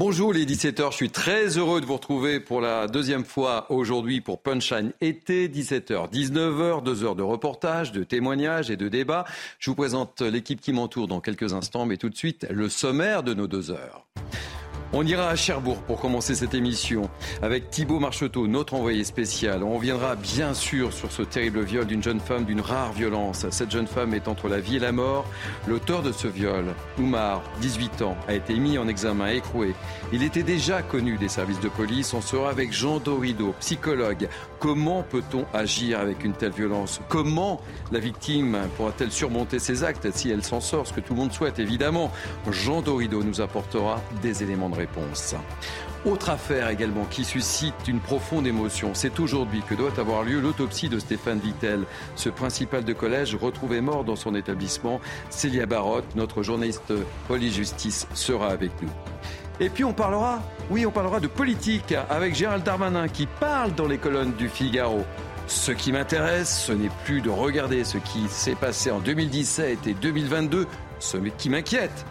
Bonjour les 17h, je suis très heureux de vous retrouver pour la deuxième fois aujourd'hui pour Punchline été, 17h, 19h, deux heures de reportage, de témoignages et de débats. Je vous présente l'équipe qui m'entoure dans quelques instants, mais tout de suite le sommaire de nos deux heures. On ira à Cherbourg pour commencer cette émission avec Thibaut Marcheteau, notre envoyé spécial. On reviendra bien sûr sur ce terrible viol d'une jeune femme d'une rare violence. Cette jeune femme est entre la vie et la mort. L'auteur de ce viol, Oumar, 18 ans, a été mis en examen écroué. Il était déjà connu des services de police. On sera avec Jean Dorido, psychologue. Comment peut-on agir avec une telle violence? Comment la victime pourra-t-elle surmonter ses actes si elle s'en sort? Ce que tout le monde souhaite évidemment. Jean Dorido nous apportera des éléments de Autre affaire également qui suscite une profonde émotion. C'est aujourd'hui que doit avoir lieu l'autopsie de Stéphane Vittel, ce principal de collège retrouvé mort dans son établissement. Célia Barotte, notre journaliste police-justice, sera avec nous. Et puis on parlera, oui, on parlera de politique avec Gérald Darmanin qui parle dans les colonnes du Figaro. Ce qui m'intéresse, ce n'est plus de regarder ce qui s'est passé en 2017 et 2022. Ce qui m'inquiète,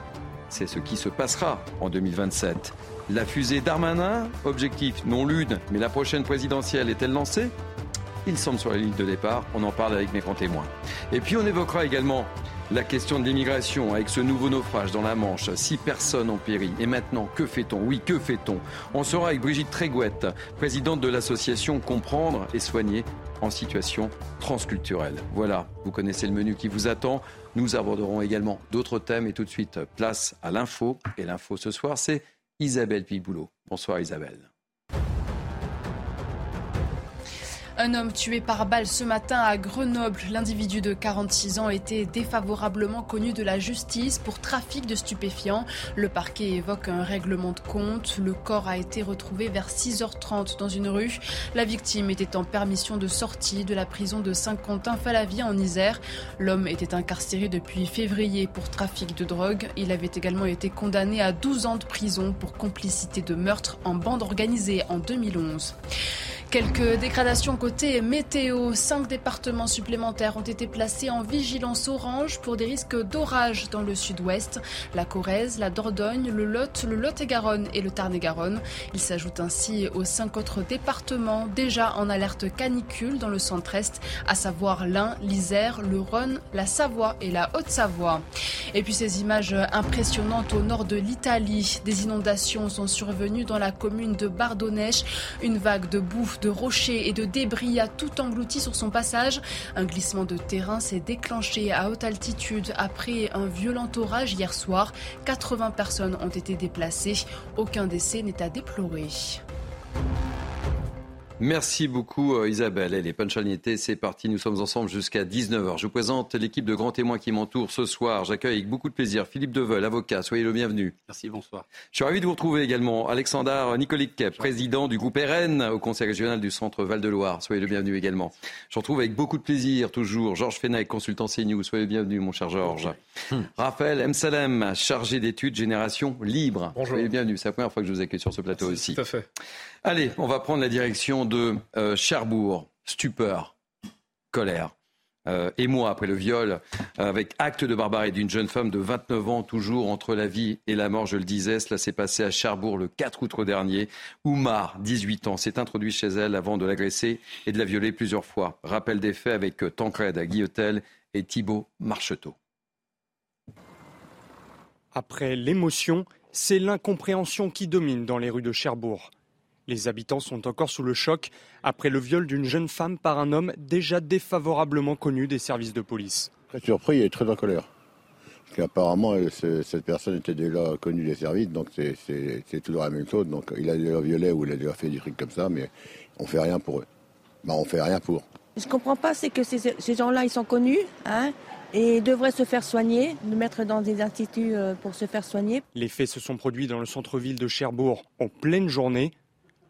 c'est ce qui se passera en 2027. La fusée Darmanin, objectif non l'une, mais la prochaine présidentielle est-elle lancée? Il semble sur la ligne de départ, on en parle avec mes grands témoins. Et puis on évoquera également la question de l'immigration avec ce nouveau naufrage dans la Manche. Six personnes ont péri. Et maintenant, que fait-on? Oui, que fait-on? On sera avec Brigitte Trégouette, présidente de l'association Comprendre et Soigner en situation transculturelle. Voilà, vous connaissez le menu qui vous attend. Nous aborderons également d'autres thèmes et tout de suite, place à l'info. Et l'info ce soir, c'est Isabelle Piboulot. Bonsoir Isabelle. Un homme tué par balle ce matin à Grenoble. L'individu de 46 ans était défavorablement connu de la justice pour trafic de stupéfiants. Le parquet évoque un règlement de compte. Le corps a été retrouvé vers 6h30 dans une rue. La victime était en permission de sortie de la prison de Saint-Quentin-Falavie en Isère. L'homme était incarcéré depuis février pour trafic de drogue. Il avait également été condamné à 12 ans de prison pour complicité de meurtre en bande organisée en 2011. Quelques dégradations côté météo. Cinq départements supplémentaires ont été placés en vigilance orange pour des risques d'orage dans le sud-ouest. La Corrèze, la Dordogne, le Lot, le Lot-et-Garonne et le Tarn-et-Garonne. Il s'ajoute ainsi aux cinq autres départements déjà en alerte canicule dans le centre-est, à savoir l'Ain, l'Isère, le Rhône, la Savoie et la Haute-Savoie. Et puis ces images impressionnantes au nord de l'Italie. Des inondations sont survenues dans la commune de Bardonnèche. Une vague de boue de rochers et de débris a tout englouti sur son passage. Un glissement de terrain s'est déclenché à haute altitude après un violent orage hier soir. 80 personnes ont été déplacées. Aucun décès n'est à déplorer. Merci beaucoup euh, Isabelle. Les punchanités, c'est parti. Nous sommes ensemble jusqu'à 19h. Je vous présente l'équipe de grands témoins qui m'entourent ce soir. J'accueille avec beaucoup de plaisir Philippe Deveul, avocat. Soyez le bienvenu. Merci, bonsoir. Je suis ravi de vous retrouver également Alexandre Nicolic, président du groupe RN au Conseil régional du Centre Val-de-Loire. Soyez le bienvenu également. Je retrouve avec beaucoup de plaisir toujours Georges Fenech, consultant CNews. Soyez le bienvenu, mon cher Georges. Raphaël M. Salem, chargé d'études Génération Libre. Bonjour. Soyez le bienvenu. C'est la première fois que je vous accueille sur ce plateau aussi. Tout à fait. Allez, on va prendre la direction de euh, Cherbourg. Stupeur, colère. Euh, et moi, après le viol, avec acte de barbarie d'une jeune femme de 29 ans, toujours entre la vie et la mort, je le disais. Cela s'est passé à Cherbourg le 4 août dernier. Oumar, 18 ans, s'est introduit chez elle avant de l'agresser et de la violer plusieurs fois. Rappel des faits avec euh, Tancred à Guillotel et Thibault Marcheteau. Après l'émotion, c'est l'incompréhension qui domine dans les rues de Cherbourg. Les habitants sont encore sous le choc après le viol d'une jeune femme par un homme déjà défavorablement connu des services de police. Très surpris et très en colère. Parce qu'apparemment, euh, ce- cette personne était déjà connue des services, donc c'est- toujours la même chose. Donc il a déjà violé ou il a déjà fait des trucs comme ça, mais on fait rien pour eux. Bah, on fait rien pour. Je comprends pas, c'est que ces, ces gens-là, ils sont connus, hein, et devraient se faire soigner, nous mettre dans des instituts euh, pour se faire soigner. Les faits se sont produits dans le centre-ville de Cherbourg en pleine journée.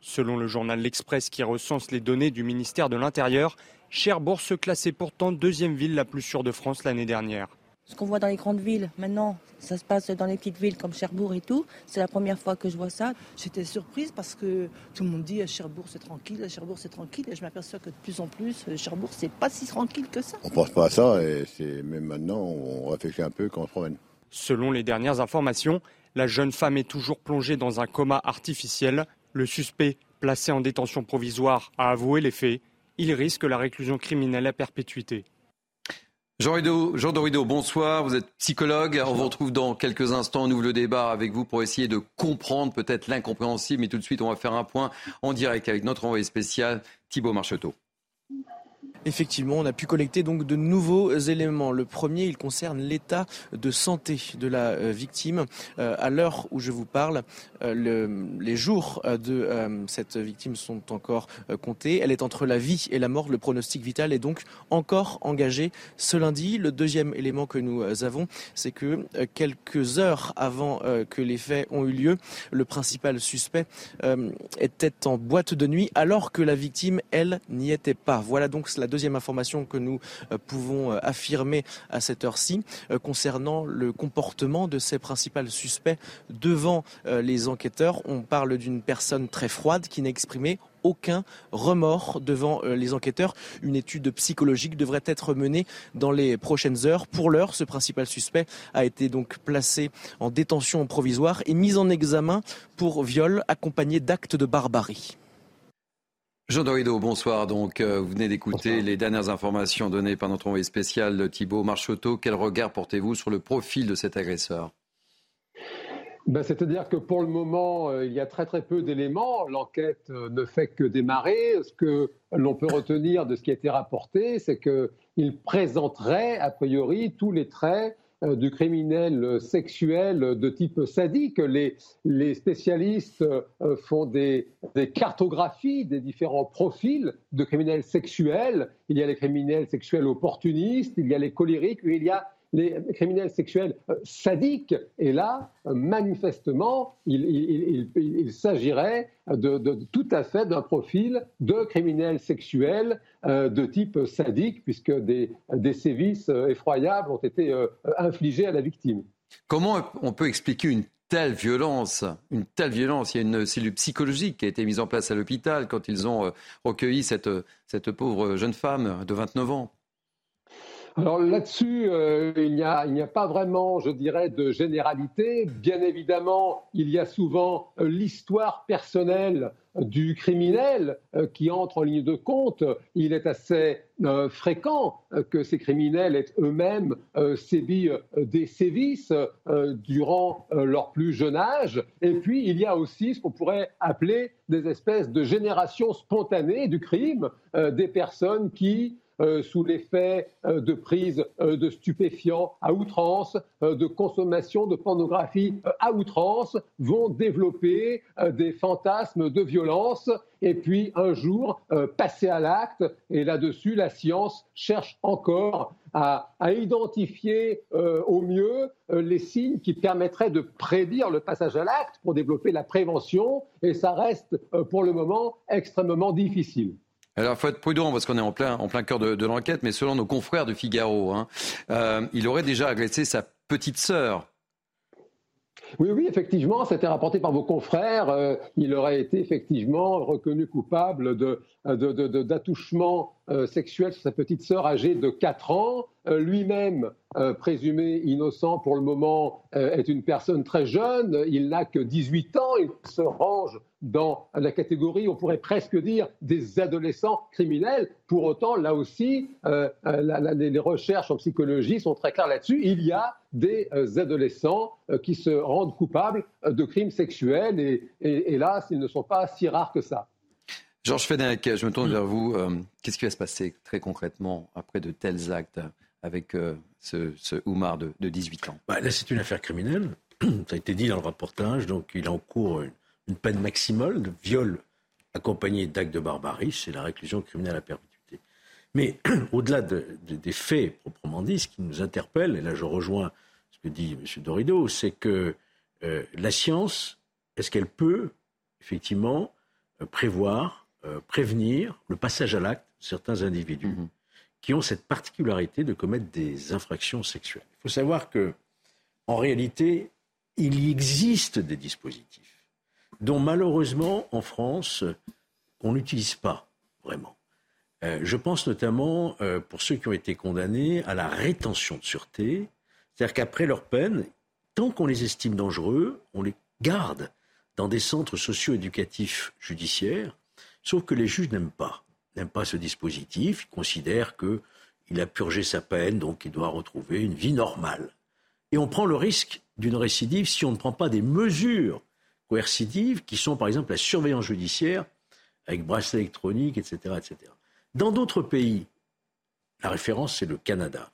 Selon le journal L'Express qui recense les données du ministère de l'Intérieur, Cherbourg se classait pourtant deuxième ville la plus sûre de France l'année dernière. Ce qu'on voit dans les grandes villes, maintenant, ça se passe dans les petites villes comme Cherbourg et tout. C'est la première fois que je vois ça. J'étais surprise parce que tout le monde dit à Cherbourg c'est tranquille, à Cherbourg c'est tranquille, et je m'aperçois que de plus en plus, euh, Cherbourg c'est pas si tranquille que ça. On pense pas à ça et c'est même maintenant on réfléchit un peu quand on se promène. Selon les dernières informations, La jeune femme est toujours plongée dans un coma artificiel. Le suspect, placé en détention provisoire, a avoué les faits. Il risque la réclusion criminelle à perpétuité. Jean, Jean Dorido, bonsoir. Vous êtes psychologue. On vous retrouve dans quelques instants. On ouvre le débat avec vous pour essayer de comprendre peut-être l'incompréhensible. Mais tout de suite, on va faire un point en direct avec notre envoyé spécial, Thibault Marcheteau. Effectivement, on a pu collecter donc de nouveaux éléments. Le premier, il concerne l'état de santé de la euh, victime. Euh, à l'heure où je vous parle, euh, les jours de cette victime sont encore comptés. Elle est entre la vie et la mort. Le pronostic vital est donc encore engagé ce lundi. Le deuxième élément que nous avons, c'est que quelques heures avant que les faits ont eu lieu, le principal suspect était en boîte de nuit alors que la victime, elle, n'y était pas. Voilà donc la deuxième information que nous euh, pouvons euh, affirmer à cette heure-ci euh, concernant le comportement de ces principaux suspects devant les enquêteurs. On parle d'une personne très froide qui n'exprimait aucun remords devant les enquêteurs. Une étude psychologique devrait être menée dans les prochaines heures. Pour l'heure, ce principal suspect a été donc placé en détention provisoire et mis en examen pour viol accompagné d'actes de barbarie. Jean Dorido, bonsoir. Donc, euh, vous venez d'écouter les dernières informations données par notre envoyé spécial Thibault Marchoteau. Quel regard portez-vous sur le profil de cet agresseur? Ben, C'est-à-dire que pour le moment, euh, il y a très très peu d'éléments. L'enquête euh, ne fait que démarrer. Ce que l'on peut retenir de ce qui a été rapporté, c'est qu'il présenterait a priori tous les traits euh, du criminel sexuel de type sadique. Les, les spécialistes euh, font des, des, cartographies des différents profils de criminels sexuels. Il y a les criminels sexuels opportunistes, il y a les colériques, il y a les criminels sexuels euh, sadiques. Et là, euh, manifestement, il, s'agirait tout à fait d'un profil de criminel sexuel euh, de type sadique, puisque des, sévices effroyables ont été infligés à la victime. Comment on peut expliquer une telle violence, une telle violence? Il y a une cellule psychologique qui a été mise en place à l'hôpital quand ils ont recueilli cette, cette pauvre jeune femme de 29 ans. Alors là-dessus, euh, il n'y a, pas vraiment, je dirais, de généralité. Bien évidemment, il y a souvent euh, l'histoire personnelle du criminel euh, qui entre en ligne de compte. Il est assez fréquent que ces criminels aient eux-mêmes sévi des sévices durant leur plus jeune âge. Et puis, il y a aussi ce qu'on pourrait appeler des espèces de générations spontanées du crime, des personnes qui sous l'effet euh, de prise euh, de stupéfiants à outrance, de consommation de pornographie à outrance, vont développer des fantasmes de violence et puis un jour passer à l'acte. Et là-dessus, la science cherche encore à, identifier au mieux les signes qui permettraient de prédire le passage à l'acte pour développer la prévention. Et ça reste pour le moment extrêmement difficile. Alors, il faut être prudent parce qu'on est en plein, plein cœur de, l'enquête, mais selon nos confrères de Figaro, hein, euh, il aurait déjà agressé sa petite sœur. Oui, oui, effectivement, c'était rapporté par vos confrères. Euh, il aurait été effectivement reconnu coupable de, de, euh, sexuel sur sa petite sœur âgée de 4 ans. Lui-même, présumé innocent pour le moment, est une personne très jeune. Il n'a que 18 ans. Il se range dans la catégorie, on pourrait presque dire, des adolescents criminels. Pour autant, là aussi, euh, euh, les recherches en psychologie sont très claires là-dessus. Il y a des euh, adolescents qui se rendent coupables de crimes sexuels et, hélas, ils ne sont pas si rares que ça. Georges Fenech, je me tourne vers vous. Qu'est-ce qui va se passer très concrètement après de tels actes avec ce, ce Oumar de, 18 ans? Bah, Là, c'est une affaire criminelle. Ça a été dit dans le reportage, donc il en cours une peine maximale de viol accompagné d'actes de barbarie, c'est la réclusion criminelle à perpétuité. Mais au-delà des faits proprement dit, ce qui nous interpelle, et là je rejoins ce que dit M. Dorido, c'est que euh, la science, est-ce qu'elle peut effectivement euh, prévoir, euh, prévenir le passage à l'acte de certains individus mm-hmm. qui ont cette particularité de commettre des infractions sexuelles Il faut savoir que, en réalité, il y existe des dispositifs dont malheureusement en France, on n'utilise pas vraiment. Euh, je pense notamment, euh, pour ceux qui ont été condamnés, à la rétention de sûreté. C'est-à-dire qu'après leur peine, tant qu'on les estime dangereux, on les garde dans des centres socio-éducatifs judiciaires, sauf que les juges n'aiment pas, n'aiment pas ce dispositif, ils considèrent qu'il a purgé sa peine, donc il doit retrouver une vie normale. Et on prend le risque d'une récidive si on ne prend pas des mesures coercitives qui sont par exemple la surveillance judiciaire avec bracelet électronique, etc. etc. Dans d'autres pays, la référence c'est le Canada,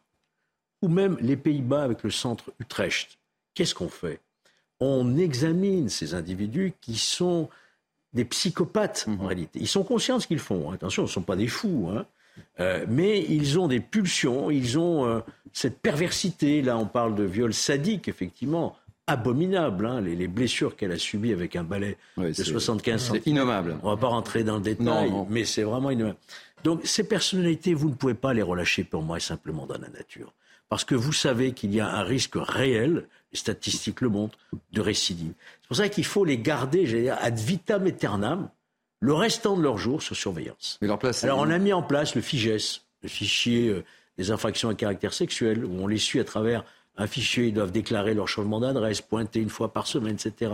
ou même les Pays-Bas avec le centre Utrecht. Qu'est-ce qu'on fait? On examine ces individus qui sont des psychopathes en mhm. réalité. Ils sont conscients de ce qu'ils font. Attention, ce ne sont pas des fous. Hein. Euh, mais ils ont des pulsions, ils ont euh, cette perversité. Là, on parle de viol sadique, effectivement, abominable. Hein, les, blessures qu'elle a subies avec un balai de 75 cm. C'est innommable. On ne va pas rentrer dans le détail, mais c'est vraiment innommable. Donc, ces personnalités, vous ne pouvez pas les relâcher pour moi simplement dans la nature. Parce que vous savez qu'il y a un risque réel, les statistiques le montrent, de récidive. C'est pour ça qu'il faut les garder, j'allais dire, ad vitam aeternam, le restant de leur jour sur surveillance. Mais leur place, Alors on a mis en place le FIGES, le fichier euh, des infractions à caractère sexuel, où on les suit à travers un fichier, ils doivent déclarer leur changement d'adresse, pointer une fois par semaine, etc.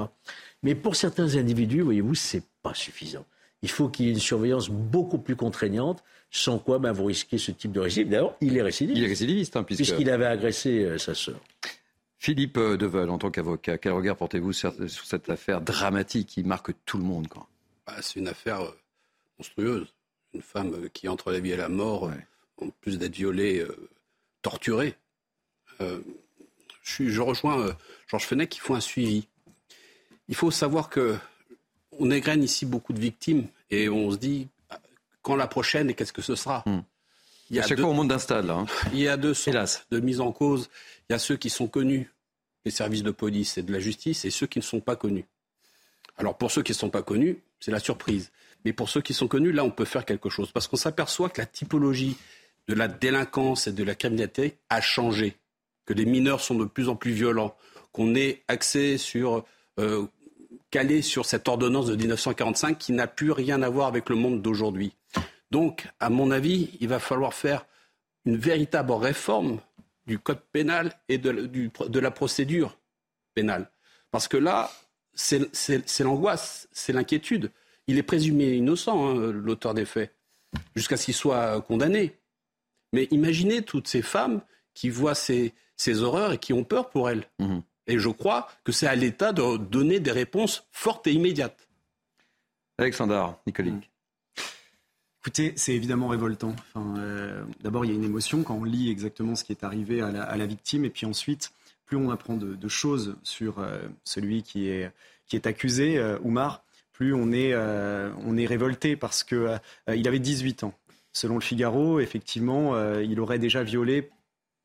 Mais pour certains individus, voyez-vous, c'est pas suffisant. Il faut qu'il y ait une surveillance beaucoup plus contraignante, sans quoi ben, vous risquez ce type de récidive. D'ailleurs, il est récidiviste. Il est récidiviste, hein, puisqu'il avait agressé euh, sa sœur. Philippe euh, Deveul, en tant qu'avocat, quel regard portez-vous sur, cette affaire dramatique qui marque tout le monde bah, C'est une affaire euh, monstrueuse. Une femme qui entre la vie et la mort, en plus d'être violée, torturée. Je, je, rejoins Georges Fenech qu'il faut un suivi. Il faut savoir que on égrène ici beaucoup de victimes et on se dit quand la prochaine et qu'est-ce que ce sera? Hmm. Il y a chaque fois, on monte d'un stade, là. Hein. Il y a deux sortes de mise en cause. Il y a ceux qui sont connus, les services de police et de la justice, et ceux qui ne sont pas connus. Alors, pour ceux qui ne sont pas connus, c'est la surprise. Mais pour ceux qui sont connus, là, on peut faire quelque chose. Parce qu'on s'aperçoit que la typologie de la délinquance et de la criminalité a changé. Que les mineurs sont de plus en plus violents. Qu'on est axé sur euh, calé sur cette ordonnance de 1945 qui n'a plus rien à voir avec le monde d'aujourd'hui. Donc, à mon avis, il va falloir faire une véritable réforme du code pénal et de, la procédure pénale. Parce que là, c'est l'angoisse, c'est l'inquiétude. Il est présumé innocent, hein, l'auteur des faits, jusqu'à ce qu'il soit condamné. Mais imaginez toutes ces femmes qui voient ces, horreurs et qui ont peur pour elles. Mmh. Et je crois que c'est à l'État de donner des réponses fortes et immédiates. Alexandre Nicolique. Écoutez, c'est évidemment révoltant. Euh, d'abord, il y a une émotion quand on lit exactement ce qui est arrivé à la, victime, et puis ensuite, plus on apprend de, choses sur euh, celui qui est, accusé, euh, Oumar, plus on est, révolté parce qu'il il avait 18 ans. Selon le Figaro, effectivement, il aurait déjà violé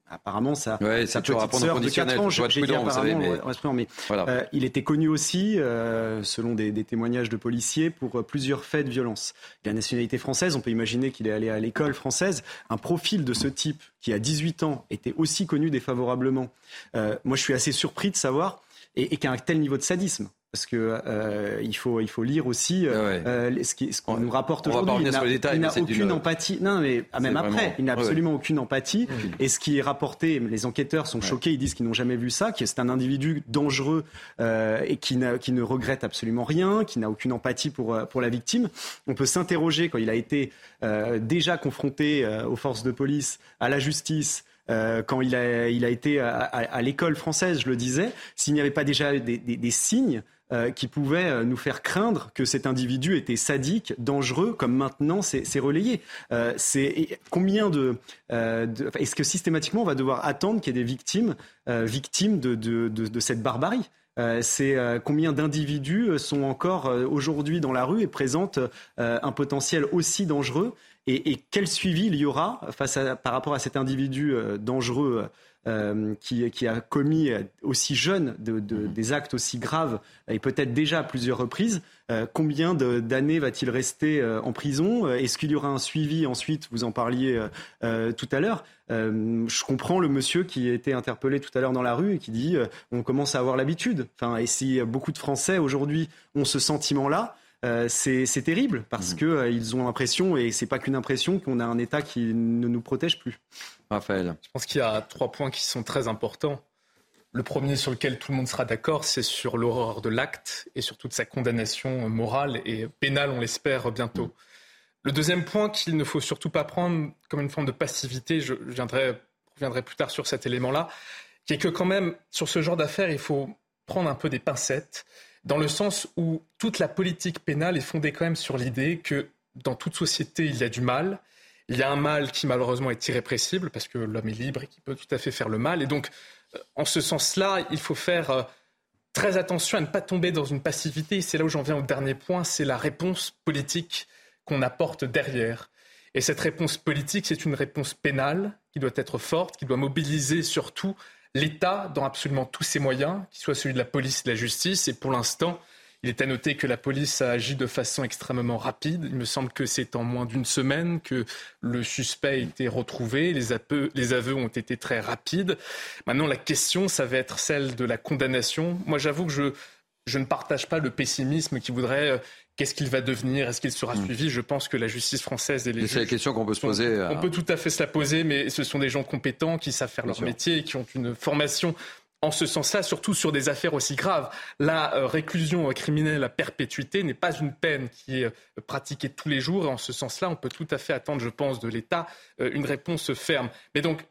Apparemment, ça, ouais, sa petite sœur de 4 ans, j'ai dit apparemment, mais, euh, il était connu aussi, euh, selon des, témoignages de policiers, pour euh, plusieurs faits de violence. Il a la nationalité française, on peut imaginer qu'il est allé à l'école française. Un profil de ce type, qui a 18 ans, était aussi connu défavorablement. moi, je suis assez surpris de savoir, et, et qu'un tel niveau de sadisme parce que euh, il faut il faut lire aussi euh, euh, ce qu'on nous rapporte aujourd'hui. Il n'a aucune empathie. Non, mais ah, même après, il n'a absolument aucune empathie. Et ce qui est rapporté, les enquêteurs sont choqués. Ils disent qu'ils n'ont jamais vu ça, que c'est un individu dangereux et qui, qui ne regrette absolument rien, qui n'a aucune empathie pour pour la victime. On peut s'interroger quand il a été déjà confronté aux forces de police, à la justice. Euh, quand il a, il a été à, à, l'école française, je le disais, s'il n'y avait pas déjà des, des, des signes euh, qui pouvaient euh, nous faire craindre que cet individu était sadique, dangereux, comme maintenant c'est relayé. Euh, c'est combien de, est-ce que systématiquement on va devoir attendre qu'il y ait des victimes, victimes de, de, de, cette barbarie? C'est combien d'individus sont encore aujourd'hui dans la rue et présentent un potentiel aussi dangereux? Et, quel suivi il y aura face à, par rapport à cet individu dangereux euh, qui, qui, a commis aussi jeune de, mmh. des actes aussi graves et peut-être déjà à plusieurs reprises. Euh, combien d'années va-t-il rester en prison? Est-ce qu'il y aura un suivi ensuite? Vous en parliez tout à l'heure. je comprends le monsieur qui a été interpellé tout à l'heure dans la rue et qui dit on commence à avoir l'habitude. Enfin, et si beaucoup de Français aujourd'hui ont ce sentiment-là, euh, c'est terrible parce mmh. qu'ils euh, ont l'impression, et c'est pas qu'une impression, qu'on a un État qui ne nous protège plus. Raphaël. Je pense qu'il y a trois points qui sont très importants. Le premier sur lequel tout le monde sera d'accord, c'est sur l'horreur de l'acte et sur toute sa condamnation morale et pénale, on l'espère bientôt. Le deuxième point qu'il ne faut surtout pas prendre comme une forme de passivité, je viendrai, reviendrai plus tard sur cet élément-là, qui est que quand même, sur ce genre d'affaires, il faut prendre un peu des pincettes, dans le sens où toute la politique pénale est fondée quand même sur l'idée que dans toute société, il y a du mal, il y a un mal qui malheureusement est irrépressible parce que l'homme est libre et qui peut tout à fait faire le mal. Et donc, euh, en ce sens-là, il faut faire euh, très attention à ne pas tomber dans une passivité. C'est là où j'en viens au dernier point, c'est la réponse politique qu'on apporte derrière. Et cette réponse politique, c'est une réponse pénale qui doit être forte, qui doit mobiliser surtout l'État dans absolument tous ses moyens, qu'il soit celui de la police et de la justice. Et pour l'instant, il est à noter que la police a agi de façon extrêmement rapide. Il me semble que c'est en moins d'une semaine que le suspect a été retrouvé. Les aveux, ont été très rapides. Maintenant, la question, ça va être celle de la condamnation. Moi, j'avoue que je, je ne partage pas le pessimisme qui voudrait euh, Qu'est-ce qu'il va devenir? Est-ce qu'il sera hmm. suivi? Je pense que la justice française et les C'est la question qu'on peut se poser. Euh, on peut tout à fait se la poser, mais ce sont des gens compétents qui savent faire leur métier et qui ont une formation en ce sens-là, surtout sur des affaires aussi graves. La euh, réclusion criminelle à perpétuité n'est pas une peine qui est euh, pratiquée tous les jours. Et en ce sens-là, on peut tout à fait attendre, je pense, de l'État une réponse ferme. Mais donc,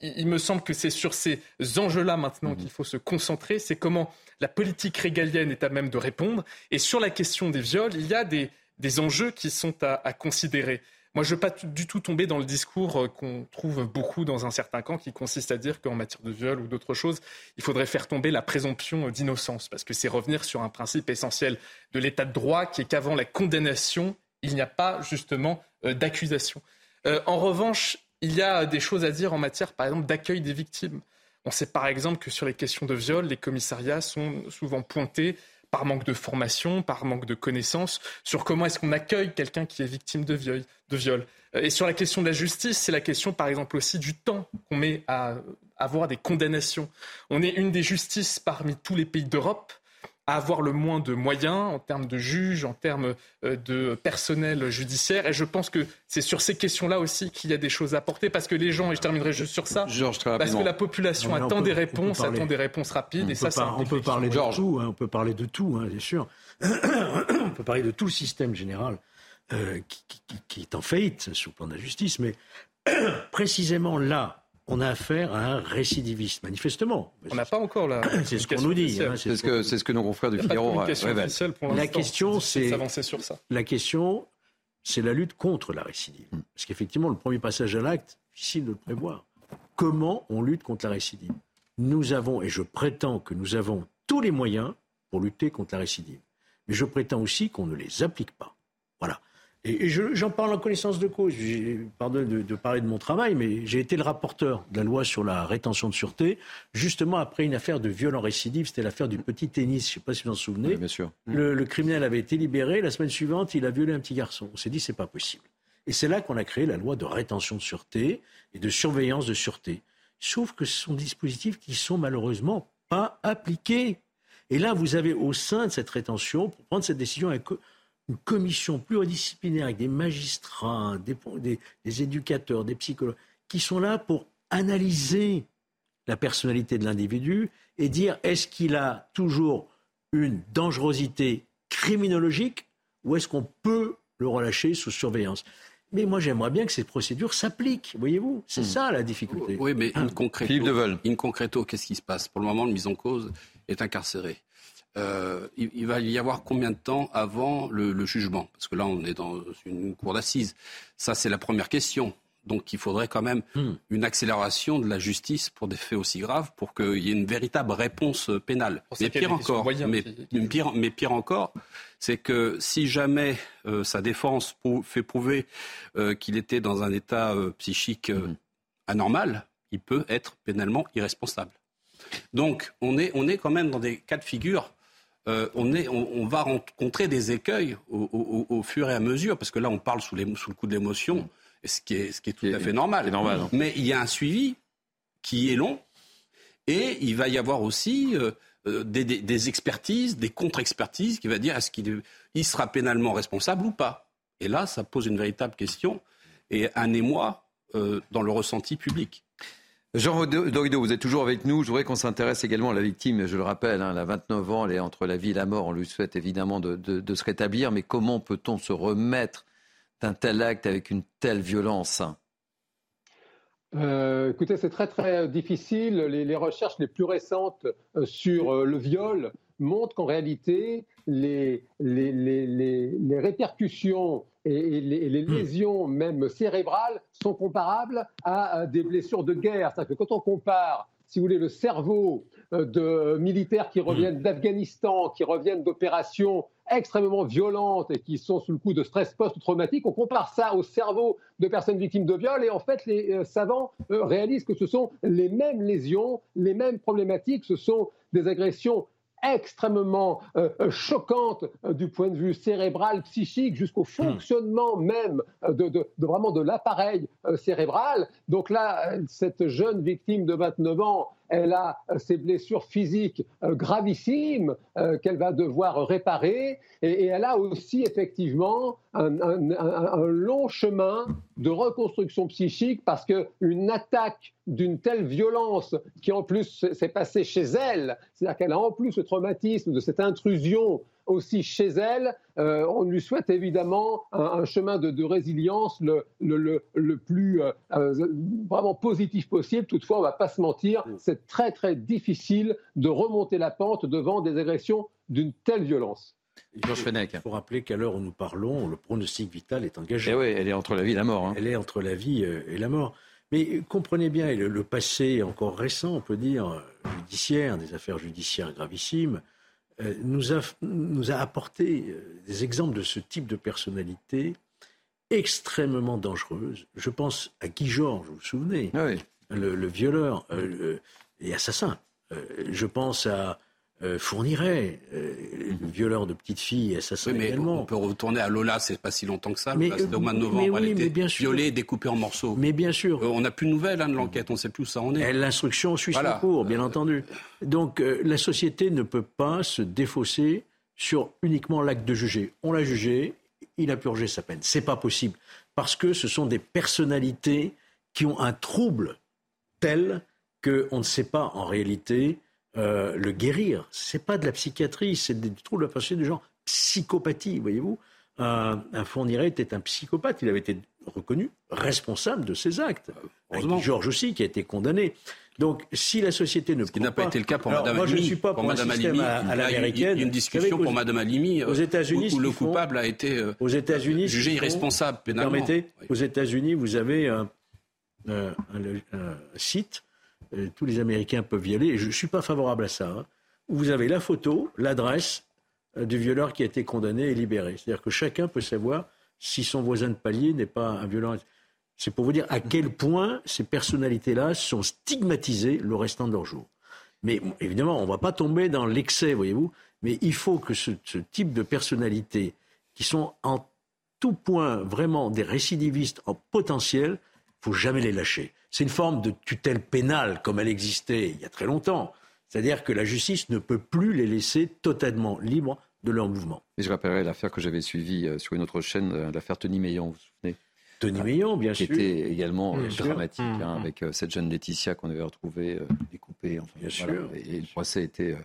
il me semble que c'est sur ces enjeux-là maintenant mhm. qu'il faut se concentrer. C'est comment la politique régalienne est à même de répondre. Et sur la question des viols, il y a des, enjeux qui sont à, considérer. Moi, je ne veux pas du tout tomber dans le discours euh, qu'on trouve beaucoup dans un certain camp qui consiste à dire qu'en matière de viol ou d'autres choses, il faudrait faire tomber la présomption d'innocence, parce que c'est revenir sur un principe essentiel de l'état de droit qui est qu'avant la condamnation, il n'y a pas justement euh, d'accusation. Euh, en revanche, il y a des choses à dire en matière, par exemple, d'accueil des victimes. On sait par exemple que sur les questions de viol, les commissariats sont souvent pointés par manque de formation, par manque de connaissances sur comment est-ce qu'on accueille quelqu'un qui est victime de viol, de viol. Et sur la question de la justice, c'est la question par exemple aussi du temps qu'on met à avoir des condamnations. On est une des justices parmi tous les pays d'Europe à avoir le moins de moyens en termes de juges, en termes euh, de personnel judiciaire. Et je pense que c'est sur ces questions-là aussi qu'il y a des choses à apporter, parce que les gens, et je terminerai juste sur ça, parce que la population attend des réponses, attend des réponses rapides, et ça, ça on peut parler de tout, hein, on peut parler de tout, hein, bien sûr. on peut parler de tout le système général euh, qui, qui, est en faillite sur le plan de la justice, mais précisément là on a affaire à un récidiviste, manifestement. On n'a pas encore la. c'est ce qu'on nous dit. Hein, c'est ce que c'est ce que nos confrères du Figaro révèlent. La question, c'est La question, c'est la lutte contre la récidive. Hmm. Parce qu'effectivement, le premier passage à l'acte, difficile de le prévoir. Comment on lutte contre la récidive? Nous avons, et je prétends que nous avons tous les moyens pour lutter contre la récidive. Mais je prétends aussi qu'on ne les applique pas. Voilà. Et, j'en parle en connaissance de cause. Pardon de, de, parler de mon travail, mais j'ai été le rapporteur de la loi sur la rétention de sûreté, justement après une affaire de viol en récidive. C'était l'affaire du petit tennis. Je ne sais pas si vous en souvenez. bien sûr. Le, le, criminel avait été libéré. La semaine suivante, il a violé un petit garçon. On s'est dit, c'est pas possible. Et c'est là qu'on a créé la loi de rétention de sûreté et de surveillance de sûreté. Sauf que ce sont des dispositifs qui sont malheureusement pas appliqués. Et là, vous avez au sein de cette rétention, pour prendre cette décision, une commission pluridisciplinaire avec des magistrats, des, éducateurs, des psychologues, qui sont là pour analyser la personnalité de l'individu et dire est-ce qu'il a toujours une dangerosité criminologique ou est-ce qu'on peut le relâcher sous surveillance? Mais moi, j'aimerais bien que ces procédures s'appliquent, voyez-vous. C'est hmm. ça la difficulté. Oui, mais in concreto, in concreto qu'est-ce qui se passe? Pour le moment, le mise en cause est incarcéré. Euh, il, va y avoir combien de temps avant le, jugement? Parce que là, on est dans une cour d'assises. Ça, c'est la première question. Donc, il faudrait quand même hmm. une accélération de la justice pour des faits aussi graves, pour qu'il y ait une véritable réponse pénale. Mais pire, encore, mais, pire, mais pire encore, c'est que si jamais euh, sa défense fait prouver euh, qu'il était dans un état psychique hmm. anormal, il peut être pénalement irresponsable. Donc, on est, on est quand même dans des cas de figure euh, on, va rencontrer des écueils au, fur et à mesure, parce que là, on parle sous, le coup de l'émotion, ce, qui est, tout à fait normal. Hein. Mais il y a un suivi qui est long, et il va y avoir aussi euh, euh, des, expertises, des contre-expertises, qui va dire est-ce qu'il sera pénalement responsable ou pas. Et là, ça pose une véritable question et un émoi dans le ressenti public. Jean Dorido, vous êtes toujours avec nous. Je voudrais qu'on s'intéresse également à la victime. Je le rappelle, hein, elle a 29 ans, elle est entre la vie et la mort. On lui souhaite évidemment de, se rétablir. Mais comment peut-on se remettre d'un tel acte avec une telle violence? Euh, écoutez, c'est très très difficile. Les, recherches les plus récentes euh, sur euh, le viol montrent qu'en réalité, les, les, répercussions et, les, hmm. lésions même cérébrales sont comparables à des blessures de guerre. C'est-à-dire que quand on compare, si vous voulez, le cerveau euh, de militaires qui reviennent hmm. d'Afghanistan, qui reviennent d'opérations extrêmement violentes et qui sont sous le coup de stress post-traumatique. On compare ça au cerveau de personnes victimes de viol et en fait les euh, savants euh, réalisent que ce sont les mêmes lésions, les mêmes problématiques, ce sont des agressions extrêmement euh, euh, choquante euh, du point de vue cérébral, psychique, jusqu'au hmm. fonctionnement même de, vraiment de l'appareil cérébral. Donc là, cette jeune victime de 29 ans, elle a ses blessures physiques gravissimes qu'elle va devoir réparer, et, elle a aussi effectivement un, un, long chemin de reconstruction psychique parce qu'une attaque d'une telle violence qui en plus s'est passée chez elle, c'est-à-dire qu'elle a en plus le traumatisme de cette intrusion aussi chez elle, euh, on lui souhaite évidemment un, chemin de, résilience le, le, plus euh, euh, vraiment positif possible. Toutefois, on ne va pas se mentir, c'est très très difficile de remonter la pente devant des agressions d'une telle violence. Il faut rappeler qu'à l'heure où nous parlons, le pronostic vital est engagé. Eh oui, elle est entre la vie et la mort. Hein. Elle est entre la vie et la mort. Mais comprenez bien, le, passé encore récent, on peut dire, judiciaire, des affaires judiciaires gravissimes, euh, nous, a, nous a apporté euh, des exemples de ce type de personnalité extrêmement dangereuse. Je pense à Guy Georges, vous vous souvenez, ah le, violeur euh, et assassin. je pense à euh, fournirait euh, le violeur de petites filles et assassin mais également. On peut retourner à Lola, c'est pas si longtemps que ça. C'était au mois de novembre. elle était violée, découpée en morceaux. Mais bien sûr. Euh, on n'a plus de nouvelles hein, de l'enquête, on ne sait plus où ça en est. L'instruction suit son cours, bien entendu. Donc la société ne peut pas se défausser sur uniquement l'acte de juger. On l'a jugé, il a purgé sa peine. C'est pas possible parce que ce sont des personnalités qui ont un trouble tel qu'on ne sait pas en réalité euh, le guérir. C'est pas de la psychiatrie, c'est des troubles de la personnalité du genre psychopathie, voyez-vous. Euh, un Fourniret était un psychopathe, il avait été reconnu responsable de ses actes. Georges aussi, qui a été condamné. Donc, si la société ne. Ce qui n'a pas été le cas pour Madame Alimi. Moi, je ne suis pas pour, Madame Alimi. À, l'américaine. Il y a une discussion pour Madame Alimi. Aux États-Unis, où, le coupable a été euh, aux États-Unis, jugé irresponsable pénalement. Permettez, aux États-Unis, vous avez un, un site euh, tous les Américains peuvent y aller, et je ne suis pas favorable à ça, hein. vous avez la photo, l'adresse euh, du violeur qui a été condamné et libéré. C'est-à-dire que chacun peut savoir si son voisin de palier n'est pas un violeur. C'est pour vous dire à quel point ces personnalités-là sont stigmatisées le restant de leur jour. Mais évidemment, on ne va pas tomber dans l'excès, voyez-vous, mais il faut que ce, type de personnalités qui sont en tout point vraiment des récidivistes en potentiel, faut jamais les lâcher. C'est une forme de tutelle pénale comme elle existait il y a très longtemps. C'est-à-dire que la justice ne peut plus les laisser totalement libres de leur mouvement. Et je rappellerai l'affaire que j'avais suivie euh, sur une autre chaîne, euh, l'affaire Tony Meillon, vous vous souvenez? Meillon, bien sûr. Qui était également euh, dramatique, hein, mmh, mmh. avec cette jeune Laetitia qu'on avait retrouvée découpée. bien sûr. Et, le procès était,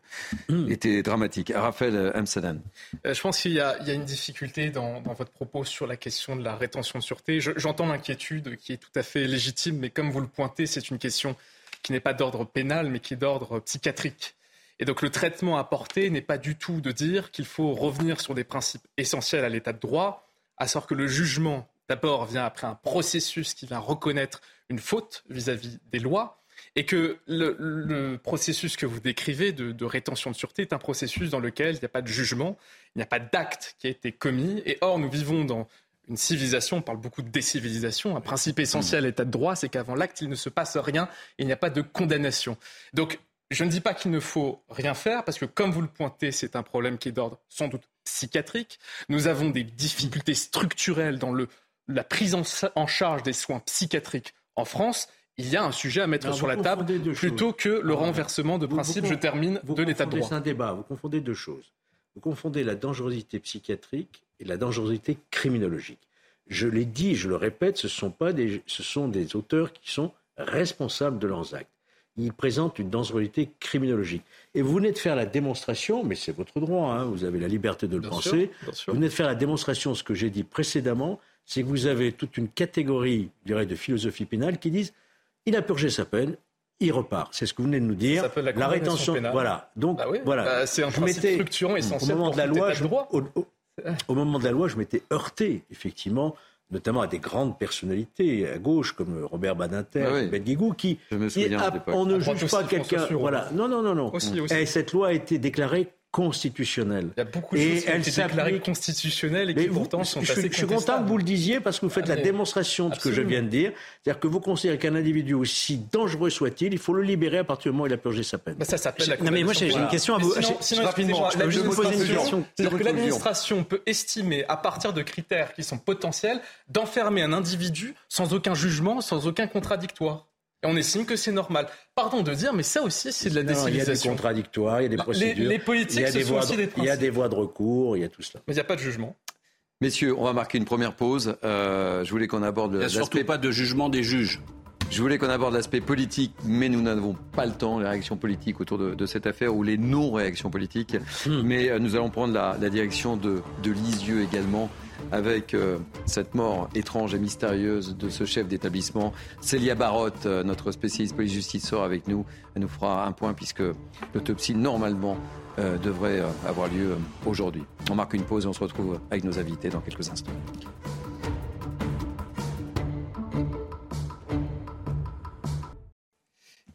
mmh. était dramatique. Raphaël Amsadan. je pense qu'il y, a une difficulté dans, votre propos sur la question de la rétention de sûreté. J'entends l'inquiétude qui est tout à fait légitime, mais comme vous le pointez, c'est une question qui n'est pas d'ordre pénal, mais qui est d'ordre psychiatrique. Et donc le traitement apporté n'est pas du tout de dire qu'il faut revenir sur des principes essentiels à l'état de droit, à savoir que le jugement, d'abord, vient après un processus qui vient reconnaître une faute vis-à-vis des lois, et que le, processus que vous décrivez de, de, rétention de sûreté est un processus dans lequel il n'y a pas de jugement, il n'y a pas d'acte qui a été commis, et or nous vivons dans une civilisation, on parle beaucoup de décivilisation, un principe essentiel à l'état de droit, c'est qu'avant l'acte, il ne se passe rien, il n'y a pas de condamnation. Donc je ne dis pas qu'il ne faut rien faire, parce que comme vous le pointez, c'est un problème qui est d'ordre sans doute psychiatrique. Nous avons des difficultés structurelles dans le, la prise en, charge des soins psychiatriques en France. Il y a un sujet à mettre sur la table plutôt que le renversement de principe, je termine, de l'état de droit. C'est un débat, vous confondez deux choses. Vous confondez la dangerosité psychiatrique et la dangerosité criminologique. Je l'ai dit, je le répète, ce sont, pas des, ce sont des auteurs qui sont responsables de leurs actes. Ils présentent une dangerosité criminologique. Et vous venez de faire la démonstration, mais c'est votre droit, hein, vous avez la liberté de le penser. Vous venez de faire la démonstration, ce que j'ai dit précédemment, c'est que vous avez toute une catégorie, je dirais, de philosophie pénale qui disent il a purgé sa peine, il repart. C'est ce que vous venez de nous dire. Ça la, la rétention pénale. Voilà. Donc, bah voilà. Bah, c'est un principe structurant essentiel au moment de la loi, je, droit. au, moment de la loi, je m'étais heurté, effectivement, notamment à des grandes personnalités à gauche comme Robert Badinter, ah Ben Guigou, qui, qui on ne juge pas quelqu'un. Voilà. Non, non, non, non. Et cette loi a été déclarée constitutionnelle. Il y a beaucoup de choses qui ont été déclarées constitutionnelles et qui pourtant sont je, assez Je suis content que vous le disiez parce que vous faites ah, la démonstration de ce que je viens de dire. C'est-à-dire que vous considérez qu'un individu, aussi dangereux soit-il, il faut le libérer à partir du moment où il a purgé sa peine. Bah ça s'appelle la Non mais moi j'ai une question à vous. Sinon, rapidement, je peux poser une question. C'est-à-dire que l'administration peut estimer à partir de critères qui sont potentiels d'enfermer un individu sans aucun jugement, sans aucun contradictoire. Et on estime que c'est normal. Pardon de dire, mais ça aussi, c'est de la décivilisation. Il y a des contradictoires, il y a des bah, procédures. Les, politiques, il y a des voies de, Il y a des voies de recours, il y a tout cela. Mais il n'y a pas de jugement. Messieurs, on va marquer une première pause. Euh, je voulais qu'on aborde Il n'y a surtout pas de jugement des juges. Je voulais qu'on aborde l'aspect politique, mais nous n'avons pas le temps, les réactions politiques autour de, cette affaire ou les non-réactions politiques. Hmm. Mais euh, nous allons prendre la, direction de, de Lisieux également avec euh, cette mort étrange et mystérieuse de ce chef d'établissement. Célia Barotte, euh, notre spécialiste police-justice, sort avec nous. Elle nous fera un point puisque l'autopsie, normalement, devrait avoir lieu aujourd'hui. On marque une pause et on se retrouve avec nos invités dans quelques instants.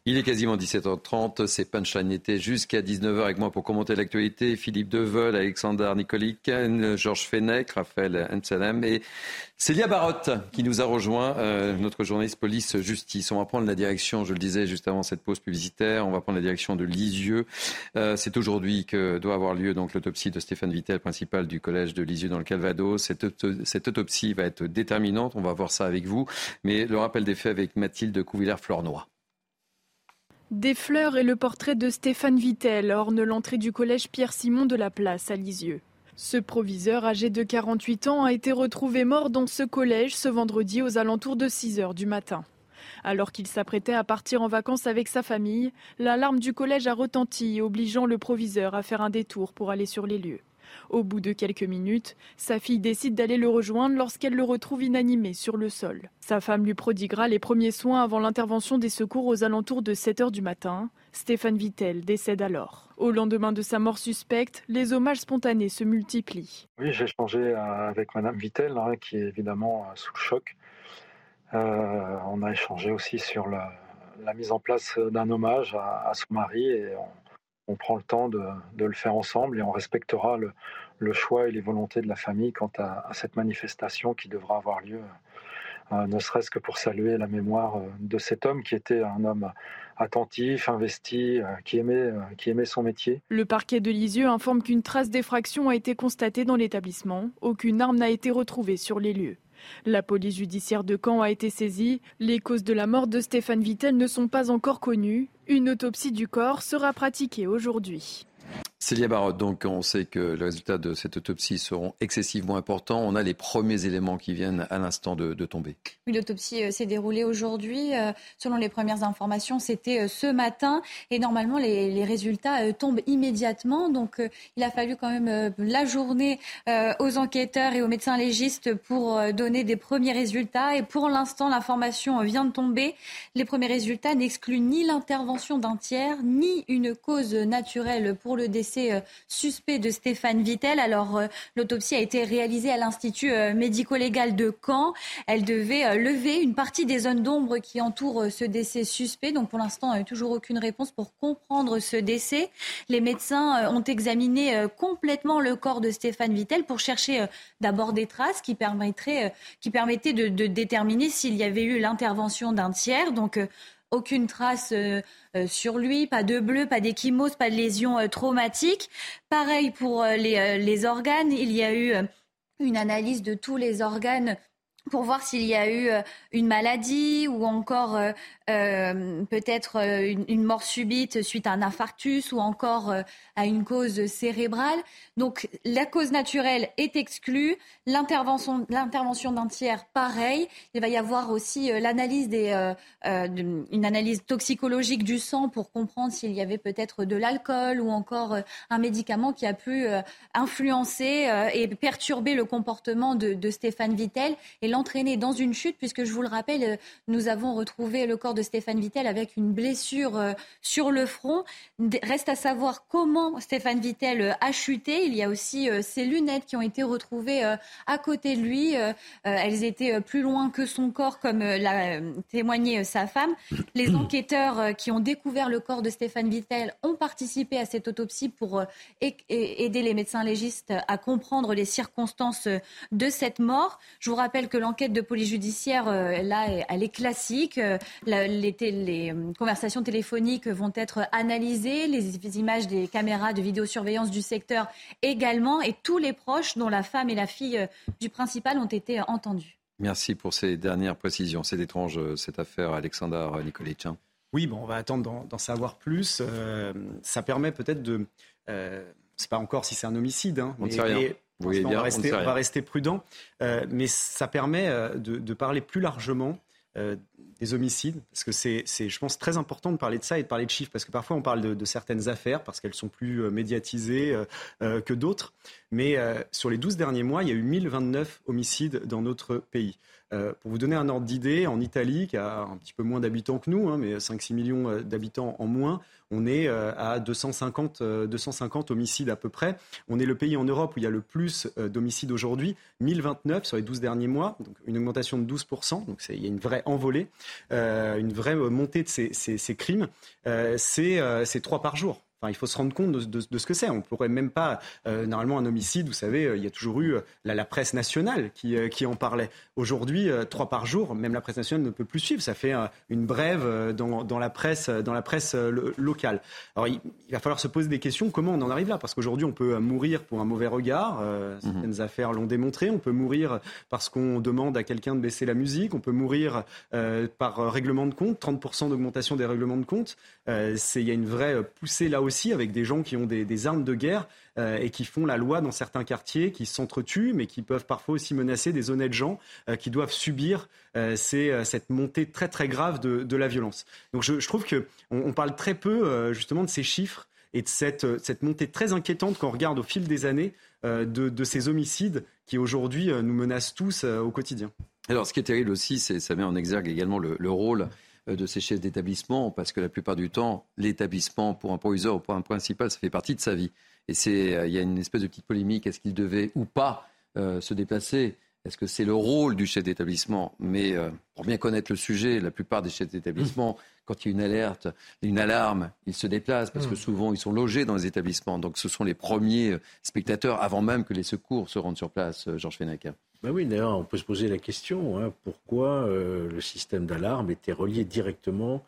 Il est quasiment 17h30, c'est Punchline était jusqu'à 19h avec moi pour commenter l'actualité. Philippe Deveul, Alexander Nicolic, Georges Fenech, Raphaël Anselem et Célia Barotte qui nous a rejoint, euh, notre journaliste police-justice. On va prendre la direction, je le disais juste avant cette pause publicitaire, on va prendre la direction de Lisieux. Euh, c'est aujourd'hui que doit avoir lieu donc l'autopsie de Stéphane Vittel, principal du collège de Lisieux dans le Calvados. Cette, cette autopsie va être déterminante, on va voir ça avec vous. Mais le rappel des faits avec Mathilde Couvillère-Flornois. Des fleurs et le portrait de Stéphane Vittel ornent l'entrée du collège Pierre-Simon de la Place à Lisieux. Ce proviseur âgé de 48 ans a été retrouvé mort dans ce collège ce vendredi aux alentours de 6 heures du matin. Alors qu'il s'apprêtait à partir en vacances avec sa famille, l'alarme du collège a retenti, obligeant le proviseur à faire un détour pour aller sur les lieux. Au bout de quelques minutes, sa fille décide d'aller le rejoindre lorsqu'elle le retrouve inanimé sur le sol. Sa femme lui prodiguera les premiers soins avant l'intervention des secours aux alentours de 7 heures du matin. Stéphane Vittel décède alors. Au lendemain de sa mort suspecte, les hommages spontanés se multiplient. Oui, j'ai échangé euh, avec Madame Vittel, hein, qui est évidemment euh, sous le choc. Euh, on a échangé aussi sur la, mise en place d'un hommage à, son mari et on prend le temps de, le faire ensemble et on respectera le, choix et les volontés de la famille quant à, cette manifestation qui devra avoir lieu, euh, ne serait-ce que pour saluer la mémoire euh, de cet homme qui était un homme attentif, investi, euh, qui aimait, qui aimait son métier. Le parquet de Lisieux informe qu'une trace d'effraction a été constatée dans l'établissement. Aucune arme n'a été retrouvée sur les lieux. La police judiciaire de Caen a été saisie. Les causes de la mort de Stéphane Vittel ne sont pas encore connues. Une autopsie du corps sera pratiquée aujourd'hui. Célia Barotte, donc on sait que les résultats de cette autopsie seront excessivement importants. On a les premiers éléments qui viennent à l'instant de, tomber. Oui, l'autopsie euh, s'est déroulée aujourd'hui. Euh, selon les premières informations, c'était euh, ce matin. Et normalement, les, résultats tombent immédiatement. Donc il a fallu quand même la journée aux enquêteurs et aux médecins légistes pour donner des premiers résultats. Et pour l'instant, l'information vient de tomber. Les premiers résultats n'excluent ni l'intervention d'un tiers, ni une cause naturelle pour le décès euh, suspect de Stéphane Vittel. Alors, euh, l'autopsie a été réalisée à l'Institut euh, médico-légal de Caen. Elle devait lever une partie des zones d'ombre qui entourent ce décès suspect. Donc, pour l'instant, toujours aucune réponse pour comprendre ce décès. Les médecins ont examiné complètement le corps de Stéphane Vittel pour chercher d'abord des traces qui permettraient, qui permettaient de, de déterminer s'il y avait eu l'intervention d'un tiers. Donc, aucune trace euh, euh, sur lui, pas de bleu, pas d'échymose, pas de lésions euh, traumatiques. Pareil pour les, les, organes, il y a eu une analyse de tous les organes pour voir s'il y a eu une maladie ou encore peut-être une, mort subite suite à un infarctus ou encore à une cause cérébrale. Donc la cause naturelle est exclue. L'intervention, d'un tiers, pareil. Il va y avoir aussi l'analyse des, une analyse toxicologique du sang pour comprendre s'il y avait peut-être de l'alcool ou encore un médicament qui a pu influencer et perturber le comportement de Stéphane Vittel et l'entraîner dans une chute, puisque je vous le rappelle, nous avons retrouvé le corps de Stéphane Vittel avec une blessure euh, sur le front. Reste à savoir comment Stéphane Vittel euh, a chuté. Il y a aussi euh, ses lunettes qui ont été retrouvées à côté de lui. Elles étaient plus loin que son corps, comme l'a témoigné sa femme. Les enquêteurs qui ont découvert le corps de Stéphane Vittel ont participé à cette autopsie pour aider les médecins légistes à comprendre les circonstances de cette mort. Je vous rappelle que l'enquête de police judiciaire, là, elle est classique. Euh, les, les, euh, conversations téléphoniques vont être analysées, les images des caméras de vidéosurveillance du secteur également, et tous les proches, dont la femme et la fille du principal, ont été entendus. Merci pour ces dernières précisions. C'est étrange cette affaire, Alexandre Nicoletch. Oui, bon, on va attendre d'en savoir plus. ça permet peut-être de. Euh, c'est pas encore si c'est un homicide, hein, on mais, on, va rester, on, va rester, prudent, euh, mais ça permet euh, de, parler plus largement euh, des homicides, parce que c'est, je pense, très important de parler de ça et de parler de chiffres, parce que parfois on parle de, certaines affaires, parce qu'elles sont plus médiatisées que d'autres, mais sur les 12 derniers mois, il y a eu 1029 homicides dans notre pays. Pour vous donner un ordre d'idée, en Italie, qui a un petit peu moins d'habitants que nous, hein, mais 5-6 millions d'habitants en moins, on est euh, à 250, 250 euh, homicides à peu près. On est le pays en Europe où il y a le plus euh, d'homicides aujourd'hui, 1029 sur les 12 derniers mois, donc une augmentation de 12%. Donc il y a une vraie envolée, une vraie montée de ces, crimes. c'est trois par jour il faut se rendre compte de, ce que c'est. On ne pourrait même pas, euh, normalement, un homicide, vous savez, euh, il y a toujours eu euh, la, presse nationale qui, qui en parlait. Aujourd'hui, trois par jour, même la presse nationale ne peut plus suivre. Ça fait une brève dans, dans, la presse, dans la presse locale. Alors, il, va falloir se poser des questions. Comment on en arrive là? Parce qu'aujourd'hui, on peut mourir pour un mauvais regard. Mhm. certaines affaires l'ont démontré. On peut mourir parce qu'on demande à quelqu'un de baisser la musique. On peut mourir par règlement de compte. 30% d'augmentation des règlements de compte. il y a une vraie poussée là aussi avec des gens qui ont des, armes de guerre euh, et qui font la loi dans certains quartiers, qui s'entretuent, mais qui peuvent parfois aussi menacer des honnêtes gens euh, qui doivent subir euh, cette montée très très grave de, la violence. Donc je, trouve qu'on on parle très peu justement de ces chiffres et de cette, montée très inquiétante qu'on regarde au fil des années de, ces homicides qui aujourd'hui nous menacent tous au quotidien. Alors ce qui est terrible aussi, c'est ça met en exergue également le rôle de ces chefs d'établissement, parce que la plupart du temps, l'établissement, pour un proviseur ou pour un principal, ça fait partie de sa vie. Et c'est, euh, il y a une espèce de petite polémique, est-ce qu'il devait ou pas euh, se déplacer? Est-ce que c'est le rôle du chef d'établissement? Mais pour bien connaître le sujet, la plupart des chefs d'établissement, quand il y a une alerte, une alarme, ils se déplacent parce que mmh. souvent ils sont logés dans les établissements. Donc ce sont les premiers spectateurs avant même que les secours se rendent sur place, Georges Fenaker. Ben oui, d'ailleurs, on peut se poser la question hein, pourquoi euh, le système d'alarme était relié directement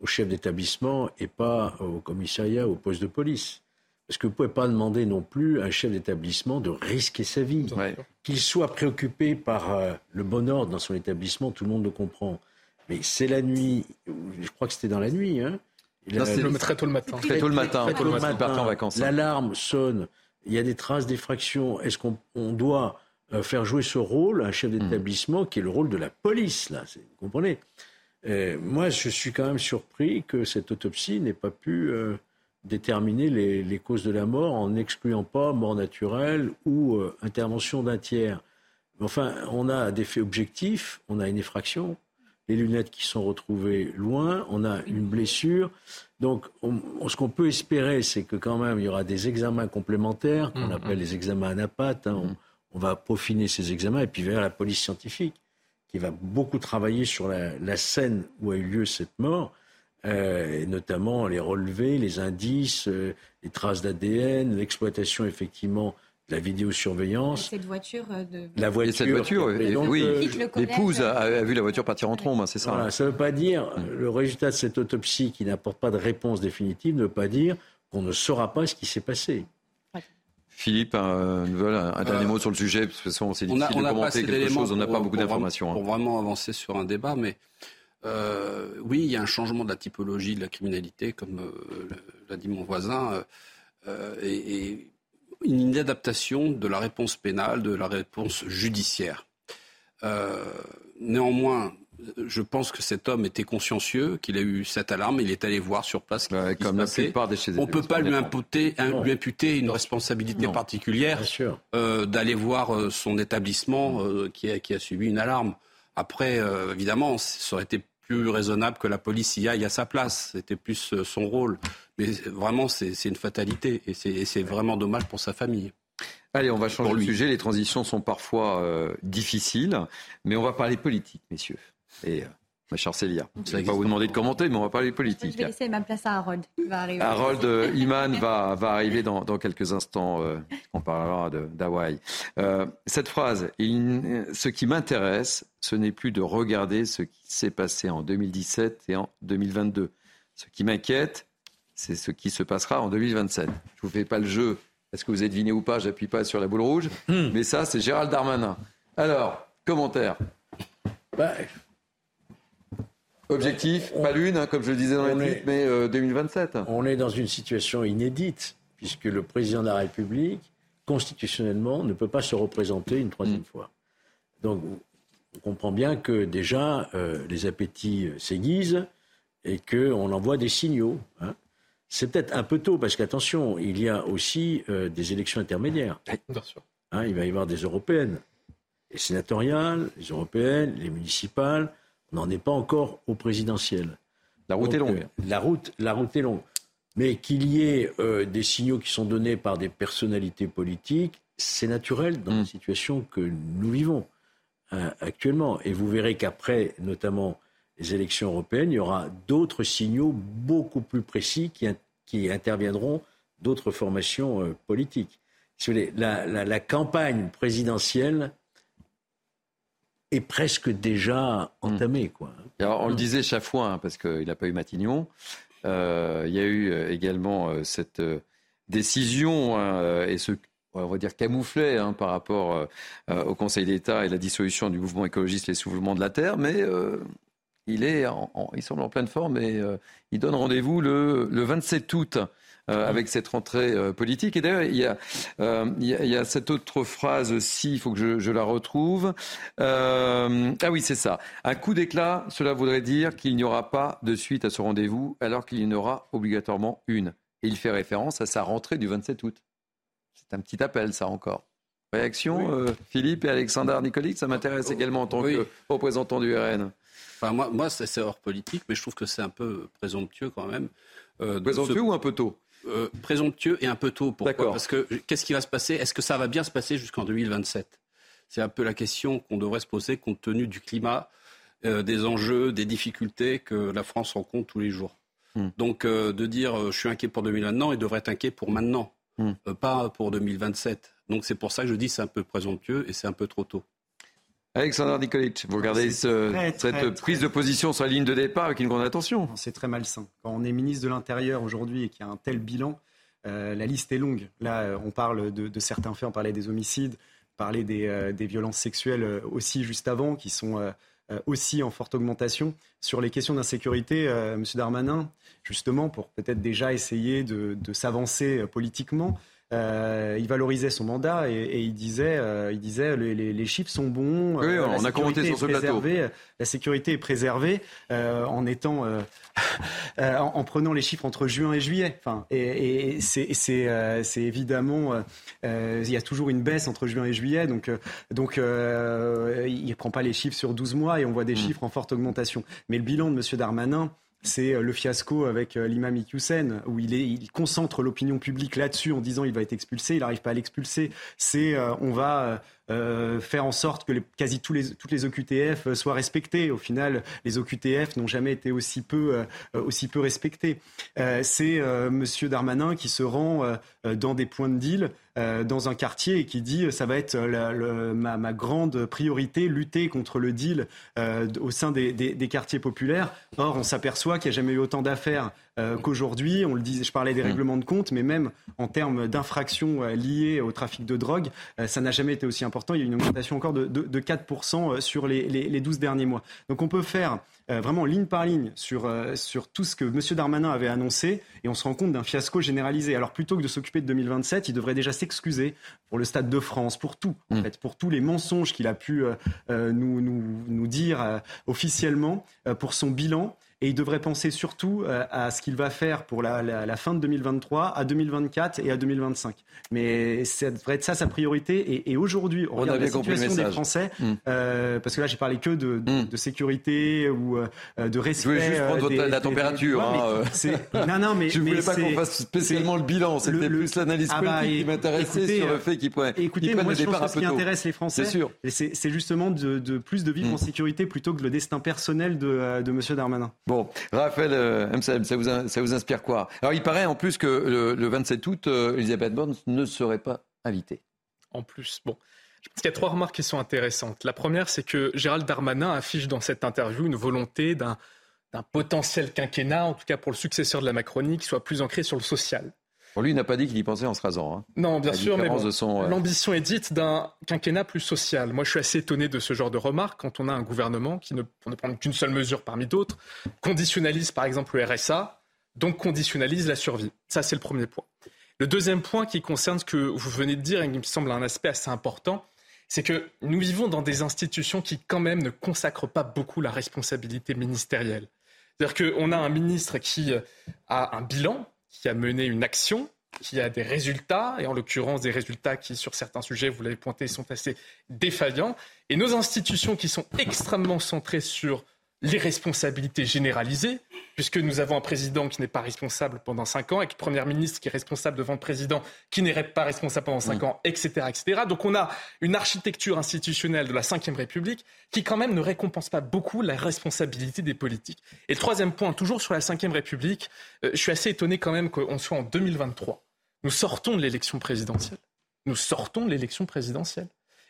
au chef d'établissement et pas au commissariat ou au poste de police? Parce que vous ne pouvez pas demander non plus à un chef d'établissement de risquer sa vie. Qu'il soit préoccupé par euh, le bon ordre dans son établissement, tout le monde le comprend. Mais c'est la nuit, je crois que c'était dans la nuit. Hein, c'est très tôt le matin. Très tôt le matin, très tôt le matin. en vacances. L'alarme sonne, il y a des traces d'effraction. Est-ce qu'on doit faire jouer ce rôle un chef d'établissement qui est le rôle de la police, là, vous comprenez? Euh, Moi, je suis quand même surpris que cette autopsie n'ait pas pu euh, déterminer les, causes de la mort en n'excluant pas mort naturelle ou intervention d'un tiers. Enfin, on a des faits objectifs, on a une effraction, les lunettes qui sont retrouvées loin, on a une blessure. Donc, ce qu'on peut espérer, c'est que quand même, il y aura des examens complémentaires, qu'on mmh, appelle mmh. les examens anapates. Hein. Mmh on va peaufiner ces examens et puis vers la police scientifique qui va beaucoup travailler sur la, scène où a eu lieu cette mort, euh, et notamment les relevés, les indices, euh, les traces d'ADN, l'exploitation effectivement de la vidéosurveillance. Cette voiture euh, de... La voiture. cette voiture, oui. L'épouse a, vu la voiture partir en trombe, hein, c'est ça. ça ne veut pas dire, le résultat de cette autopsie qui n'apporte pas de réponse définitive ne veut pas dire qu'on ne saura pas ce qui s'est passé. Philippe, un, un, dernier euh, mot sur le sujet, parce que c'est difficile on a, de commenter quelque chose, on n'a pas beaucoup d'informations. Hein. Pour vraiment avancer sur un débat, mais oui, il y a un changement de la typologie de la criminalité, comme l'a dit mon voisin, et, une inadaptation de la réponse pénale, de la réponse judiciaire. néanmoins, je pense que cet homme était consciencieux, qu'il a eu cette alarme, il est allé voir sur place ce qui comme se passait. On ne peut pas lui, imputer, lui imputer une responsabilité particulière euh, d'aller voir euh, son établissement euh, qui, a, qui, a, subi une alarme. Après, évidemment, ça aurait été plus raisonnable que la police y aille à sa place. C'était plus son rôle. Mais vraiment, c'est une fatalité et c'est vraiment dommage pour sa famille. Allez, on va changer de sujet. Les transitions sont parfois difficiles, mais on va parler politique, messieurs. Et euh, ma chère Célia, je ne vais pas vous demander de commenter, mais on va parler politique. Je vais laisser ma place à Harold. Harold euh, Iman va, va arriver dans, dans quelques instants. Euh, on parlera d'Hawaï. cette phrase, ce qui m'intéresse, ce n'est plus de regarder ce qui s'est passé en 2017 et en 2022. Ce qui m'inquiète, c'est ce qui se passera en 2027. Je ne vous fais pas le jeu. Est-ce que vous êtes deviné ou pas? J'appuie pas sur la boule rouge. Hmm. Mais ça, c'est Gérald Darmanin. Alors, commentaire. Bah, Objectif, pas l'une, hein, comme je le disais dans les mais 2027. Euh, on est dans une situation inédite, puisque le président de la République, constitutionnellement, ne peut pas se représenter une troisième mm. fois. Donc, on comprend bien que déjà, euh, les appétits euh, s'aiguisent et qu'on envoie des signaux. Hein. C'est peut-être un peu tôt, parce qu'attention, il y a aussi des élections intermédiaires. Bien sûr. Hein, il va y avoir des européennes, les sénatoriales, les européennes, les municipales. On n'en est pas encore au présidentiel. La route est longue. Euh, la, route, la route est longue. Mais qu'il y ait euh, des signaux qui sont donnés par des personnalités politiques, c'est naturel dans la mm. situation que nous vivons hein, actuellement. Et vous verrez qu'après, notamment les élections européennes, il y aura d'autres signaux beaucoup plus précis qui, interviendront d'autres formations euh, politiques. la, campagne présidentielle est presque déjà entamé. Quoi. on le disait chaque fois, hein, parce qu'il n'a pas eu Matignon. Euh, il y a eu euh, également euh, cette décision hein, et ce on va dire camouflet hein, par rapport au Conseil d'État et la dissolution du mouvement écologiste Les Soulèvements de la Terre, mais il est, il semble en pleine forme et il donne rendez-vous le, le 27 août euh, avec cette rentrée euh, politique. Et d'ailleurs, il y, a, euh, il, y a, cette autre phrase aussi, il faut que je, je la retrouve. ah oui, c'est ça. Un coup d'éclat, cela voudrait dire qu'il n'y aura pas de suite à ce rendez-vous, alors qu'il y en aura obligatoirement une. Et il fait référence à sa rentrée du 27 août. C'est un petit appel, ça encore. Réaction, Philippe et Alexandre Nicolic, ça m'intéresse également en tant que représentant du RN. Enfin, moi, moi c'est hors politique, mais je trouve que c'est un peu présomptueux quand même. présomptueux ou un peu tôt? Euh, présomptueux et un peu tôt. Pourquoi Parce que qu'est-ce qui va se passer? Est-ce que ça va bien se passer jusqu'en 2027 C'est un peu la question qu'on devrait se poser compte tenu du climat, euh, des enjeux, des difficultés que la France rencontre tous les jours. Hmm. Donc euh, de dire je suis inquiet pour 2029, il devrait être inquiet pour maintenant, hmm. pas pour 2027. Donc c'est pour ça que je dis c'est un peu présomptueux et c'est un peu trop tôt. Alexandre Nikolic, vous regardez cette prise de position sur la ligne de départ avec une grande attention. C'est très malsain. Quand on est ministre de l'Intérieur aujourd'hui et qu'il y a un tel bilan, euh, la liste est longue. Là, euh, on parle de, certains faits, on parlait des homicides, on parlait des, euh, violences sexuelles aussi juste avant, qui sont aussi en forte augmentation. Sur les questions d'insécurité, M. Darmanin, justement, pour peut-être déjà essayer de s'avancer politiquement, euh, il valorisait son mandat et, il disait, euh, il disait les, chiffres sont bons. Oui, on a commenté sur ce plateau. La sécurité est préservée euh, en étant, en, prenant les chiffres entre juin et juillet. Enfin, et, c'est évidemment, il y a toujours une baisse entre juin et juillet, donc donc il ne prend pas les chiffres sur 12 mois et on voit des hmm. chiffres en forte augmentation. Mais le bilan de M. Darmanin c'est euh, le fiasco avec euh, l'imam Iqiyoussen, où il, est, il concentre l'opinion publique là-dessus en disant il va être expulsé, il n'arrive pas à l'expulser. C'est euh, on va faire en sorte que quasi tous les, toutes les OQTF soient respectées. Au final, les OQTF n'ont jamais été aussi peu, aussi peu respectés. c'est Monsieur Darmanin qui se rend dans des points de deal euh, dans un quartier et qui dit ça va être euh, ma, grande priorité, lutter contre le deal euh, au sein des, quartiers populaires. Or, on s'aperçoit qu'il n'y a jamais eu autant d'affaires qu'aujourd'hui, on le dit, je parlais des mmh. règlements de compte, mais même en termes d'infractions liées au trafic de drogue, ça n'a jamais été aussi important. Il y a une augmentation encore de, de, 4% sur les, les, les 12 derniers mois. Donc on peut faire euh, vraiment ligne par ligne sur, euh, sur tout ce que M. Darmanin avait annoncé et on se rend compte d'un fiasco généralisé. Alors plutôt que de s'occuper de 2027, il devrait déjà s'excuser pour le Stade de France, pour tout, en mm. fait, pour tous les mensonges qu'il a pu euh, nous, nous, nous, dire officiellement, pour son bilan et il devrait penser surtout euh, à ce qu'il va faire pour la, la, fin de 2023, à 2024 et à 2025. Mais ça devrait être ça sa priorité. Et, et aujourd'hui, on, regarde la situation des Français, hmm. euh, parce que là, j'ai parlé que de, de, de sécurité ou euh, de respect. Je voulais juste prendre des, la température. Hein, non, non, mais je voulais pas qu'on fasse spécialement le bilan. C'était plus l'analyse ah bah, politique qui m'intéressait sur le fait qu'il pourrait. Écoutez, moi, je pense que ce qui intéresse les Français, c'est justement de, de, plus de vivre en hmm. sécurité plutôt que le destin personnel de, de M. Darmanin. Bon, Raphaël euh, ça vous, ça vous inspire quoi? Alors, il paraît en plus que le, 27 août, euh, Elisabeth Borne ne serait pas invitée. En plus, bon. Je pense qu'il y a trois remarques qui sont intéressantes. La première, c'est que Gérald Darmanin affiche dans cette interview une volonté d'un potentiel quinquennat, en tout cas pour le successeur de la Macronie, qui soit plus ancré sur le social lui, il n'a pas dit qu'il y pensait en se rasant. Hein. Non, bien sûr, mais euh, l'ambition est dite d'un quinquennat plus social. Moi, je suis assez étonné de ce genre de remarques quand on a un gouvernement qui, ne, pour ne prendre qu'une seule mesure parmi d'autres, conditionnalise par exemple le RSA, donc conditionnalise la survie. Ça, c'est le premier point. Le deuxième point qui concerne ce que vous venez de dire et qui me semble un aspect assez important, c'est que nous vivons dans des institutions qui, quand même, ne consacrent pas beaucoup la responsabilité ministérielle. C'est-à-dire qu'on a un ministre qui a un bilan, qui a mené une action, qui a des résultats, et en l'occurrence des résultats qui, sur certains sujets, vous l'avez pointé, sont assez défaillants. Et nos institutions qui sont extrêmement centrées sur les responsabilités généralisées, puisque nous avons un président qui n'est pas responsable pendant cinq ans, et une première ministre qui est responsable devant le président qui n'est pas responsable pendant cinq mm. ans, etc., etc. Donc on a une architecture institutionnelle de la Ve République qui quand même ne récompense pas beaucoup la responsabilité des politiques. Et le troisième point, toujours sur la Ve République, euh, je suis assez étonné quand même qu'on soit en 2023. Nous sortons de l'élection présidentielle. Nous sortons de l'élection présidentielle.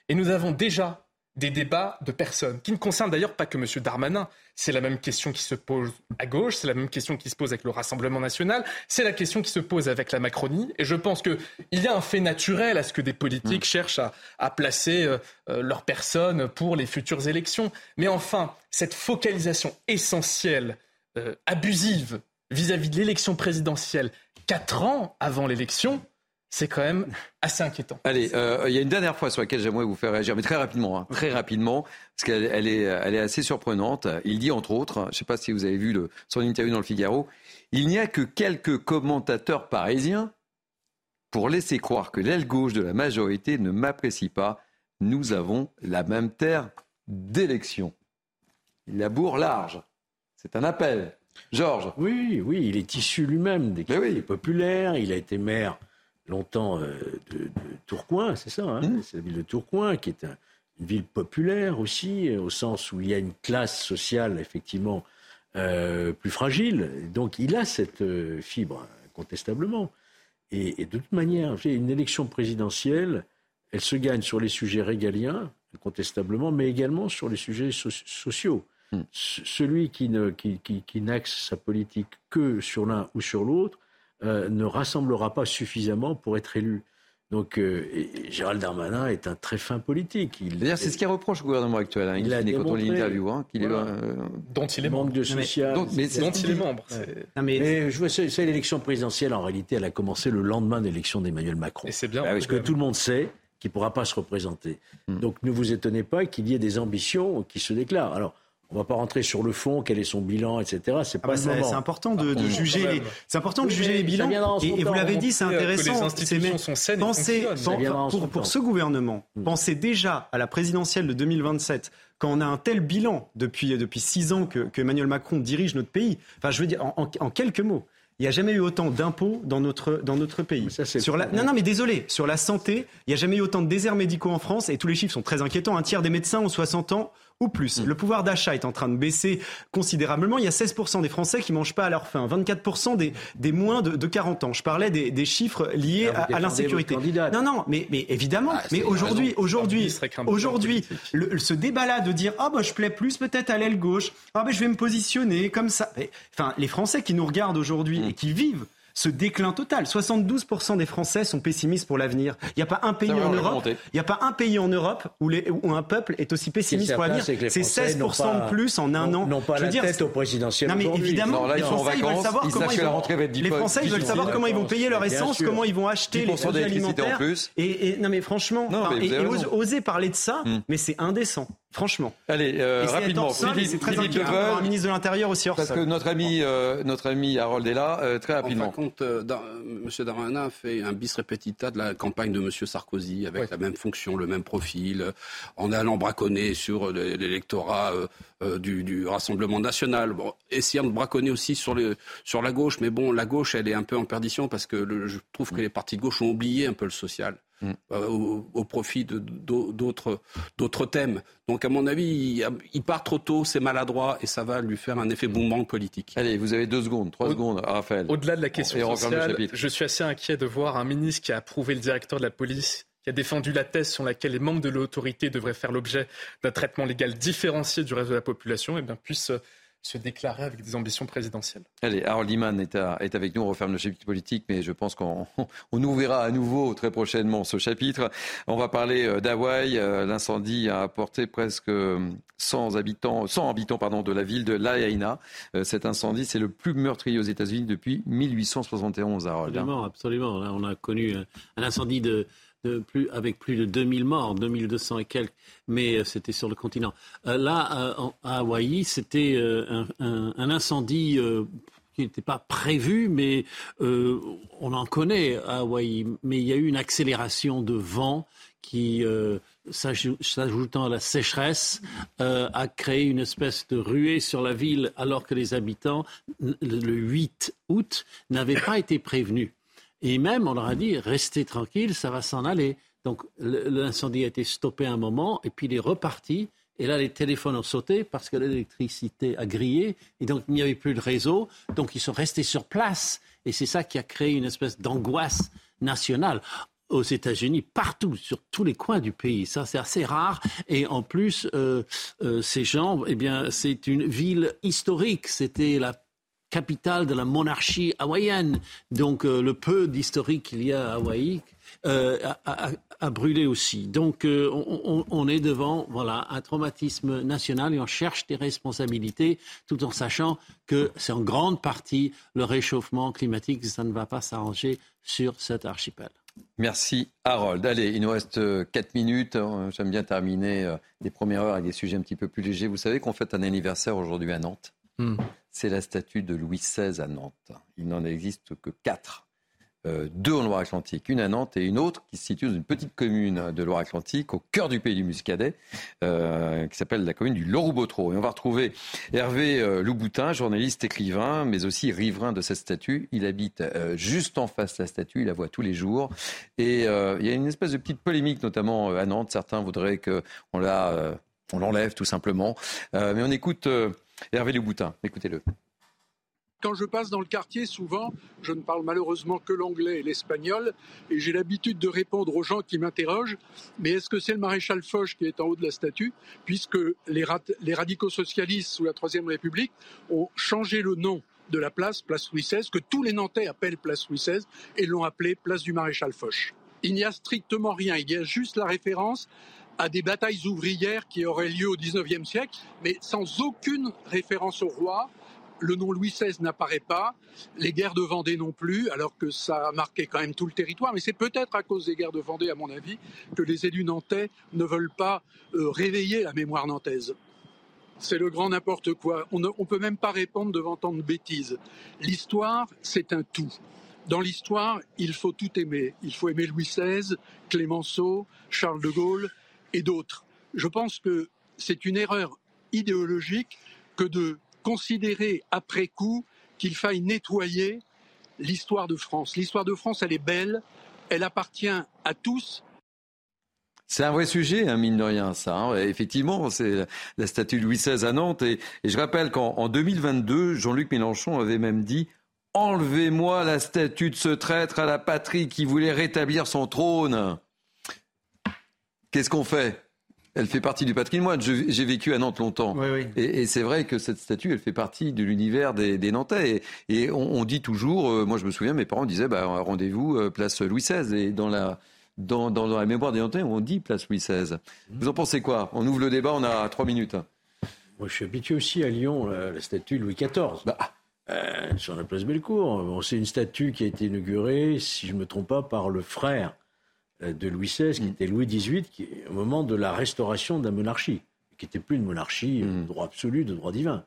Et nous avons déjà des débats de personnes, qui ne concernent d'ailleurs pas que M. Darmanin. C'est la même question qui se pose à gauche, c'est la même question qui se pose avec le Rassemblement national, c'est la question qui se pose avec la Macronie. Et je pense qu'il y a un fait naturel à ce que des politiques mm. cherchent à, placer euh, euh, leurs personnes pour les futures élections. Mais enfin, cette focalisation essentielle, euh, abusive, vis-à-vis de l'élection présidentielle, quatre ans avant l'élection, c'est quand même assez inquiétant. Allez, euh, il y a une dernière fois sur laquelle j'aimerais vous faire réagir, mais très rapidement, hein, très rapidement, parce qu'elle elle est, elle est assez surprenante. Il dit entre autres, je ne sais pas si vous avez vu le, son interview dans le Figaro, il n'y a que quelques commentateurs parisiens pour laisser croire que l'aile gauche de la majorité ne m'apprécie pas. Nous avons la même terre d'élection. Il laboure large. C'est un appel. Georges. Oui, oui, il est issu lui-même des quartiers populaires. Il a été maire longtemps euh, de, Tourcoing, c'est ça, hein mmh. c'est la ville de Tourcoing, qui est une ville populaire aussi, au sens où il y a une classe sociale effectivement euh, plus fragile. Donc il a cette euh, fibre, incontestablement. Et, de toute manière, une élection présidentielle, elle se gagne sur les sujets régaliens, incontestablement, mais également sur les sujets sociaux. Mmh. Celui qui, ne, qui, qui n'axe sa politique que sur l'un ou sur l'autre euh, ne rassemblera pas suffisamment pour être élu. Donc euh, Gérald Darmanin est un très fin politique. D'ailleurs, c'est ce qu'il reproche au gouvernement actuel. Hein. Il, a quand on l'interview, hein, qu'il est euh, dont il est membre de social, dont, mais, dont il est membre. mais, je vois, c'est l'élection présidentielle. En réalité, elle a commencé le lendemain de l'élection d'Emmanuel Macron. Et c'est bien parce que tout le monde sait qu'il ne pourra pas se représenter. Hmm. Donc ne vous étonnez pas qu'il y ait des ambitions qui se déclarent. Alors on ne va pas rentrer sur le fond, quel est son bilan, etc. C'est pas ah C'est important de, juger. Les, c'est important de juger les bilans. Et, vous l'avez dit, c'est intéressant. C'est penser pour, pour, ce gouvernement, mm. pensez déjà à la présidentielle de 2027 quand on a un tel bilan depuis depuis six ans que, que, Emmanuel Macron dirige notre pays. Enfin, je veux dire en quelques mots. Il n'y a jamais eu autant d'impôts dans notre, dans notre pays. Ça, sur la... Non, non, mais désolé, sur la santé, il n'y a jamais eu autant de déserts médicaux en France et tous les chiffres sont très inquiétants. Un tiers des médecins ont 60 ans ou plus. Le pouvoir d'achat est en train de baisser considérablement. Il y a 16% des Français qui mangent pas à leur faim, 24% des, des moins de, 40 ans. Je parlais des, des chiffres liés à, à l'insécurité. Non, non, mais, mais évidemment. Ah, mais aujourd'hui, aujourd'hui, aujourd'hui, ce débat-là de dire ah bah je plais plus peut-être à l'aile gauche, ah bah je vais me positionner comme ça. Enfin, les Français qui nous regardent aujourd'hui mm. et qui vivent ce déclin total. 72% des Français sont pessimistes pour l'avenir. Il n'y a pas un pays en Europe. Il n'y a pas un pays en Europe où, les, où, un peuple est aussi pessimiste pour l'avenir. C'est 16% de plus en un an. Non pas la tête au présidentiel. Non mais évidemment, les Français veulent savoir comment ils vont. Les Français ils veulent savoir comment ils vont payer leur essence, comment ils vont acheter les produits alimentaires. Et non mais franchement, et oser parler de ça, hmm. mais c'est indécent. Franchement. Allez, euh, rapidement. C'est très inquiétant. Un ministre de l'Intérieur aussi hors Parce que notre ami, euh, notre ami Harold est là. Euh, très rapidement. En fin compte, euh, M. Darmanin fait un bis repetita de la campagne de M. Sarkozy avec la même fonction, le même profil, en allant braconner sur l'électorat du, du, Rassemblement national, bon, essayant de braconner aussi sur, la gauche. Mais bon, la gauche, elle est un peu en perdition parce que le, je trouve que les partis de gauche ont oublié un peu le social. Mm. Euh, au, profit d'autres thèmes. Donc, à mon avis, il, part trop tôt, c'est maladroit et ça va lui faire un effet boomerang politique. Allez, vous avez deux secondes, trois secondes, Raphaël. Au-delà de la question sociale, je suis assez inquiet de voir un ministre qui a approuvé le directeur de la police qui a défendu la thèse sur laquelle les membres de l'autorité devraient faire l'objet d'un traitement légal différencié du reste de la population, et bien puisse se déclarer avec des ambitions présidentielles. Allez, Harold Liman est, est, avec nous, on referme le chapitre politique, mais je pense qu'on on ouvrira à nouveau très prochainement ce chapitre. On va parler euh, d'Hawaï. Euh, l'incendie a apporté presque 100 habitants, 100 habitants pardon, de la ville de Lahaina. Euh, cet incendie, c'est le plus meurtrier aux États-Unis depuis 1871, Harold. Absolument, absolument. on a connu un incendie de avec plus de 2000 morts, 2200 et quelques, mais euh, c'était sur le continent. Euh, là, euh, à Hawaï, c'était un, incendie qui n'était pas prévu, mais on en connaît à Hawaï. Mais il y a eu une accélération de vent qui, s'ajoutant à la sécheresse, a créé une espèce de ruée sur la ville alors que les habitants, le 8 août, n'avaient pas été prévenus. Et même, on leur a dit, restez tranquille, ça va s'en aller. Donc l'incendie a été stoppé un moment, et puis il est reparti. Et là, les téléphones ont sauté parce que l'électricité a grillé, et donc il n'y avait plus de réseau. Donc ils sont restés sur place. Et c'est ça qui a créé une espèce d'angoisse nationale aux États-Unis, partout, sur tous les coins du pays. Ça, c'est assez rare. Et en plus, euh, euh, ces gens, eh bien, c'est une ville historique. C'était la capitale de la monarchie hawaïenne. Donc euh, le peu d'historique qu'il y a à Hawaï euh, a, brûlé aussi. Donc euh, on, est devant voilà, un traumatisme national et on cherche des responsabilités tout en sachant que c'est en grande partie le réchauffement climatique. Ça ne va pas s'arranger sur cet archipel. Merci Harold. Allez, il nous reste 4 minutes. J'aime bien terminer les premières heures avec des sujets un petit peu plus légers. Vous savez qu'on fête un anniversaire aujourd'hui à Nantes. Hmm c'est la statue de Louis XVI à Nantes. Il n'en existe que quatre. Euh, deux en Loire-Atlantique, une à Nantes et une autre qui se situe dans une petite commune de Loire-Atlantique, au cœur du pays du Muscadet, euh, qui s'appelle la commune du Loroux-Botreau. Et on va retrouver Hervé euh, Louboutin, journaliste écrivain, mais aussi riverain de cette statue. Il habite juste en face de la statue, il la voit tous les jours. Et il y a une espèce de petite polémique, notamment à Nantes. Certains voudraient qu'on on l'enlève tout simplement. mais on écoute Hervé Louboutin, écoutez-le. Quand je passe dans le quartier, souvent, je ne parle malheureusement que l'anglais et l'espagnol, et j'ai l'habitude de répondre aux gens qui m'interrogent, mais est-ce que c'est le maréchal Foch qui est en haut de la statue Puisque les, les radicaux socialistes sous la Troisième République ont changé le nom de la place, place Louis XVI, que tous les Nantais appellent place Louis XVI, et l'ont appelée place du maréchal Foch. Il n'y a strictement rien, il y a juste la référence à des batailles ouvrières qui auraient lieu au XIXe siècle, mais sans aucune référence au roi. Le nom Louis XVI n'apparaît pas, les guerres de Vendée non plus, alors que ça a marqué quand même tout le territoire. Mais c'est peut-être à cause des guerres de Vendée, à mon avis, que les élus nantais ne veulent pas euh, réveiller la mémoire nantaise. C'est le grand n'importe quoi. On ne peut même pas répondre devant tant de bêtises. L'histoire, c'est un tout. Dans l'histoire, il faut tout aimer. Il faut aimer Louis XVI, Clémenceau, Charles de Gaulle, et d'autres. Je pense que c'est une erreur idéologique que de considérer après coup qu'il faille nettoyer l'histoire de France. L'histoire de France, elle est belle, elle appartient à tous. C'est un vrai sujet, hein, mine de rien, ça. Hein. Effectivement, c'est la statue de Louis XVI à Nantes. Et, je rappelle qu'en 2022, Jean-Luc Mélenchon avait même dit Enlevez-moi la statue de ce traître à la patrie qui voulait rétablir son trône. Qu'est-ce qu'on fait? Elle fait partie du patrimoine. J'ai vécu à Nantes longtemps. Et, c'est vrai que cette statue, elle fait partie de l'univers des, Nantais. Et, on, dit toujours, euh, moi je me souviens, mes parents disaient, bah, rendez-vous euh, place Louis XVI. Et dans la, dans, dans, la mémoire des Nantais, on dit place Louis XVI. Vous en pensez quoi? On ouvre le débat, on a trois minutes. Moi je suis habitué aussi à Lyon, la, statue Louis XIV. Bah. Euh, sur la place Bellecour. Bon, c'est une statue qui a été inaugurée, si je ne me trompe pas, par le frère de Louis XVI, qui mm. était Louis XVIII, qui, au moment de la restauration de la monarchie, qui n'était plus une monarchie de mm. droit absolu, de droit divin.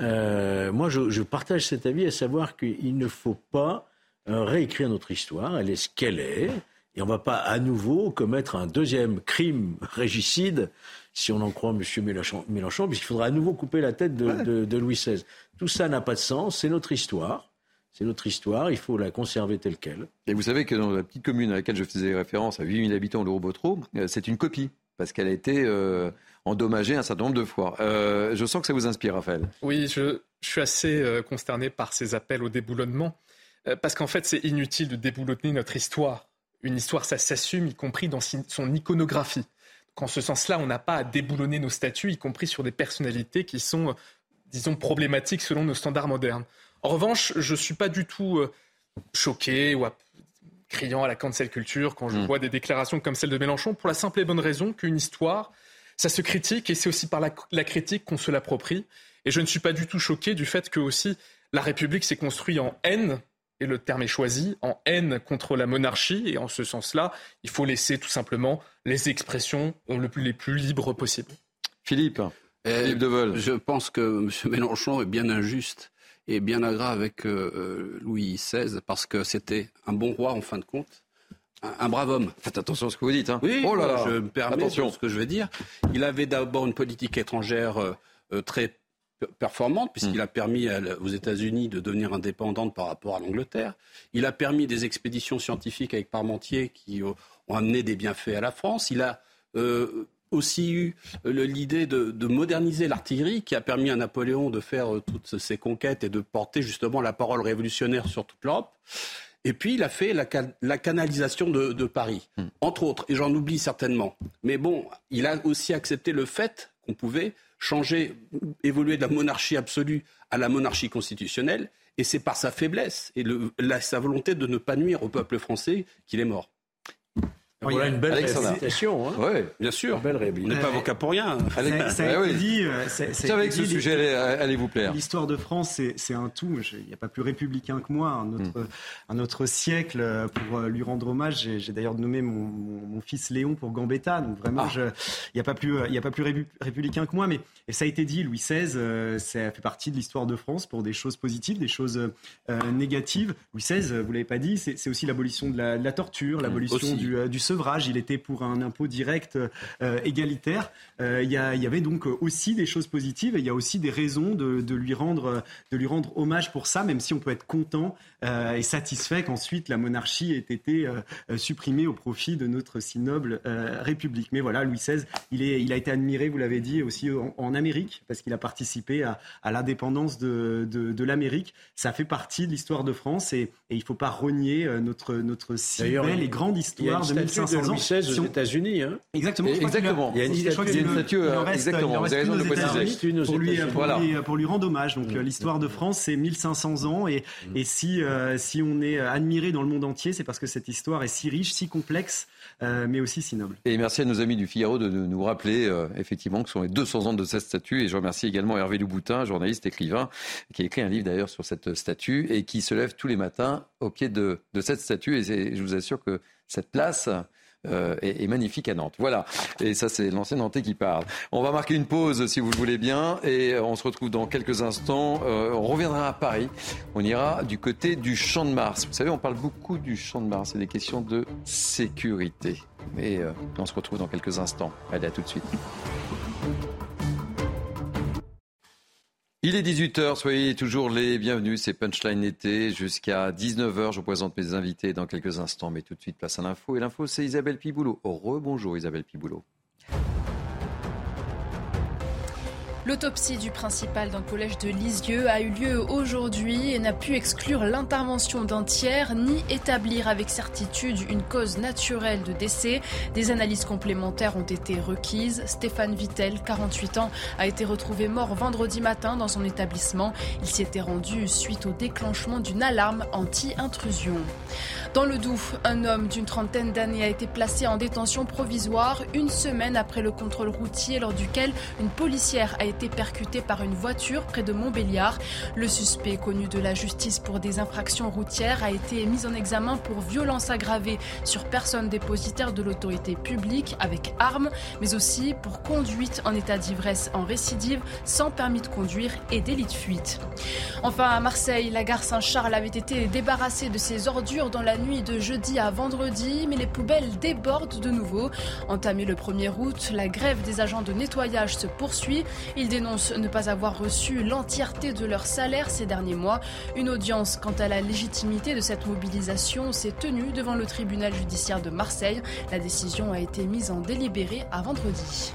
Euh, moi, je, partage cet avis, à savoir qu'il ne faut pas euh, réécrire notre histoire. Elle est ce qu'elle est. Et on ne va pas à nouveau commettre un deuxième crime régicide, si on en croit M. Mélenchon, Mélenchon puisqu'il faudra à nouveau couper la tête de Louis XVI. Tout ça n'a pas de sens, c'est notre histoire. C'est notre histoire, il faut la conserver telle qu'elle. Et vous savez que dans la petite commune à laquelle je faisais référence, à 8000 habitants, le Robotro, euh, c'est une copie, parce qu'elle a été euh, endommagée un certain nombre de fois. Euh, je sens que ça vous inspire, Raphaël. Oui, je, suis assez consterné par ces appels au déboulonnement, parce qu'en fait, c'est inutile de déboulonner notre histoire. Une histoire, ça s'assume, y compris dans son iconographie. En ce sens-là, on n'a pas à déboulonner nos statuts, y compris sur des personnalités qui sont, disons, problématiques selon nos standards modernes. En revanche, je ne suis pas du tout euh, choqué ou criant à la cancel culture quand je hmm. vois des déclarations comme celle de Mélenchon, pour la simple et bonne raison qu'une histoire, ça se critique et c'est aussi par la, critique qu'on se l'approprie. Et je ne suis pas du tout choqué du fait que aussi la République s'est construite en haine, et le terme est choisi, en haine contre la monarchie. Et en ce sens-là, il faut laisser tout simplement les expressions les plus libres possibles. Philippe, Philippe Deveul. Je pense que M. Mélenchon est bien injuste et bien agréable avec euh, euh, Louis XVI parce que c'était un bon roi en fin de compte. Un, brave homme. Faites attention à ce que vous dites. Hein. Oui, oh là là. je me permets ce que je veux dire. Il avait d'abord une politique étrangère euh, très performante, puisqu'il hmm. a permis aux États-Unis de devenir indépendante par rapport à l'Angleterre. Il a permis des expéditions scientifiques avec Parmentier qui ont amené des bienfaits à la France. Il a aussi eu l'idée de, moderniser l'artillerie qui a permis à Napoléon de faire euh, toutes ses conquêtes et de porter justement la parole révolutionnaire sur toute l'Europe. Et puis il a fait la, canalisation de, Paris, hmm. entre autres, et j'en oublie certainement. Mais bon, il a aussi accepté le fait qu'on pouvait changer, évoluer de la monarchie absolue à la monarchie constitutionnelle, et c'est par sa faiblesse et sa volonté de ne pas nuire au peuple français qu'il est mort. Voilà une belle réhabilitation. Hein. Oui, bien sûr. belle On n'est pas avocat pour rien. Ça, a été dit. C'est avec ce sujet allez vous plaire. L'histoire de France, c'est un tout. Il n'y a pas plus républicain que moi. Un autre, un autre siècle euh, pour euh, lui rendre hommage. J'ai d'ailleurs nommé mon, mon, fils Léon pour Gambetta. Donc vraiment, ah. il n'y a pas plus, il y a pas plus républicain que moi. Mais ça a été dit. Louis XVI, euh, ça fait partie de l'histoire de France pour des choses positives, des choses négatives. Louis XVI, vous l'avez pas dit, c'est aussi l'abolition de, la, torture, l'abolition du, du sevrage, il était pour un impôt direct euh, égalitaire. Euh, il y, avait donc aussi des choses positives et il y a aussi des raisons de, lui rendre, de lui rendre hommage pour ça, même si on peut être content euh, et satisfait qu'ensuite la monarchie ait été supprimée au profit de notre si noble République. Mais voilà, Louis XVI, il, est, il a été admiré, vous l'avez dit, aussi en, Amérique, parce qu'il a participé à, l'indépendance de, de, l'Amérique. Ça fait partie de l'histoire de France et, il ne faut pas renier notre, notre si belle et grande histoire de 1500 ans. Louis XVI aux États-Unis. Hein. Exactement. exactement. Il y a une statue. Exactement. Vous avez raison de le préciser. Pour lui, pour lui rendre hommage. Donc mmh. l'histoire de France, c'est 1500 ans. Et, mmh. et si, euh, si on est admiré dans le monde entier, c'est parce que cette histoire est si riche, si complexe, euh, mais aussi si noble. Et merci à nos amis du Figaro de nous rappeler euh, effectivement que ce sont les 200 ans de cette statue. Et je remercie également Hervé Louboutin, journaliste, écrivain, qui a écrit un livre d'ailleurs sur cette statue et qui se lève tous les matins au pied de, de cette statue. Et je vous assure que cette place euh, est, magnifique à Nantes. Voilà. Et ça, c'est l'ancien Nantais qui parle. On va marquer une pause, si vous le voulez bien, et on se retrouve dans quelques instants. Euh, on reviendra à Paris. On ira du côté du Champ de Mars. Vous savez, on parle beaucoup du Champ de Mars. C'est des questions de sécurité. Et euh, on se retrouve dans quelques instants. Allez, à tout de suite. Il est 18h, soyez toujours les bienvenus. C'est Punchline été jusqu'à 19h. Je vous présente mes invités dans quelques instants, mais tout de suite place à l'info. Et l'info, c'est Isabelle Piboulot. Rebonjour Isabelle Piboulot. L'autopsie du principal d'un collège de Lisieux a eu lieu aujourd'hui et n'a pu exclure l'intervention d'un tiers ni établir avec certitude une cause naturelle de décès. Des analyses complémentaires ont été requises. Stéphane Vittel, 48 ans, a été retrouvé mort vendredi matin dans son établissement. Il s'y était rendu suite au déclenchement d'une alarme anti-intrusion. Dans le Doubs, un homme d'une trentaine d'années a été placé en détention provisoire une semaine après le contrôle routier lors duquel une policière a été percutée par une voiture près de Montbéliard. Le suspect, connu de la justice pour des infractions routières, a été mis en examen pour violence aggravée sur personne dépositaire de l'autorité publique avec arme, mais aussi pour conduite en état d'ivresse en récidive sans permis de conduire et délit de fuite. Enfin, à Marseille, la gare Saint-Charles avait été débarrassée de ses ordures dans la nuit de jeudi à vendredi, mais les poubelles débordent de nouveau. Entamé le 1er août, la grève des agents de nettoyage se poursuit. Ils dénoncent ne pas avoir reçu l'entièreté de leur salaire ces derniers mois. Une audience quant à la légitimité de cette mobilisation s'est tenue devant le tribunal judiciaire de Marseille. La décision a été mise en délibéré à vendredi.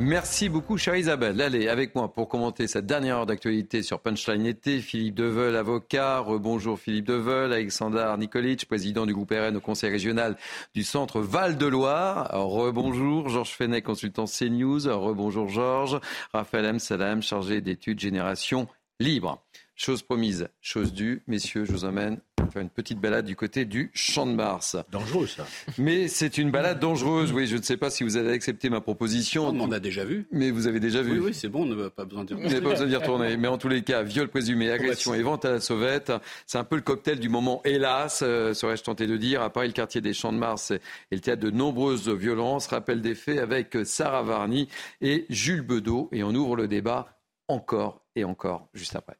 Merci beaucoup, chère Isabelle. Allez, avec moi pour commenter cette dernière heure d'actualité sur Punchline été, Philippe Deveul, avocat. Rebonjour Philippe Deveul, Alexandre Nikolic, président du groupe RN au Conseil régional du centre Val-de-Loire. Rebonjour Georges Fenet, consultant CNews. Rebonjour Georges. Raphaël M. Salam, chargé d'études Génération Libre. Chose promise, chose due. Messieurs, je vous emmène faire une petite balade du côté du Champ de Mars. Dangereux, ça. Mais c'est une balade dangereuse. Oui, je ne sais pas si vous avez accepté ma proposition. On en a déjà vu. Mais vous avez déjà vu. Oui, oui, c'est bon, on n'a pas besoin de Vous n'avez pas besoin d'y retourner. Mais en tous les cas, viol présumé, agression et vente à la sauvette, c'est un peu le cocktail du moment, hélas, euh, serais-je tenté de dire. À Paris, le quartier des Champs de Mars est le théâtre de nombreuses violences. Rappel des faits avec Sarah Varny et Jules Bedeau. Et on ouvre le débat encore et encore juste après.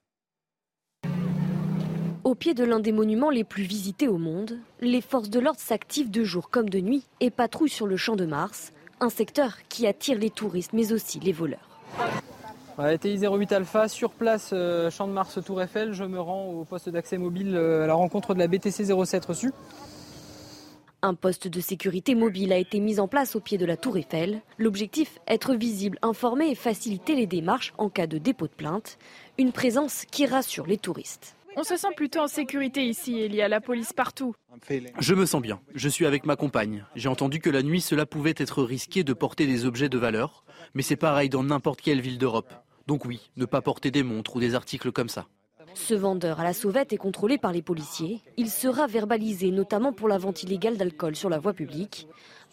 Au pied de l'un des monuments les plus visités au monde, les forces de l'ordre s'activent de jour comme de nuit et patrouillent sur le champ de Mars, un secteur qui attire les touristes mais aussi les voleurs. TI 08 Alpha, sur place, euh, champ de Mars, Tour Eiffel, je me rends au poste d'accès mobile euh, à la rencontre de la BTC 07 reçue. Un poste de sécurité mobile a été mis en place au pied de la Tour Eiffel. L'objectif, être visible, informer et faciliter les démarches en cas de dépôt de plainte. Une présence qui rassure les touristes. On se sent plutôt en sécurité ici, il y a la police partout. Je me sens bien, je suis avec ma compagne. J'ai entendu que la nuit cela pouvait être risqué de porter des objets de valeur, mais c'est pareil dans n'importe quelle ville d'Europe. Donc oui, ne pas porter des montres ou des articles comme ça. Ce vendeur à la sauvette est contrôlé par les policiers. Il sera verbalisé notamment pour la vente illégale d'alcool sur la voie publique.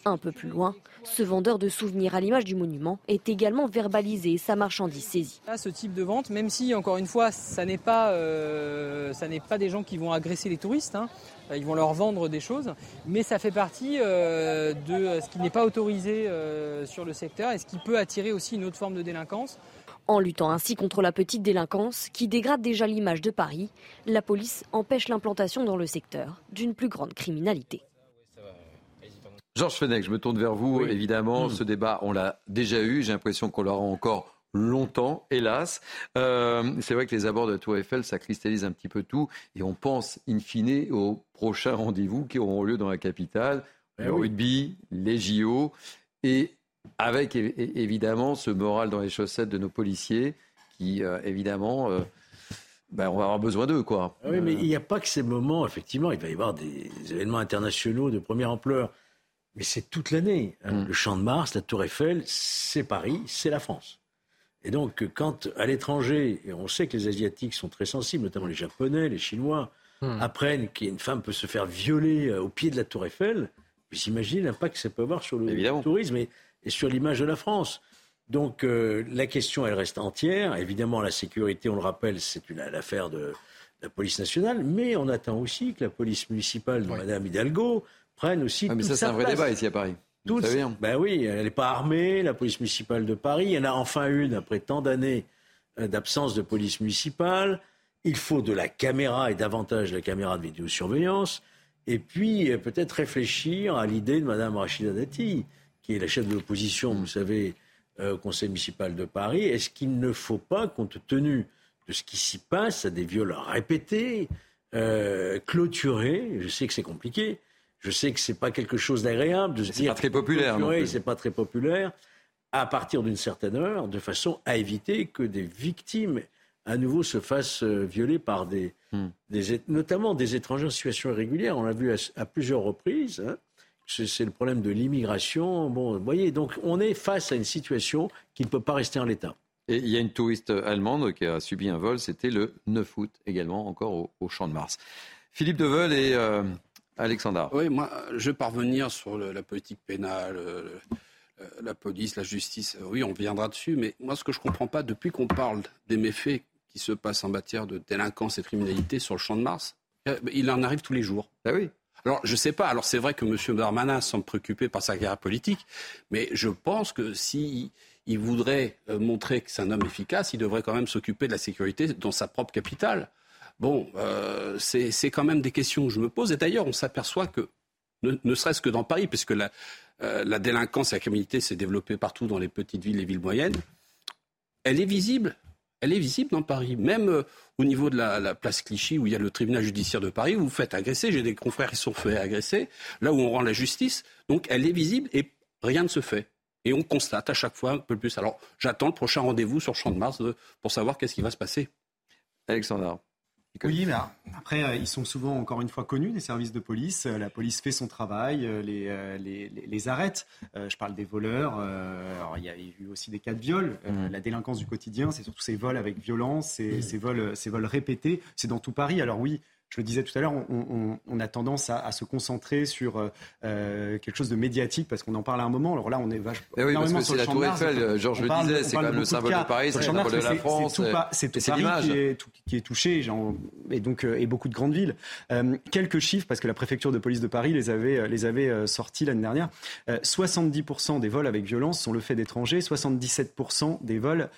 Un peu plus loin, ce vendeur de souvenirs à l'image du monument est également verbalisé et sa marchandise saisie. ce type de vente, même si encore une fois, ça n'est pas, euh, pas des gens qui vont agresser les touristes, hein. ils vont leur vendre des choses, mais ça fait partie euh, de ce qui n'est pas autorisé euh, sur le secteur et ce qui peut attirer aussi une autre forme de délinquance. En luttant ainsi contre la petite délinquance qui dégrade déjà l'image de Paris, la police empêche l'implantation dans le secteur d'une plus grande criminalité. Georges Fenech, je me tourne vers vous. Évidemment, hmm. ce débat, on l'a déjà eu. J'ai l'impression qu'on l'aura encore longtemps, hélas. Euh, c'est vrai que les abords de la Tour Eiffel, ça cristallise un petit peu tout. Et on pense, in fine, aux prochains rendez-vous qui auront lieu dans la capitale. Eh le rugby, les JO. Et avec évidemment ce moral dans les chaussettes de nos policiers qui, euh, évidemment, euh, ben, on va avoir besoin d'eux. quoi. Ah oui, mais il n'y a pas que ces moments, effectivement. Il va y avoir des événements internationaux de première ampleur mais c'est toute l'année. Hein. Mm. Le Champ de Mars, la Tour Eiffel, c'est Paris, c'est la France. Et donc, quand à l'étranger, et on sait que les Asiatiques sont très sensibles, notamment les Japonais, les Chinois, mm. apprennent qu'une femme peut se faire violer euh, au pied de la Tour Eiffel, vous imaginez l'impact que ça peut avoir sur le tourisme et, sur l'image de la France. Donc, euh, la question, elle reste entière. Évidemment, la sécurité, on le rappelle, c'est une affaire de la police nationale, mais on attend aussi que la police municipale de Mme Hidalgo prennent aussi. Ah, mais ça, c'est un vrai débat ici à Paris. ben oui, elle n'est pas armée, la police municipale de Paris. En a enfin une après tant d'années euh, d'absence de police municipale. Il faut de la caméra et davantage de la caméra de vidéosurveillance. Et puis euh, peut-être réfléchir à l'idée de Mme Rachida Dati, qui est la chef de l'opposition, vous savez, au conseil municipal de Paris. Est-ce qu'il ne faut pas, compte tenu de ce qui s'y passe, à des viols répétés, clôturés, je sais que c'est compliqué, je sais que c'est pas quelque chose d'agréable de se dire. C'est pas très populaire. C'est pas très populaire. À partir d'une certaine heure, de façon à éviter que des victimes à nouveau se fassent euh, violer par des, hmm. notamment des étrangers en situation irrégulière. On l'a vu à, plusieurs reprises. Hein. C'est le problème de l'immigration. Bon, vous voyez, donc on est face à une situation qui ne peut pas rester en l'état. Et il y a une touriste allemande qui a subi un vol, c'était le 9 août également, encore au, Champ de Mars. Philippe Deveul et euh, Alexandra. Oui, moi, je vais parvenir sur la politique pénale, la police, la justice. Oui, on viendra dessus, mais moi, ce que je ne comprends pas, depuis qu'on parle des méfaits qui se passent en matière de délinquance et de criminalité sur le champ de Mars, euh, il en arrive tous les jours. Ah oui. Alors, je ne sais pas. Alors, c'est vrai que M. Darmanin semble préoccupé par sa carrière politique, mais je pense que si il voudrait euh, montrer que c'est un homme efficace, il devrait quand même s'occuper de la sécurité dans sa propre capitale. Bon, euh, c'est quand même des questions que je me pose. Et d'ailleurs, on s'aperçoit que, ne, serait-ce que dans Paris, puisque la, euh, la délinquance et la criminalité s'est développée partout dans les petites villes et villes moyennes, elle est visible. Elle est visible dans Paris. Même euh, au niveau de la, place Clichy, où il y a le tribunal judiciaire de Paris, où vous faites agresser. J'ai des confrères qui sont fait agresser, là où on rend la justice. Donc elle est visible et rien ne se fait. Et on constate à chaque fois un peu plus. Alors j'attends le prochain rendez-vous sur Champ de Mars pour savoir qu'est-ce qui va se passer. Alexandre. Oui, mais après, euh, ils sont souvent, encore une fois, connus des services de police. Euh, la police fait son travail, euh, les, les, les arrête. je parle des voleurs. alors, il y a eu aussi des cas de viol. Mmh. La délinquance du quotidien, c'est surtout ces vols avec violence, ces, mmh. ces, vols, ces vols répétés. C'est dans tout Paris. Alors oui, je le disais tout à l'heure, on, a tendance à, se concentrer sur euh, euh, quelque chose de médiatique parce qu'on en parle à un moment. Alors là, on est vachement. Eh oui, parce que c'est la Tour Eiffel, Georges le disait, c'est quand même le symbole de, Paris, c'est le symbole de la France. C'est tout, Paris qui est, qui est, touché, et donc euh, et beaucoup de grandes villes. quelques chiffres, parce que la préfecture de police de Paris les avait, les avait sortis l'année dernière. 70% des vols avec violence sont le fait d'étrangers, 77% des vols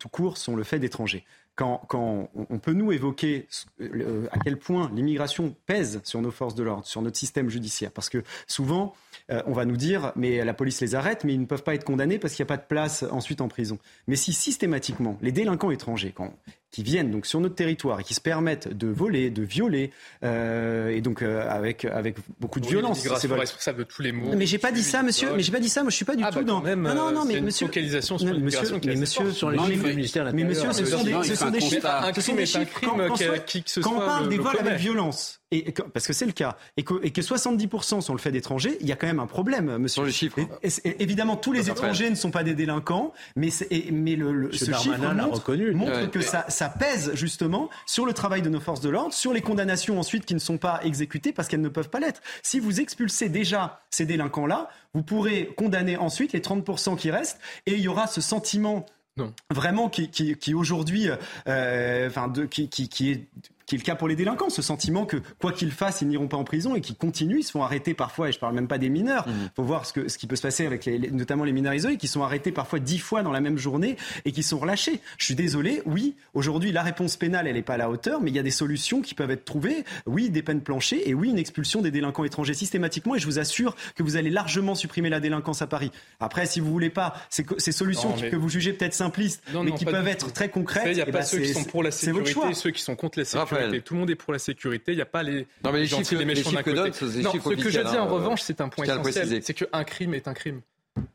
tout court sont le fait d'étrangers quand, on peut nous évoquer à quel point l'immigration pèse sur nos forces de l'ordre, sur notre système judiciaire, parce que souvent, euh, on va nous dire, mais la police les arrête, mais ils ne peuvent pas être condamnés parce qu'il n'y a pas de place ensuite en prison. Mais si systématiquement, les délinquants étrangers, quand qui viennent donc sur notre territoire et qui se permettent de voler, de violer, euh, et donc euh, avec avec beaucoup de oui, violence. C'est responsable de tous les maux. Mais j'ai pas dit ça, monsieur. Mais j'ai pas dit ça. Moi, je suis pas du ah, tout bah, dans. Même, non, non, non, mais une monsieur. Focalisation sur monsieur, mais monsieur, sur les chiffres du ministère Mais monsieur, ce sont des, ce sont des chiffres. Que ce soit. Quand on parle des vols avec violence et, parce que c'est le cas, et que, et que 70% sont le fait d'étrangers, il y a quand même un problème, monsieur. Sur les chiffres. évidemment, tous les étrangers ne sont pas des délinquants, mais, mais le, ce chiffre montre, montre que ça, ça pèse justement sur le travail de nos forces de l'ordre, sur les condamnations ensuite qui ne sont pas exécutées parce qu'elles ne peuvent pas l'être. Si vous expulsez déjà ces délinquants-là, vous pourrez condamner ensuite les 30% qui restent, et il y aura ce sentiment non. vraiment qui, qui, qui aujourd'hui, euh, enfin, de, qui, qui, qui est qui est le cas pour les délinquants, ce sentiment que quoi qu'ils fassent, ils n'iront pas en prison et qu'ils continuent, ils se font arrêter parfois, et je parle même pas des mineurs, il mmh. faut voir ce, que, ce qui peut se passer avec les, notamment les mineurs isolés, qui sont arrêtés parfois dix fois dans la même journée et qui sont relâchés. Je suis désolé, oui, aujourd'hui la réponse pénale, elle n'est pas à la hauteur, mais il y a des solutions qui peuvent être trouvées, oui, des peines planchées, et oui, une expulsion des délinquants étrangers systématiquement, et je vous assure que vous allez largement supprimer la délinquance à Paris. Après, si vous voulez pas ces, ces solutions que vous jugez peut-être simplistes, mais qui peuvent être très concrètes, il n'y a eh pas ben, ceux qui sont pour la sécurité et ceux qui sont contre la sécurité. Tout le monde est pour la sécurité. Il n'y a pas les, non, mais les, chiffres, les méchants d'un côté. non, ce que je dis en hein, revanche, c'est un point essentiel. C'est qu'un crime est un crime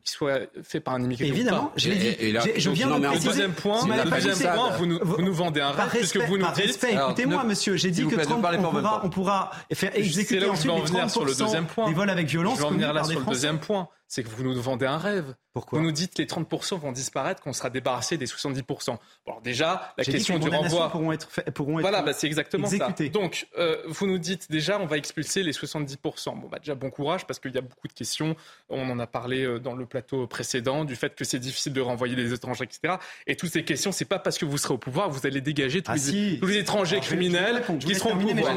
qui soit fait par un immigré. Évidemment, je l'ai dit. je viens de le deuxième point, le deuxième point vous, nous, vous nous vendez un rêve puisque vous nous dites. Écoutez-moi, monsieur, j'ai dit que 30, on, pourra, on pourra faire exécuter ensuite les 30% des vols avec violence. Je vais en venir là sur le deuxième point c'est que vous nous vendez un rêve. Pourquoi Vous nous dites que les 30% vont disparaître, qu'on sera débarrassé des 70%. Bon, alors déjà, la question du renvoi... pourront être, pourront être Voilà, bah c'est exactement ça. Donc, euh, vous nous dites déjà, on va expulser les 70%. Bon, bah déjà, bon courage, parce qu'il y a beaucoup de questions. On en a parlé euh, dans le plateau précédent, du fait que c'est difficile de renvoyer les étrangers, etc. Et toutes ces questions, c'est pas parce que vous serez au pouvoir, vous allez dégager tous, ah les, tous les, étrangers criminels qui seront au pouvoir.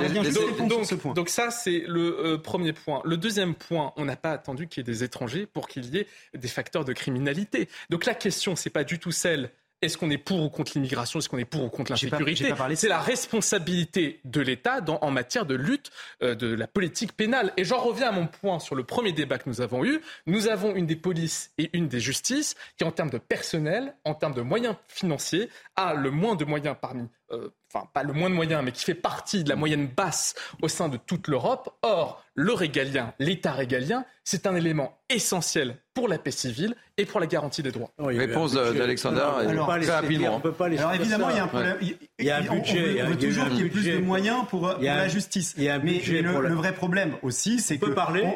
Donc, donc, ça, c'est le euh, premier point. Le deuxième point, on n'a pas attendu qu'il y ait des étrangers pour qu'il y ait des facteurs de criminalité. Donc la question, c'est pas du tout celle est-ce qu'on est pour ou contre l'immigration Est-ce qu'on est pour ou contre l'insécurité C'est la responsabilité de l'État en matière de lutte euh, de la politique pénale. Et j'en reviens à mon point sur le premier débat que nous avons eu. Nous avons une des polices et une des justices qui, en termes de personnel, en termes de moyens financiers, a le moins de moyens parmi euh, enfin pas le moins de moyens, mais qui fait partie de la moyenne basse au sein de toute l'Europe. Or, le régalien, l'État régalien, c'est un élément essentiel pour la paix civile et pour la garantie des droits. Réponse d'Alexander, très rapidement. Alors évidemment, il y a un problème. Il y a un budget. On veut toujours qu'il y ait plus de moyens pour la justice. Mais le vrai problème aussi, c'est que... peut parler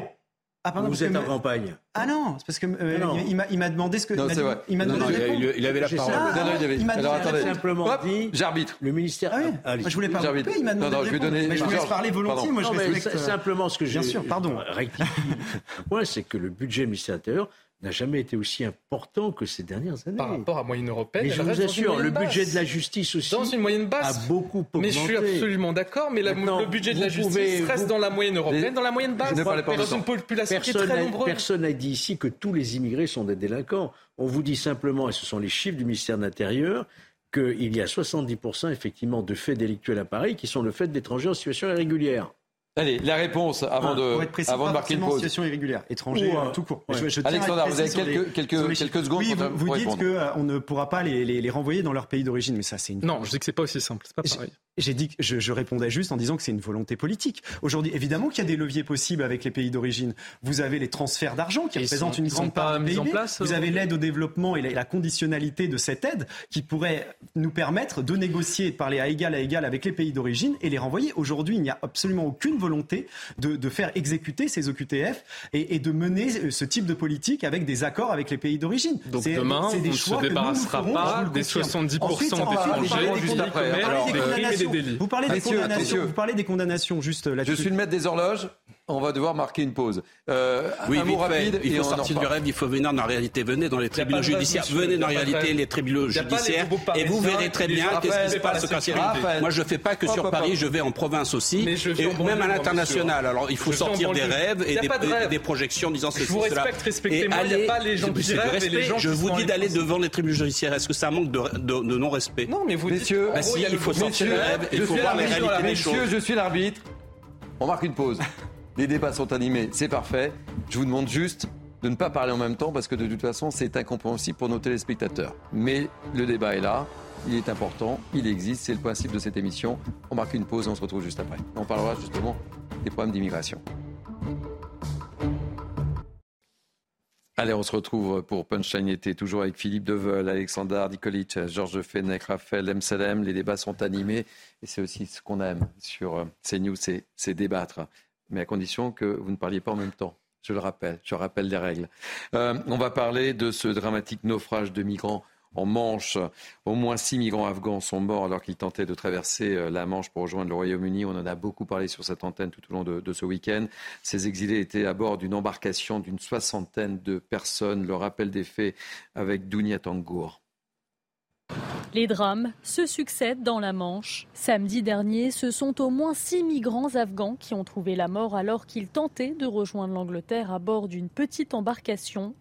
ah, pardon, vous êtes en campagne. Ah non, c'est parce que euh, il m'a demandé ce que. Non, c'est vrai. Il m'a demandé. il, il, avait la parole. Ah, non, il, avait... il m'a Alors attendez. simplement Hop, dit. J'arbitre. Le ministère. Ah oui. Allez. je voulais pas. Couper, il m'a demandé. Non, non, je vais donner. Mais je vous laisse parler volontiers. Pardon. Moi, je non, respecte. Simplement, ce que j'ai. Bien sûr. Pardon. Rectifie. Point, c'est que le budget ministère de l'Intérieur n'a jamais été aussi important que ces dernières années. Par rapport à moyenne européenne, mais je vous assure, le budget de la justice aussi dans une moyenne basse a beaucoup augmenté. Mais je suis absolument d'accord, mais la, le budget de la justice pouvez, reste vous... dans la moyenne européenne, dans la moyenne basse, ne parlez pas dans une population personne qui est très nombreuse. Personne n'a dit ici que tous les immigrés sont des délinquants. On vous dit simplement, et ce sont les chiffres du ministère de l'Intérieur, qu'il y a 70% effectivement de faits délictuels à Paris qui sont le fait d'étrangers en situation irrégulière. Allez, la réponse avant de, pour être précis, avant de marquer une pause. situation irrégulière, étranger, euh, tout court. Ouais. Je, je Alexandre, vous avez quelques, quelques, quelques secondes oui, pour, vous, pour dites qu'on euh, ne pourra pas les, les, les, renvoyer dans leur pays d'origine, mais ça c'est une... Non, je dis que c'est pas aussi simple, c'est pas pareil. J'ai dit que je, je, répondais juste en disant que c'est une volonté politique. Aujourd'hui, évidemment qu'il y a des leviers possibles avec les pays d'origine. Vous avez les transferts d'argent qui représentent une grande part PIB. Place, vous avez l'aide au développement et la, la, conditionnalité de cette aide qui pourrait nous permettre de négocier et de parler à égal à égal avec les pays d'origine et les renvoyer. Aujourd'hui, il n'y a absolument aucune volonté de, de faire exécuter ces OQTF et, et, de mener ce type de politique avec des accords avec les pays d'origine. Donc demain, on ne se débarrassera pas des 70% Ensuite, des et Vous parlez des condamnations. Vous parlez des condamnations juste là-dessus. Je suis le maître des horloges. On va devoir marquer une pause. Euh, oui, un mot rapide. Il faut sortir du rêve, il faut venir dans la réalité. Venez dans les tribunaux judiciaires. Venez dans la réalité, les tribunaux judiciaires. Et vous verrez très bien qu'est-ce qui se passe au quartier. Moi, je ne fais pas que sur Paris, je vais en province aussi. Et même à l'international. Alors, il faut sortir des rêves et des projections disant ceci, cela. Je vous respecte, respectez-moi. Il n'y a pas les gens qui rêvent et les gens Je vous dis d'aller devant les tribunaux judiciaires. Est-ce que ça manque de non-respect Non, mais vous Messieurs, il faut sortir du rêve et il faut voir les réalités des choses. Messieurs, je suis l'arbitre. On marque une pause. Les débats sont animés, c'est parfait. Je vous demande juste de ne pas parler en même temps parce que de toute façon, c'est incompréhensible pour nos téléspectateurs. Mais le débat est là, il est important, il existe, c'est le principe de cette émission. On marque une pause et on se retrouve juste après. On parlera justement des problèmes d'immigration. Allez, on se retrouve pour Punchline été, toujours avec Philippe Deveul, Alexandre Nikolic, Georges Fenech, Raphaël Emselem. Les débats sont animés et c'est aussi ce qu'on aime sur CNews, c'est débattre mais à condition que vous ne parliez pas en même temps. Je le rappelle, je rappelle les règles. Euh, on va parler de ce dramatique naufrage de migrants en Manche. Au moins six migrants afghans sont morts alors qu'ils tentaient de traverser la Manche pour rejoindre le Royaume-Uni. On en a beaucoup parlé sur cette antenne tout au long de, de ce week-end. Ces exilés étaient à bord d'une embarcation d'une soixantaine de personnes. Le rappel des faits avec Dounia Tangour. Les drames se succèdent dans la Manche. Samedi dernier, ce sont au moins six migrants afghans qui ont trouvé la mort alors qu'ils tentaient de rejoindre l'Angleterre à bord d'une petite embarcation.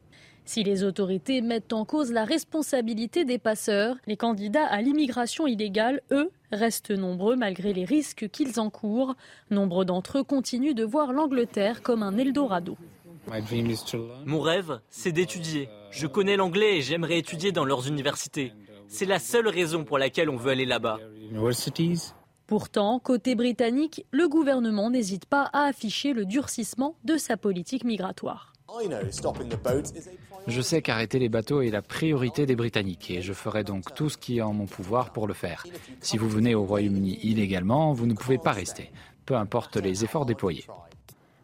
Si les autorités mettent en cause la responsabilité des passeurs, les candidats à l'immigration illégale, eux, restent nombreux malgré les risques qu'ils encourent. Nombre d'entre eux continuent de voir l'Angleterre comme un Eldorado. Mon rêve, c'est d'étudier. Je connais l'anglais et j'aimerais étudier dans leurs universités. C'est la seule raison pour laquelle on veut aller là-bas. Pourtant, côté britannique, le gouvernement n'hésite pas à afficher le durcissement de sa politique migratoire. Je sais qu'arrêter les bateaux est la priorité des Britanniques et je ferai donc tout ce qui est en mon pouvoir pour le faire. Si vous venez au Royaume-Uni illégalement, vous ne pouvez pas rester, peu importe les efforts déployés.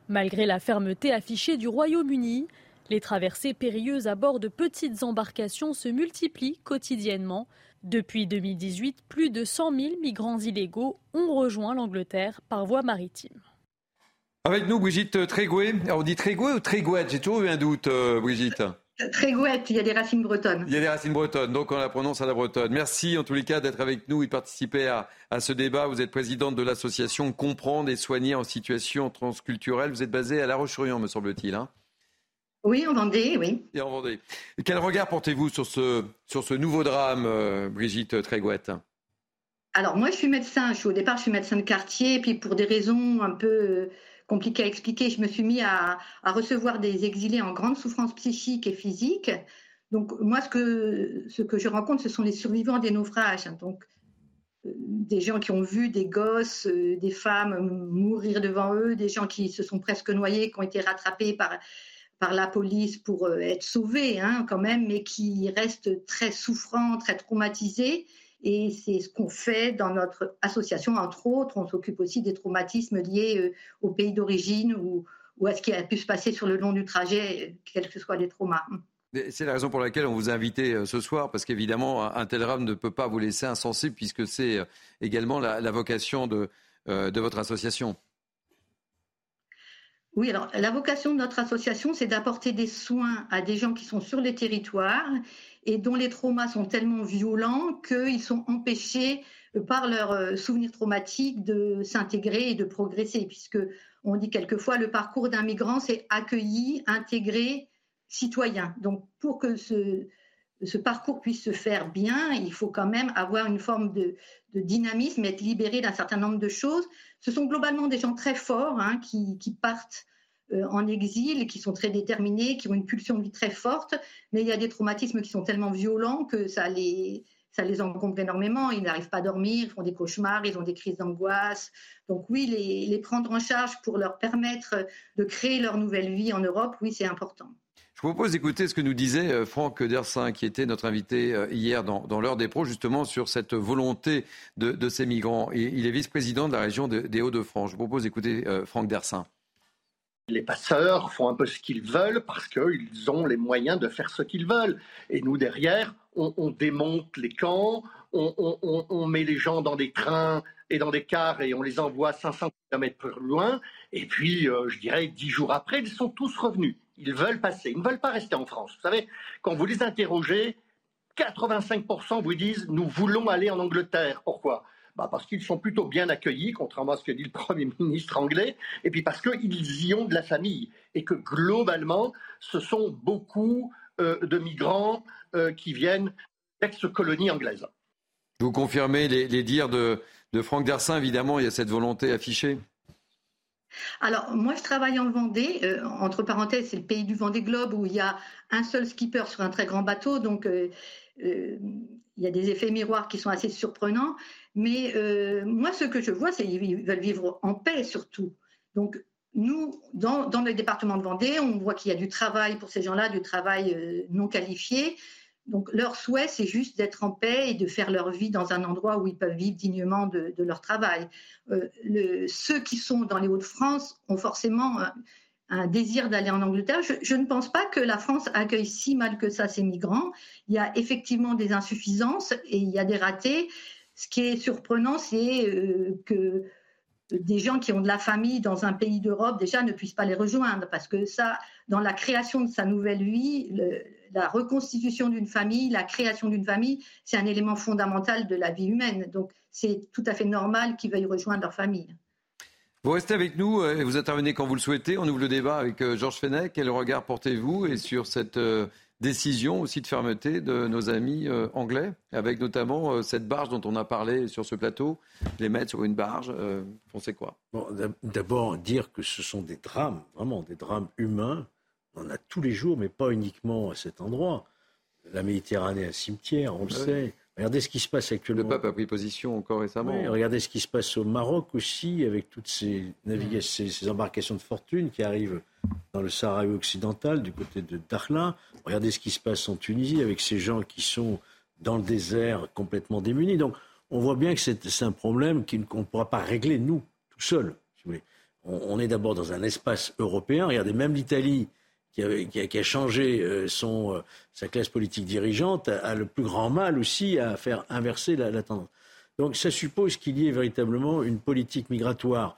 Malgré la fermeté affichée du Royaume-Uni, les traversées périlleuses à bord de petites embarcations se multiplient quotidiennement. Depuis 2018, plus de 100 000 migrants illégaux ont rejoint l'Angleterre par voie maritime. Avec nous, Brigitte Trégouet. Alors, on dit Trégouet ou Trégouette J'ai toujours eu un doute, euh, Brigitte. Trégouette, il y a des racines bretonnes. Il y a des racines bretonnes, donc on la prononce à la bretonne. Merci en tous les cas d'être avec nous et de participer à, à ce débat. Vous êtes présidente de l'association Comprendre et soigner en situation transculturelle. Vous êtes basée à La Roche-sur-Yon, me semble-t-il. Hein Oui, en Vendée, oui. Et en Vendée. Quel regard portez-vous sur ce, sur ce nouveau drame, euh, Brigitte Trégouette Alors, moi, je suis médecin. Je suis, au départ, je suis médecin de quartier. Et puis, pour des raisons un peu euh, compliquées à expliquer, je me suis mis à, recevoir des exilés en grande souffrance psychique et physique. Donc, moi, ce que, ce que je rencontre, ce sont les survivants des naufrages. Donc, euh, des gens qui ont vu des gosses, des femmes mourir devant eux, des gens qui se sont presque noyés, qui ont été rattrapés par par la police pour euh, être sauvés hein, quand même, mais qui restent très souffrants, très traumatisés. Et c'est ce qu'on fait dans notre association, entre autres. On s'occupe aussi des traumatismes liés euh, au pays d'origine ou, à ce qui a pu se passer sur le long du trajet, quels que soient les traumas. C'est la raison pour laquelle on vous a invité euh, ce soir, parce qu'évidemment, un tel drame ne peut pas vous laisser insensible, puisque c'est également la, vocation de, de votre association. Oui, alors la vocation de notre association, c'est d'apporter des soins à des gens qui sont sur les territoires et dont les traumas sont tellement violents qu'ils sont empêchés euh, par leurs euh, souvenirs traumatiques de s'intégrer et de progresser, puisque on dit quelquefois le parcours d'un migrant, c'est accueilli, intégré, citoyen. Donc pour que ce, ce parcours puisse se faire bien, il faut quand même avoir une forme de, dynamisme être libéré d'un certain nombre de choses. Ce sont globalement des gens très forts hein, qui, partent euh, en exil, qui sont très déterminés, qui ont une pulsion de vie très forte, mais il y a des traumatismes qui sont tellement violents que ça les, encombre énormément. Ils n'arrivent pas à dormir, ils font des cauchemars, ils ont des crises d'angoisse. Donc oui, les prendre en charge pour leur permettre de créer leur nouvelle vie en Europe, oui, c'est important. Je vous propose d'écouter ce que nous disait euh, Franck Dersin, qui était notre invité euh, hier dans, l'heure des pros, justement sur cette volonté de, ces migrants. Il est vice-président de la région des Hauts-de-France. Je vous propose d'écouter euh, Franck Dersin. Les passeurs font un peu ce qu'ils veulent parce qu'ils ont les moyens de faire ce qu'ils veulent. Et nous, derrière, on, démonte les camps, on, met les gens dans des trains et dans des cars et on les envoie 500 km plus loin. Et puis, je dirais, dix jours après, ils sont tous revenus. Ils veulent passer, ils ne veulent pas rester en France. Vous savez, quand vous les interrogez, 85% vous disent nous voulons aller en Angleterre. Pourquoi? Bah Parce qu'ils sont plutôt bien accueillis, contrairement à ce que dit le Premier ministre anglais, et puis parce qu'ils y ont de la famille, et que globalement, ce sont beaucoup euh, de migrants euh, qui viennent d'ex-colonies anglaises. Vous confirmez les, dires de, de Franck Dersin, évidemment, il y a cette volonté affichée? Alors, moi, je travaille en Vendée. Euh, entre parenthèses, c'est le pays du Vendée Globe où il y a un seul skipper sur un très grand bateau. Donc, euh, euh, il y a des effets miroirs qui sont assez surprenants. Mais moi, ce que je vois, c'est qu'ils veulent vivre en paix surtout. Donc, nous, dans, dans, le département de Vendée, on voit qu'il y a du travail pour ces gens-là, du travail non qualifié. Donc leur souhait, c'est juste d'être en paix et de faire leur vie dans un endroit où ils peuvent vivre dignement de, leur travail. Euh, ceux qui sont dans les Hauts-de-France ont forcément un, désir d'aller en Angleterre. Je, ne pense pas que la France accueille si mal que ça ces migrants. Il y a effectivement des insuffisances et il y a des ratés. Ce qui est surprenant, c'est euh, que des gens qui ont de la famille dans un pays d'Europe déjà ne puissent pas les rejoindre parce que ça, dans la création de sa nouvelle vie, la reconstitution d'une famille, la création d'une famille, c'est un élément fondamental de la vie humaine. Donc c'est tout à fait normal qu'ils veuillent rejoindre leur famille. Vous restez avec nous euh, et vous intervenez quand vous le souhaitez. On ouvre le débat avec euh, Georges Fenech. Quel regard portez-vous et sur cette euh, décision aussi de fermeté de nos amis anglais, avec notamment cette barge dont on a parlé sur ce plateau, les mettre sur une barge, euh, pensez quoi? D'abord, dire que ce sont des drames, vraiment des drames humains, on a tous les jours, mais pas uniquement à cet endroit. La Méditerranée, un cimetière, on le sait. Regardez ce qui se passe actuellement. Le pape a pris position encore récemment. regardez ce qui se passe au Maroc aussi, avec toutes ces, ces, embarcations de fortune qui arrivent dans le Sahara occidental, du côté de Dakhla. Regardez ce qui se passe en Tunisie, avec ces gens qui sont dans le désert complètement démunis. Donc, on voit bien que c'est un problème qu'on ne pourra pas régler, nous, tout seuls. on, est d'abord dans un espace européen. Regardez, même l'Italie, qui a, changé euh, son, euh, sa classe politique dirigeante, a, le plus grand mal aussi à faire inverser la, tendance. Donc ça suppose qu'il y ait véritablement une politique migratoire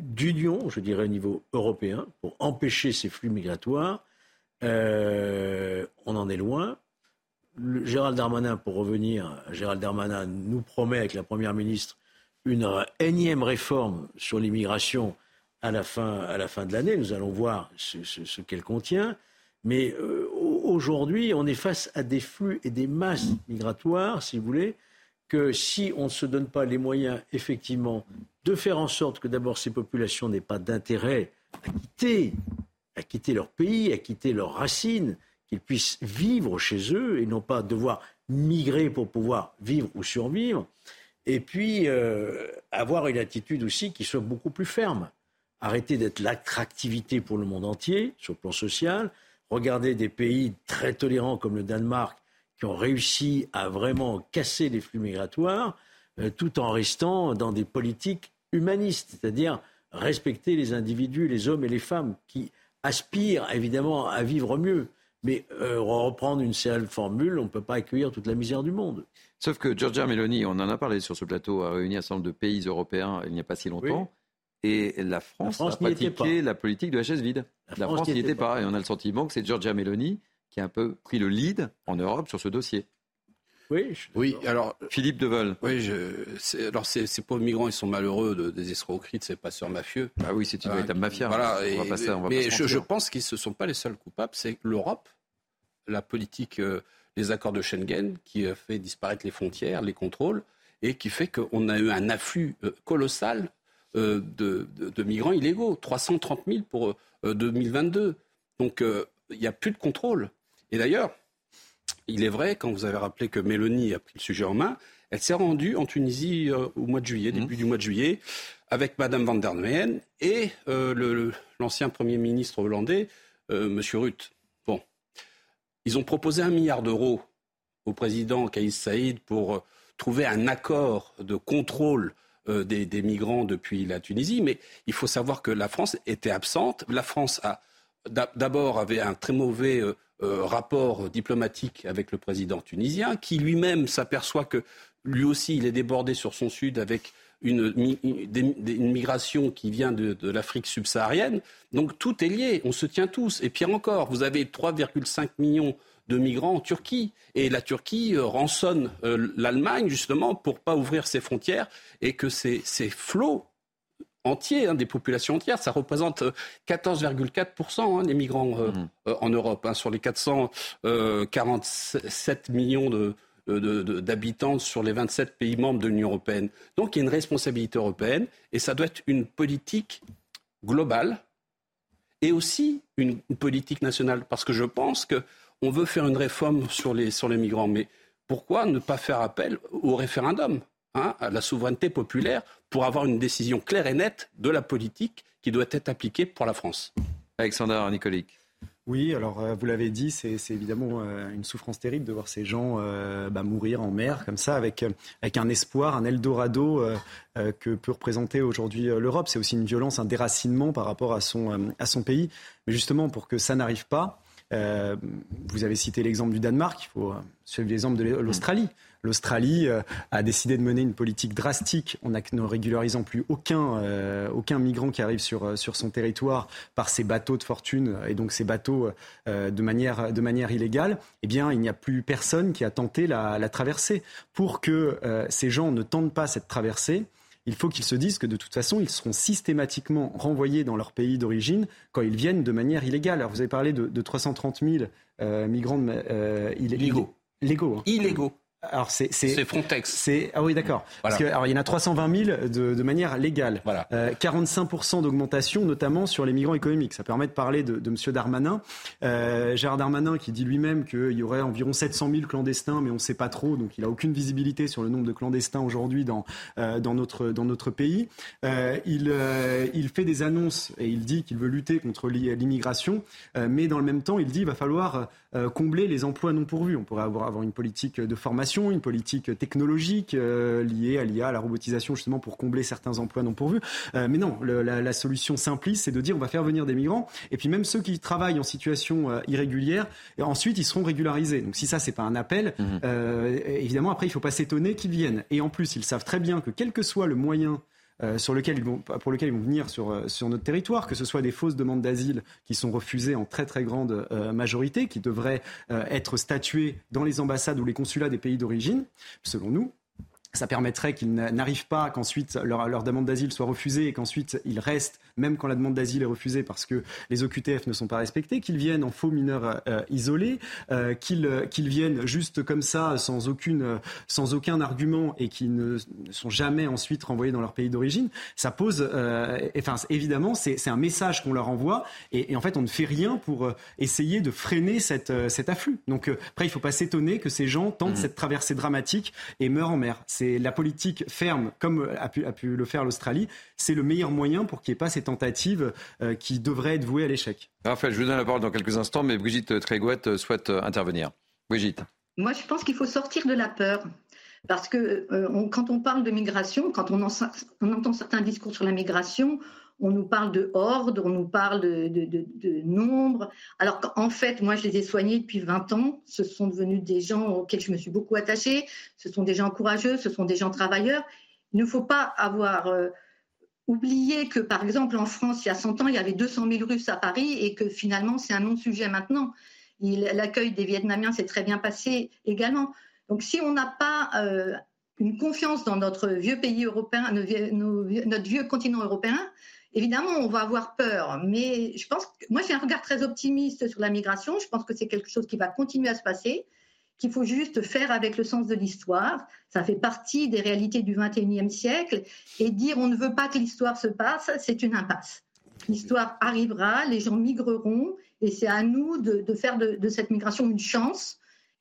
d'union, je dirais au niveau européen, pour empêcher ces flux migratoires. Euh, on en est loin. Gérald Darmanin, pour revenir, Gérald Darmanin nous promet avec la Première ministre une énième réforme sur l'immigration à la fin, de l'année. Nous allons voir ce, qu'elle contient. Mais euh, aujourd'hui, on est face à des flux et des masses migratoires, si vous voulez, que si on ne se donne pas les moyens, effectivement, de faire en sorte que d'abord ces populations n'aient pas d'intérêt à quitter, à quitter leur pays, à quitter leurs racines, qu'ils puissent vivre chez eux et non pas devoir migrer pour pouvoir vivre ou survivre. Et puis euh, avoir une attitude aussi qui soit beaucoup plus ferme. Arrêter d'être l'attractivité pour le monde entier sur le plan social. Regarder des pays très tolérants comme le Danemark qui ont réussi à vraiment casser les flux migratoires euh, tout en restant dans des politiques humanistes, c'est-à-dire respecter les individus, les hommes et les femmes qui aspirent évidemment à vivre mieux. Mais euh, reprendre une seule formule, on ne peut pas accueillir toute la misère du monde. Sauf que Giorgia Meloni, on en a parlé sur ce plateau, a réuni un certain nombre de pays européens il n'y a pas si longtemps. Et la France, a pratiqué la politique de la chaise vide. La, France n'y était pas. Et on a le sentiment que c'est Giorgia Meloni qui a un peu pris le lead en Europe sur ce dossier. Oui, oui. Alors Philippe Deval. Oui, je, alors ces, ces, pauvres migrants, ils sont malheureux de, des escroqueries de ces passeurs mafieux. Ah oui, c'est une véritable mafia. Voilà. mais je, pense qu'ils ne sont pas les seuls coupables. C'est l'Europe la politique, euh, les accords de Schengen, qui a fait disparaître les frontières, les contrôles, et qui fait qu'on a eu un afflux euh, colossal euh, de, migrants illégaux, 330 000 pour 2022. Donc il n'y a plus de contrôle. Et d'ailleurs, il est vrai, quand vous avez rappelé que Mélanie a pris le sujet en main, elle s'est rendue en Tunisie au mois de juillet, début mmh. du mois de juillet, avec Madame van der Leyen et l'ancien Premier ministre hollandais, Monsieur Rutte. Ils ont proposé un milliard d'euros au président Kaïs Saïd pour euh, trouver un accord de contrôle euh, des, migrants depuis la Tunisie. Mais il faut savoir que la France était absente. La France a d'abord avait un très mauvais euh, rapport diplomatique avec le président tunisien, qui lui-même s'aperçoit que lui aussi il est débordé sur son sud avec une, migration qui vient de, de l'Afrique subsaharienne. Donc tout est lié, on se tient tous. Et pire encore, vous avez 3,5 millions de migrants en Turquie. Et la Turquie euh, rançonne euh, l'Allemagne justement pour pas ouvrir ses frontières et que ces, ces flots entiers, hein, des populations entières. Ça représente 14,4% euh, hein, des migrants mmh. en Europe, hein, sur les 447 millions de, d'habitants sur les 27 pays membres de l'Union européenne. Donc il y a une responsabilité européenne et ça doit être une politique globale et aussi une, politique nationale. Parce que je pense qu'on veut faire une réforme sur les, sur les migrants, mais pourquoi ne pas faire appel au référendum, hein, à la souveraineté populaire, pour avoir une décision claire et nette de la politique qui doit être appliquée pour la France? Alexandre Nicolique. Oui, alors euh, vous l'avez dit, c'est évidemment euh, une souffrance terrible de voir ces gens euh, bah, mourir en mer comme ça, avec, avec un espoir, un Eldorado que peut représenter aujourd'hui l'Europe. C'est aussi une violence, un déracinement par rapport à son, à son pays. Mais justement, pour que ça n'arrive pas, vous avez cité l'exemple du Danemark, il faut suivre l'exemple de l'Australie. L'Australie euh, a décidé de mener une politique drastique en ne régularisant plus aucun, euh, aucun migrant qui arrive sur, euh, sur son territoire par ses bateaux de fortune et donc ces bateaux de, manière, de manière illégale. Eh bien, il n'y a plus personne qui a tenté la traversée. Pour que ces gens ne tentent pas cette traversée, il faut qu'ils se disent que de toute façon, ils seront systématiquement renvoyés dans leur pays d'origine quand ils viennent de manière illégale. Alors, vous avez parlé de, 330 000 migrants illégaux. Légaux. Hein. Illégaux. Alors c'est Frontex. C'est ah oui d'accord. Parce que alors il y en a 320 000 de, de manière légale. Voilà. 45 euh, d'augmentation notamment sur les migrants économiques. Ça permet de parler de, de Monsieur Darmanin, euh, Gérard Darmanin qui dit lui-même qu'il y aurait environ 700 000 clandestins, mais on ne sait pas trop. Donc il a aucune visibilité sur le nombre de clandestins aujourd'hui dans euh, dans notre dans notre pays. Euh, il il fait des annonces et il dit qu'il veut lutter contre l'immigration, mais dans le même temps il dit qu'il va falloir combler les emplois non pourvus. On pourrait avoir avoir une politique de formation une politique technologique euh, liée à l'IA, à la robotisation, justement pour combler certains emplois non pourvus. Euh, mais non, la, solution simpliste, c'est de dire on va faire venir des migrants, et puis même ceux qui travaillent en situation euh, irrégulière, et ensuite ils seront régularisés. Donc si ça, c'est pas un appel, mmh. évidemment, après, il faut pas s'étonner qu'ils viennent. Et en plus, ils savent très bien que quel que soit le moyen euh, sur lequel ils vont, pour lequel ils vont venir sur, euh, sur notre territoire, que ce soit des fausses demandes d'asile qui sont refusées en très très grande euh, majorité, qui devraient être statuées dans les ambassades ou les consulats des pays d'origine, selon nous, ça permettrait qu'ils n'arrivent pas, qu'ensuite leur, leur, demande d'asile soit refusée et qu'ensuite ils restent, même quand la demande d'asile est refusée parce que les OQTF ne sont pas respectés, qu'ils viennent en faux mineurs euh, isolés, euh, qu'ils qu'ils viennent juste comme ça, sans, aucune, sans aucun argument et qui ne sont jamais ensuite renvoyés dans leur pays d'origine, ça pose, euh, enfin évidemment, c'est un message qu'on leur envoie et, et, en fait on ne fait rien pour essayer de freiner cette, cet afflux. Donc après il ne faut pas s'étonner que ces gens tentent mmh. cette traversée dramatique et meurent en mer. C'est la politique ferme, comme a pu, a pu le faire l'Australie, c'est le meilleur moyen pour qu'il n'y ait pas ces tentatives euh, qui devraient être vouées à l'échec. Raphaël, je vous donne la parole dans quelques instants, mais Brigitte Trégouette souhaite euh, intervenir. Brigitte. Moi, je pense qu'il faut sortir de la peur. Parce que euh, quand on parle de migration, quand on, on, entend certains discours sur la migration, on nous parle de hordes, on nous parle de, de, nombre. Alors qu'en fait, moi, je les ai soignés depuis 20 ans. Ce sont devenus des gens auxquels je me suis beaucoup attachée. Ce sont des gens courageux, ce sont des gens travailleurs. Il ne faut pas avoir euh, oublié que, par exemple, en France, il y a 100 ans, il y avait 200 000 Russes à Paris et que finalement, c'est un non-sujet maintenant. L'accueil des Vietnamiens s'est très bien passé également. Donc, si on n'a pas euh, une confiance dans notre vieux pays européen, notre vieux continent européen, évidemment, on va avoir peur, mais je pense que moi j'ai un regard très optimiste sur la migration. Je pense que c'est quelque chose qui va continuer à se passer, qu'il faut juste faire avec le sens de l'histoire. Ça fait partie des réalités du 21e siècle. Et dire on ne veut pas que l'histoire se passe, c'est une impasse. L'histoire arrivera, les gens migreront, et c'est à nous de, faire de cette migration une chance.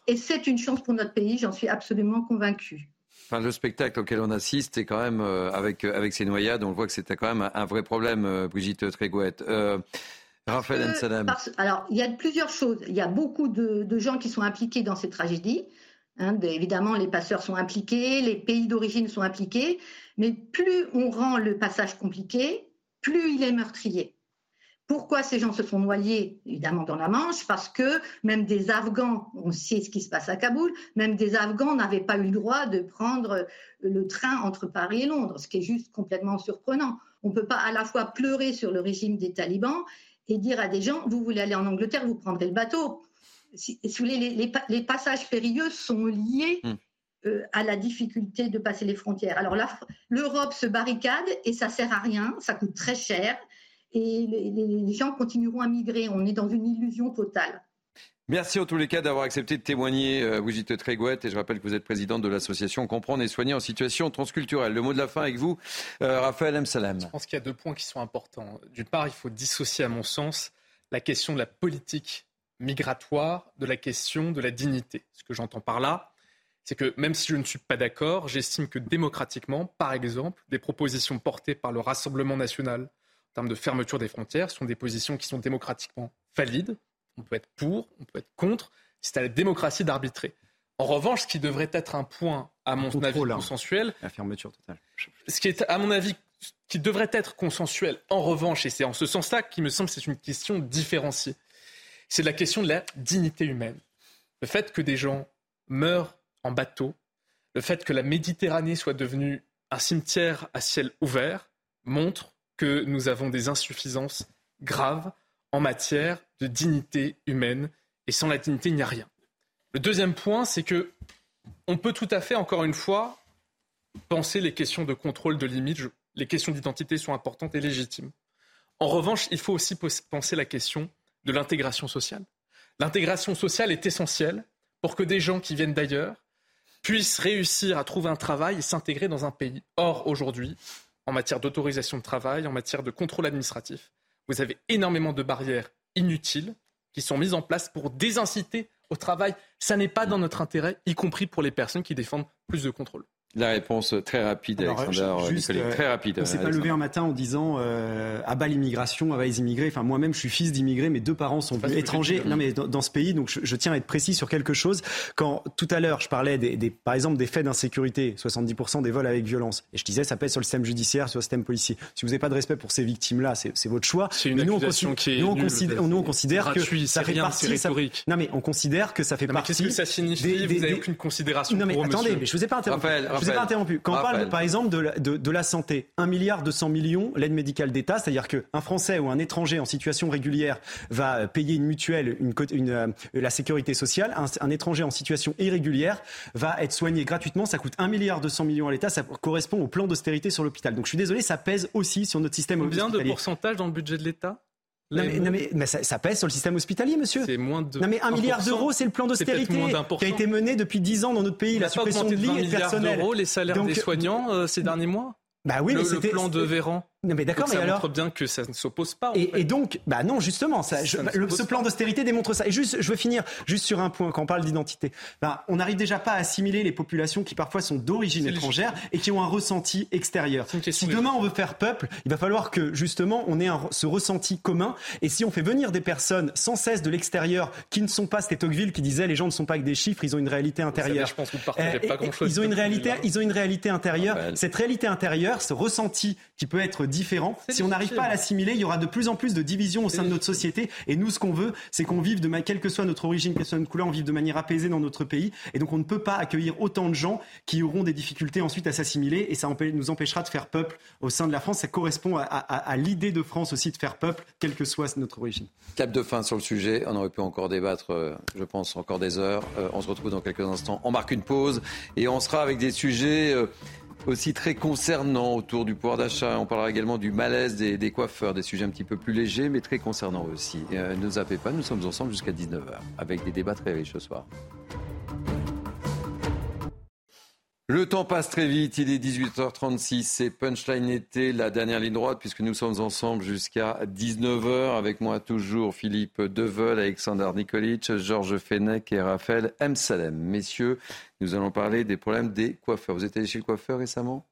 Et c'est une chance pour notre pays, j'en suis absolument convaincue. Enfin, le spectacle auquel on assiste est quand même, euh, avec, euh, avec ces noyades, on voit que c'était quand même un, vrai problème, euh, Brigitte Trégouette. Raphaël Ensalem. Alors, il y a plusieurs choses. Il y a beaucoup de, gens qui sont impliqués dans ces tragédies. Hein, évidemment, les passeurs sont impliqués, les pays d'origine sont impliqués, mais plus on rend le passage compliqué, plus il est meurtrier. Pourquoi ces gens se sont noyés, évidemment, dans la Manche Parce que même des Afghans, on sait ce qui se passe à Kaboul, même des Afghans n'avaient pas eu le droit de prendre le train entre Paris et Londres, ce qui est juste complètement surprenant. On ne peut pas à la fois pleurer sur le régime des talibans et dire à des gens, vous voulez aller en Angleterre, vous prendrez le bateau. les, passages périlleux sont liés hmm. euh, à la difficulté de passer les frontières. Alors l'Europe se barricade et ça sert à rien, ça coûte très cher et les, gens continueront à migrer. On est dans une illusion totale. Merci en tous les cas d'avoir accepté de témoigner, euh, Brigitte Trégouette. Et je rappelle que vous êtes présidente de l'association Comprendre et Soigner en situation transculturelle. Le mot de la fin avec vous, euh, Raphaël M. Salam. Je pense qu'il y a deux points qui sont importants. D'une part, il faut dissocier, à mon sens, la question de la politique migratoire de la question de la dignité. Ce que j'entends par là, c'est que même si je ne suis pas d'accord, j'estime que démocratiquement, par exemple, des propositions portées par le Rassemblement national, termes de fermeture des frontières sont des positions qui sont démocratiquement valides. On peut être pour, on peut être contre. C'est à la démocratie d'arbitrer. En revanche, ce qui devrait être un point, à mon avis, hein. consensuel. La fermeture totale. Ce qui est, à mon avis, qui devrait être consensuel, en revanche, et c'est en ce sens-là qu'il me semble que c'est une question différenciée, c'est la question de la dignité humaine. Le fait que des gens meurent en bateau, le fait que la Méditerranée soit devenue un cimetière à ciel ouvert, montre que nous avons des insuffisances graves en matière de dignité humaine. Et sans la dignité, il n'y a rien. Le deuxième point, c'est que on peut tout à fait, encore une fois, penser les questions de contrôle de limites. Les questions d'identité sont importantes et légitimes. En revanche, il faut aussi penser la question de l'intégration sociale. L'intégration sociale est essentielle pour que des gens qui viennent d'ailleurs puissent réussir à trouver un travail et s'intégrer dans un pays. Or, aujourd'hui, en matière d'autorisation de travail, en matière de contrôle administratif. Vous avez énormément de barrières inutiles qui sont mises en place pour désinciter au travail. Ça n'est pas dans notre intérêt, y compris pour les personnes qui défendent plus de contrôle. La réponse très rapide, Alexander juste, euh, très rapide. On s'est pas levé un matin en disant euh, à bas l'immigration, à bas les immigrés. Enfin, moi-même, je suis fils d'immigrés, mes deux parents sont étrangers. Non, mais dans, ce pays, donc je, tiens à être précis sur quelque chose. Quand tout à l'heure, je parlais des, par exemple des faits d'insécurité, 70% des vols avec violence, et je disais ça pèse sur le système judiciaire, sur le système policier. Si vous n'avez pas de respect pour ces victimes-là, c'est votre choix. C'est une nous, on, qui est nous, on considère, nous, on considère que ça fait partie. Ça, non, mais on considère que ça fait partie. Qu'est-ce que ça signifie Vous n'avez aucune considération Non, mais attendez, mais je vous ai pas interrompu. Vous ai pas interrompu. Quand on parle, par exemple, de la, de, de la santé, 1 milliard 200 millions, l'aide médicale d'État, c'est-à-dire qu'un Français ou un étranger en situation régulière va payer une mutuelle, une, une, euh, la sécurité sociale. Un, un, étranger en situation irrégulière va être soigné gratuitement. Ça coûte 1 milliard 200 millions à l'État. Ça correspond au plan d'austérité sur l'hôpital. Donc je suis désolé, ça pèse aussi sur notre système Combien hospitalier. de pourcentage dans le budget de l'État? Non mais, non mais, mais ça, ça, pèse sur le système hospitalier, monsieur. C'est moins de. Non mais un milliard d'euros, c'est le plan d'austérité qui a été mené depuis 10 ans dans notre pays. La suppression de lits et de personnel. d'euros les salaires Donc, des soignants euh, ces derniers mois. Bah oui, le, mais le plan de Véran. Non mais d'accord, mais ça alors montre bien que ça ne s'oppose pas. En et, fait. et, donc, bah non, justement, ça, je, Ça ne le, s'oppose ce plan d'austérité démontre ça. Et juste, je veux finir juste sur un point quand on parle d'identité. Ben, on n'arrive déjà pas à assimiler les populations qui parfois sont d'origine étrangère et qui ont un ressenti extérieur. Si demain on veut faire peuple, il va falloir que justement on ait un, ce ressenti commun. Et si on fait venir des personnes sans cesse de l'extérieur qui ne sont pas, c'était Tocqueville qui disait les gens ne sont pas que des chiffres, ils ont une réalité intérieure. Je pense que vous partagez Euh, pas et- grand chose. ils ont une réalité, ils ont une réalité intérieure. Ah, bah, Cette réalité intérieure, ce ressenti qui peut être différent, si on n'arrive pas à l'assimiler, il y aura de plus en plus de divisions au sein de notre société. Et nous, ce qu'on veut, c'est qu'on vive de ma... quelle que soit notre origine, quelle que soit notre couleur, on vive de manière apaisée dans notre pays. Et donc, on ne peut pas accueillir autant de gens qui auront des difficultés ensuite à s'assimiler. Et ça nous empêchera de faire peuple au sein de la France. Ça correspond à, à- à l'idée de France aussi de faire peuple, quelle que soit notre origine. Cap de fin sur le sujet. On aurait pu encore débattre, euh, je pense, encore des heures. Euh, on se retrouve dans quelques instants. On marque une pause et on sera avec des sujets euh, aussi très concernants autour du pouvoir d'achat. On parlera également du malaise des, des coiffeurs, des sujets un petit peu plus légers, mais très concernants aussi. Euh, ne zappez pas, nous sommes ensemble jusqu'à 19h avec des débats très riches ce soir. Le temps passe très vite, il est 18h36, c'est Punchline été, la dernière ligne droite, puisque nous sommes ensemble jusqu'à 19h. Avec moi toujours Philippe Deveul, Alexander Nikolic, Georges Fenech et Raphaël M. Salem. Messieurs, nous allons parler des problèmes des coiffeurs. Vous êtes allé chez le coiffeur récemment?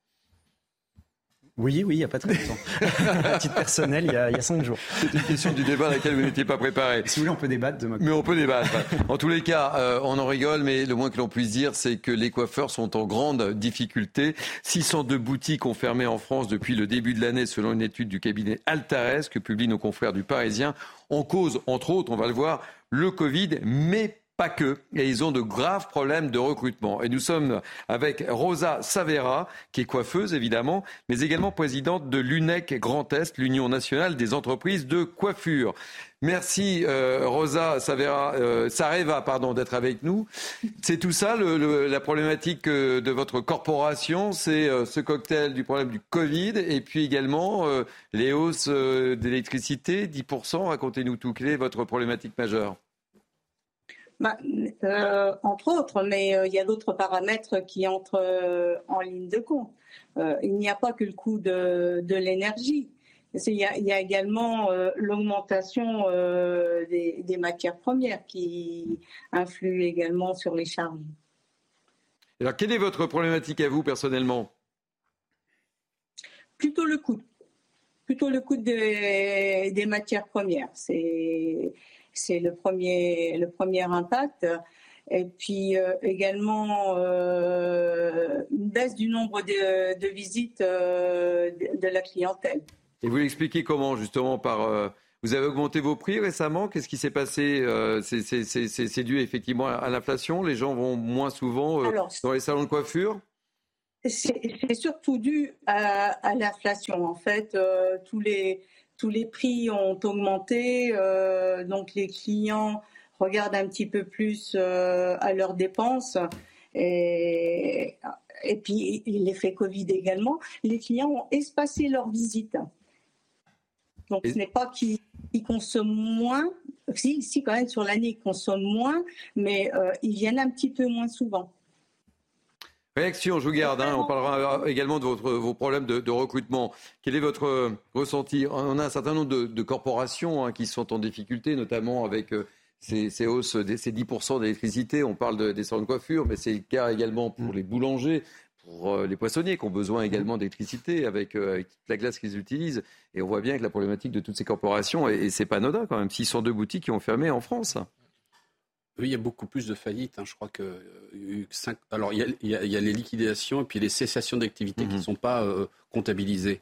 Oui, oui, il n'y a pas très longtemps. à titre personnel, il y a, il y a cinq jours. C'est une question du débat à laquelle vous n'étiez pas préparé. Si vous voulez, on peut débattre de ma Mais on peut débattre. En tous les cas, euh, on en rigole, mais le moins que l'on puisse dire, c'est que les coiffeurs sont en grande difficulté. 602 boutiques ont fermé en France depuis le début de l'année, selon une étude du cabinet Altares que publient nos confrères du Parisien. En cause, entre autres, on va le voir, le Covid, mais pas que. Et ils ont de graves problèmes de recrutement. Et nous sommes avec Rosa Savera, qui est coiffeuse évidemment, mais également présidente de l'UNEC Grand Est, l'Union nationale des entreprises de coiffure. Merci euh, Rosa Savera, euh, Sareva pardon, d'être avec nous. C'est tout ça la problématique euh, de votre corporation, c'est euh, ce cocktail du problème du Covid et puis également les hausses d'électricité, 10%. Racontez-nous tout. Quelle est votre problématique majeure? Bah, euh, entre autres, mais euh, il y a d'autres paramètres qui entrent euh, en ligne de compte. Il n'y a pas que le coût de, de l'énergie. Il y, a, il y a également l'augmentation des, des matières premières qui influe également sur les charges. Alors quelle est votre problématique à vous personnellement? Plutôt le coût. Plutôt le coût des, des matières premières. C'est c'est le premier, le premier impact. Et puis euh, également euh, une baisse du nombre de, de visites euh, de, de la clientèle. Et vous l'expliquez comment justement par vous avez augmenté vos prix récemment? Qu'est-ce qui s'est passé c'est- dû effectivement à, l'inflation Les gens vont moins souvent Alors, dans les salons de coiffure? C'est surtout dû à, à l'inflation. En fait, tous, les, tous les prix ont augmenté, euh, donc les clients regardent un petit peu plus euh, à leurs dépenses. Et, et puis l'effet Covid également, les clients ont espacé leurs visites. Donc ce n'est pas qu'ils qu'ils consomment moins, si, si quand même sur l'année ils consomment moins, mais euh, ils viennent un petit peu moins souvent. Réaction, je vous garde. hein. on parlera également de votre, vos problèmes de, de recrutement. Quel est votre euh, ressenti? On a un certain nombre de, de corporations hein, qui sont en difficulté, notamment avec euh, ces, ces hausses, des- ces 10% d'électricité. On parle de- des salons de coiffure, mais c'est le cas également pour les boulangers, pour euh, les poissonniers qui ont besoin également d'électricité avec, euh, avec toute la glace qu'ils utilisent. Et on voit bien que la problématique de toutes ces corporations, et, et c'est pas anodin quand même, 602 boutiques qui ont fermé en France. Oui, il y a beaucoup plus de faillites. hein. Je crois que euh, il y a eu cinq- alors il y, a, il y a- il y a les liquidations et puis les cessations d'activité qui ne sont pas euh, comptabilisées.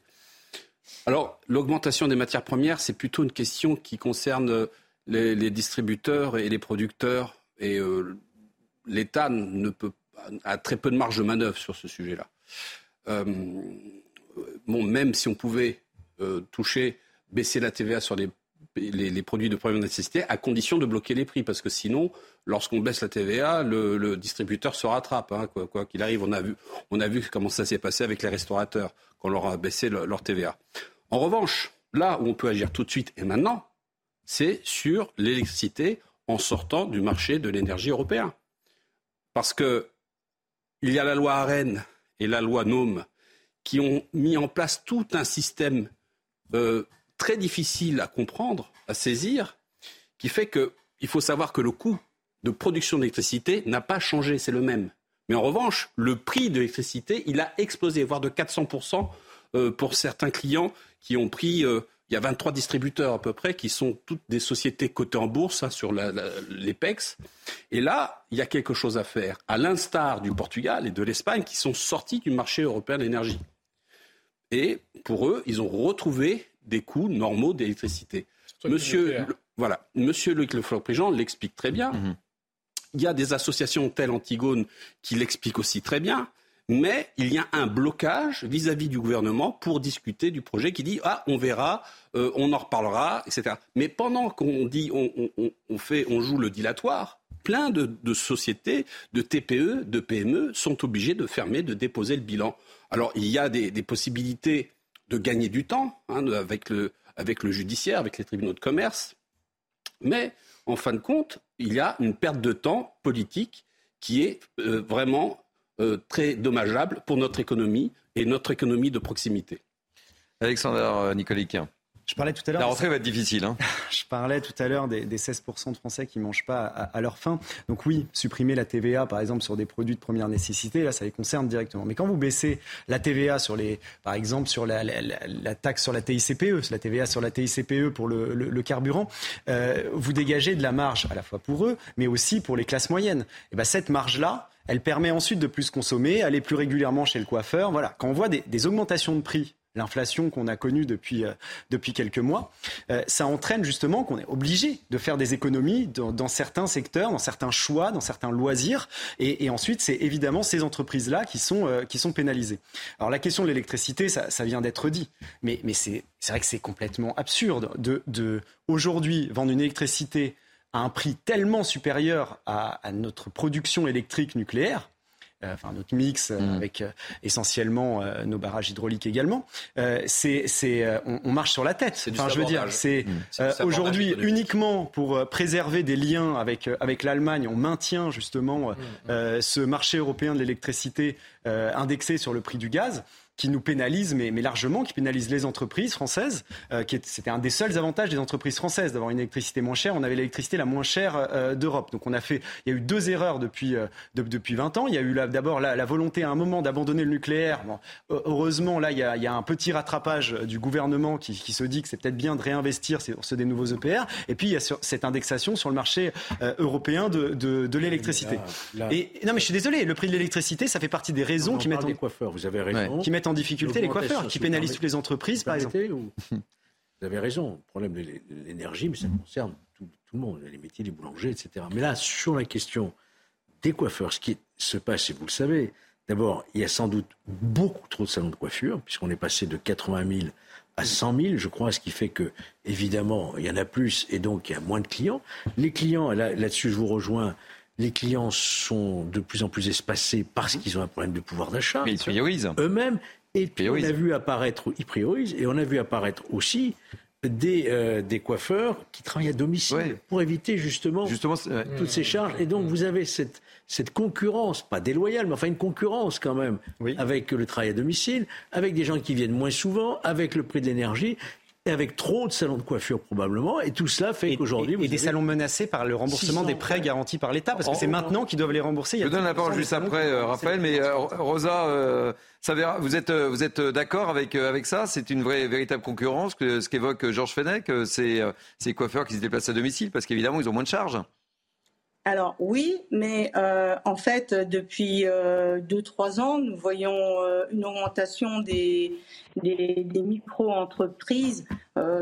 Alors l'augmentation des matières premières, c'est plutôt une question qui concerne euh, les, les distributeurs et les producteurs. Et euh, l'État ne peut a très peu de marge de manœuvre sur ce sujet-là. Bon, même si on pouvait toucher, baisser la TVA sur les, les, produits de première nécessité, à condition de bloquer les prix, parce que sinon, lorsqu'on baisse la TVA, le, distributeur se rattrape. Hein, quoi qu'il arrive, on a, vu, comment ça s'est passé avec les restaurateurs quand on leur a baissé leur TVA. En revanche, là où on peut agir tout de suite et maintenant, c'est sur l'électricité en sortant du marché de l'énergie européen. Parce qu'il y a la loi AREN et la loi NOM qui ont mis en place tout un système euh, très difficile à comprendre, à saisir, qui fait qu'il faut savoir que le coût de production d'électricité n'a pas changé, c'est le même. Mais en revanche, le prix de l'électricité, il a explosé, voire de 400% euh, pour certains clients qui ont pris euh, il y a 23 distributeurs à peu près qui sont toutes des sociétés cotées en bourse hein, sur l'EPEX. Et là, il y a quelque chose à faire, à l'instar du Portugal et de l'Espagne qui sont sortis du marché européen de l'énergie. Et pour eux, ils ont retrouvé des coûts normaux d'électricité. Monsieur, voilà, Monsieur Luc Lefleur-Prigent l'explique très bien. Mhm. Il y a des associations telles Antigone qui l'expliquent aussi très bien mais il y a un blocage vis-à-vis du gouvernement pour discuter du projet qui dit ah on verra, euh, on en reparlera, etc. Mais pendant qu'on dit on, fait, on joue le dilatoire, plein de, sociétés, de TPE, de PME sont obligées de fermer, de déposer le bilan. Alors il y a des, possibilités de gagner du temps hein, avec, le, judiciaire, avec les tribunaux de commerce, mais en fin de compte, il y a une perte de temps politique qui est euh, vraiment euh, très dommageable pour notre économie et notre économie de proximité. Alexandre euh, Nicoliquin. Je parlais tout à l'heure. La rentrée va être difficile. Hein. Je parlais tout à l'heure des, 16% de Français qui ne mangent pas à, leur faim. Donc oui, supprimer la TVA, par exemple, sur des produits de première nécessité, là, ça les concerne directement. Mais quand vous baissez la TVA sur les, par exemple, sur la, taxe sur la TICPE, la TVA sur la TICPE pour le, carburant, euh, vous dégagez de la marge à la fois pour eux, mais aussi pour les classes moyennes. Et ben cette marge-là, elle permet ensuite de plus consommer, aller plus régulièrement chez le coiffeur. Voilà. Quand on voit des, augmentations de prix l'inflation qu'on a connue depuis, euh, depuis quelques mois, euh, ça entraîne justement qu'on est obligé de faire des économies dans, certains secteurs, dans certains choix, dans certains loisirs. Et, ensuite, c'est évidemment ces entreprises-là qui, sont euh, qui sont pénalisées. Alors la question de l'électricité, ça, ça, vient d'être dit. Mais, mais c'est vrai que c'est complètement absurde de, de aujourd'hui vendre une électricité à un prix tellement supérieur à, notre production électrique nucléaire, enfin notre mix euh, mm. avec euh, essentiellement nos barrages hydrauliques également, c'est, on, marche sur la tête. Enfin, je veux dire, c'est mm. aujourd'hui uniquement pour préserver des liens avec avec l'Allemagne, on maintient justement mm, ce marché européen de l'électricité indexé sur le prix du gaz qui nous pénalise, mais, mais, largement, qui pénalise les entreprises françaises. Euh, c'était un des seuls avantages des entreprises françaises d'avoir une électricité moins chère. On avait l'électricité la moins chère euh, d'Europe. Donc on a fait, il y a eu deux erreurs depuis euh, depuis 20 ans. Il y a eu d'abord la, la, volonté à un moment d'abandonner le nucléaire. Bon, heureusement, là, il y, a, il y, a, un petit rattrapage du gouvernement qui, qui se dit que c'est peut-être bien de réinvestir sur ceux des nouveaux EPR. Et puis il y a sur, cette indexation sur le marché européen de, de, de l'électricité. Et non, mais je suis désolé, le prix de l'électricité, ça fait partie des raisons qui mettent en... coiffeurs. Vous avez raison. Qui mettent en difficulté les coiffeurs, qui pénalisent toutes les entreprises, par exemple. Vous avez raison, le problème de l'énergie, mais ça concerne tout, le monde, les métiers, les boulangers, etc. Mais là, sur la question des coiffeurs, ce qui se passe, et vous le savez, d'abord, il y a sans doute beaucoup trop de salons de coiffure, puisqu'on est passé de 80 000 à 100 000, je crois, ce qui fait que, évidemment, il y en a plus et donc il y a moins de clients. Les clients, là-dessus, je vous rejoins, les clients sont de plus en plus espacés parce qu'ils ont un problème de pouvoir d'achat. Mais ils priorisent. Eux-mêmes. Et puis on a vu apparaître, ils priorisent, et on a vu apparaître aussi des, euh, des coiffeurs qui travaillent à domicile pour éviter justement, justement toutes ces charges. Et donc vous avez cette, cette concurrence, pas déloyale, mais enfin une concurrence quand même, avec le travail à domicile, avec des gens qui viennent moins souvent, avec le prix de l'énergie et avec trop de salons de coiffure probablement. Et tout cela fait qu'aujourd'hui... Et, des salons menacés par le remboursement des prêts garantis par l'État, parce que c'est maintenant qu'ils doivent les rembourser. Je vous donne la parole juste après, euh, Raphaël, mais euh, Rosa, euh, vous êtes, vous êtes d'accord avec, avec ça? C'est une vraie, véritable concurrence, que, ce qu'évoque Georges Fenech, c'est ces coiffeurs qui se déplacent à domicile, parce qu'évidemment, ils ont moins de charges alors oui, mais euh, en fait, depuis euh, deux, trois ans, nous voyons euh, une augmentation des, des, micro-entreprises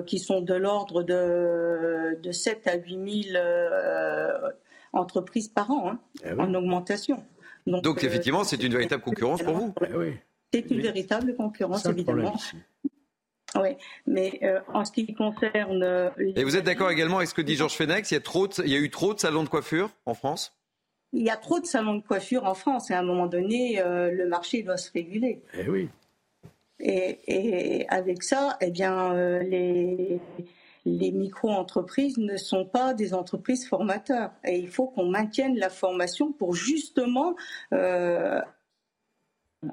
qui sont de l'ordre de, de 7 à 8 000 entreprises par an hein, eh en augmentation. Donc, effectivement, c'est une véritable concurrence pour vous. Eh c'est une véritable concurrence, évidemment. Oui, mais en ce qui concerne. Et vous êtes d'accord également avec ce que dit Georges Fenech il y, a trop il y a eu trop de salons de coiffure en France? Il y a trop de salons de coiffure en France et à un moment donné, euh, le marché doit se réguler. Eh oui. Et, avec ça, eh bien, euh, les, les micro-entreprises ne sont pas des entreprises formateurs. Et il faut qu'on maintienne la formation pour justement euh,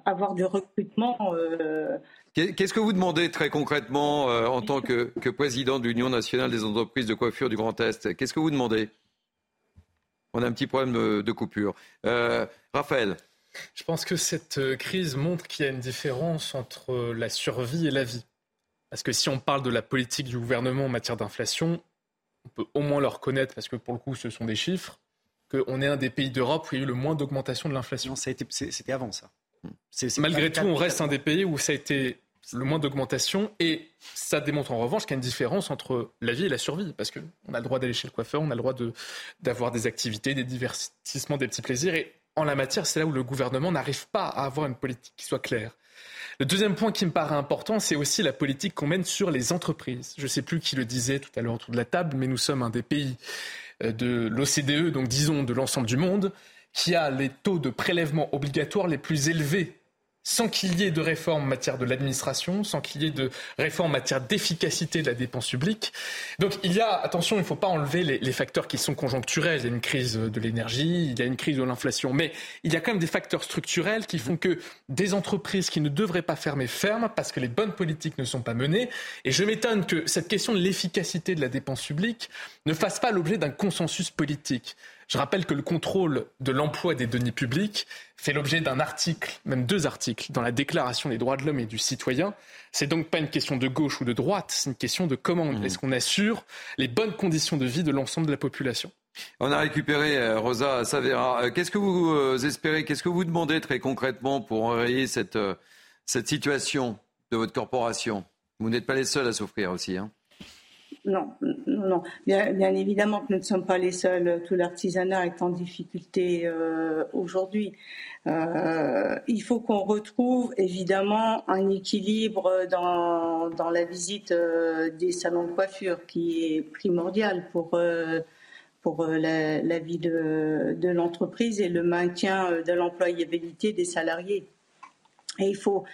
avoir du recrutement. Qu'est-ce que vous demandez très concrètement en tant que, que président de l'Union nationale des entreprises de coiffure du Grand Est? Qu'est-ce que vous demandez? On a un petit problème de coupure. Euh, Raphaël Je pense que cette euh, crise montre qu'il y a une différence entre la survie et la vie. Parce que si on parle de la politique du gouvernement en matière d'inflation, on peut au moins le reconnaître, parce que pour le coup, ce sont des chiffres, qu'on est un des pays d'Europe où il y a eu le moins d'augmentation de l'inflation. C'était avant ça. Malgré tout, on reste un des pays où ça a été le moins d'augmentation. Et ça démontre en revanche qu'il y a une différence entre la vie et la survie. Parce qu'on a le droit d'aller chez le coiffeur, on a le droit d'avoir des activités, des divertissements, des petits plaisirs. Et en la matière, c'est là où le gouvernement n'arrive pas à avoir une politique qui soit claire. Le deuxième point qui me paraît important, c'est aussi la politique qu'on mène sur les entreprises. Je ne sais plus qui le disait tout à l'heure autour de la table, mais nous sommes un des pays euh, de l'OCDE, donc disons de l'ensemble du monde, qui a les taux de prélèvement obligatoires les plus élevés sans qu'il y ait de réforme en matière de l'administration, sans qu'il y ait de réforme en matière d'efficacité de la dépense publique. Donc il y a, attention, il ne faut pas enlever les, les, facteurs qui sont conjoncturels. Il y a une crise de l'énergie, il y a une crise de l'inflation, mais il y a quand même des facteurs structurels qui font que des entreprises qui ne devraient pas fermer ferment parce que les bonnes politiques ne sont pas menées. Et je m'étonne que cette question de l'efficacité de la dépense publique ne fasse pas l'objet d'un consensus politique. Je rappelle que le contrôle de l'emploi des deniers publics fait l'objet d'un article, même deux articles, dans la Déclaration des droits de l'homme et du citoyen. C'est donc pas une question de gauche ou de droite, c'est une question de comment mmh. est-ce qu'on assure les bonnes conditions de vie de l'ensemble de la population? On a récupéré euh, Rosa Savera. Euh, qu'est-ce que vous euh, espérez, qu'est-ce que vous demandez très concrètement pour enrayer cette, cette situation de votre corporation? Vous n'êtes pas les seuls à souffrir aussi. Hein non, non, Bien, évidemment que nous ne sommes pas les seuls. Tout l'artisanat est en difficulté euh, aujourd'hui. Euh, il faut qu'on retrouve évidemment un équilibre dans, dans la visite euh, des salons de coiffure qui est primordial pour, pour la, vie de, de l'entreprise et le maintien de l'employabilité des salariés. Et il faut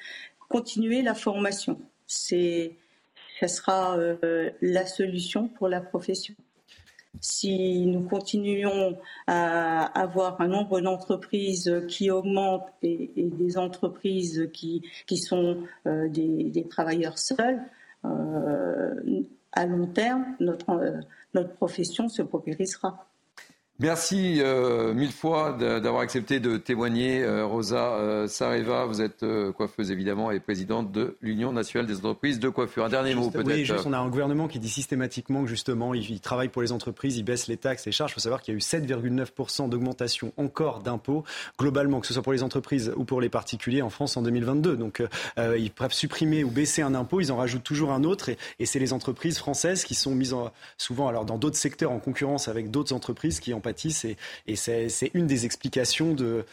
continuer la formation. C'est ce sera euh, la solution pour la profession. Si nous continuons à avoir un nombre d'entreprises qui augmente et, des entreprises qui, qui sont euh, des, travailleurs seuls, euh, à long terme, notre, notre profession se paupérisera. Merci euh, mille fois d'avoir accepté de témoigner. Euh, Rosa euh, Sareva, vous êtes coiffeuse évidemment et présidente de l'Union nationale des entreprises de coiffure. Un dernier mot peut-être. Oui, juste, on a un gouvernement qui dit systématiquement que justement, il, travaille pour les entreprises, il baisse les taxes, les charges. Il faut savoir qu'il y a eu 7,9% d'augmentation encore d'impôts globalement, que ce soit pour les entreprises ou pour les particuliers en France en 2022. Donc ils peuvent supprimer ou baisser un impôt, ils en rajoutent toujours un autre et, et c'est les entreprises françaises qui sont mises en, souvent alors dans d'autres secteurs en concurrence avec d'autres entreprises qui en et, c'est une des explications de,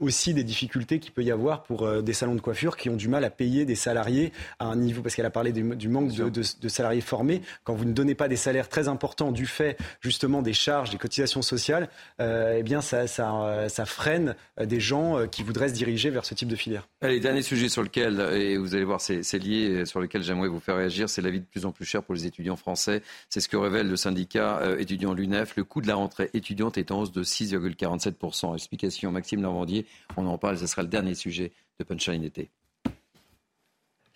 aussi des difficultés qu'il peut y avoir pour euh, des salons de coiffure qui ont du mal à payer des salariés à un niveau, parce qu'elle a parlé du, manque de, salariés formés. Quand vous ne donnez pas des salaires très importants du fait justement des charges, des cotisations sociales, euh, eh bien ça, ça, freine euh, des gens qui voudraient se diriger vers ce type de filière. Allez, dernier sujet sur lequel, et vous allez voir, c'est lié, sur lequel j'aimerais vous faire réagir, c'est la vie de plus en plus chère pour les étudiants français. C'est ce que révèle le syndicat étudiant l'UNEF. Le coût de la rentrée étudiante est en hausse de 6,47%. Explication Maxime Lavandier, on en parle, ce sera le dernier sujet de Punchline été.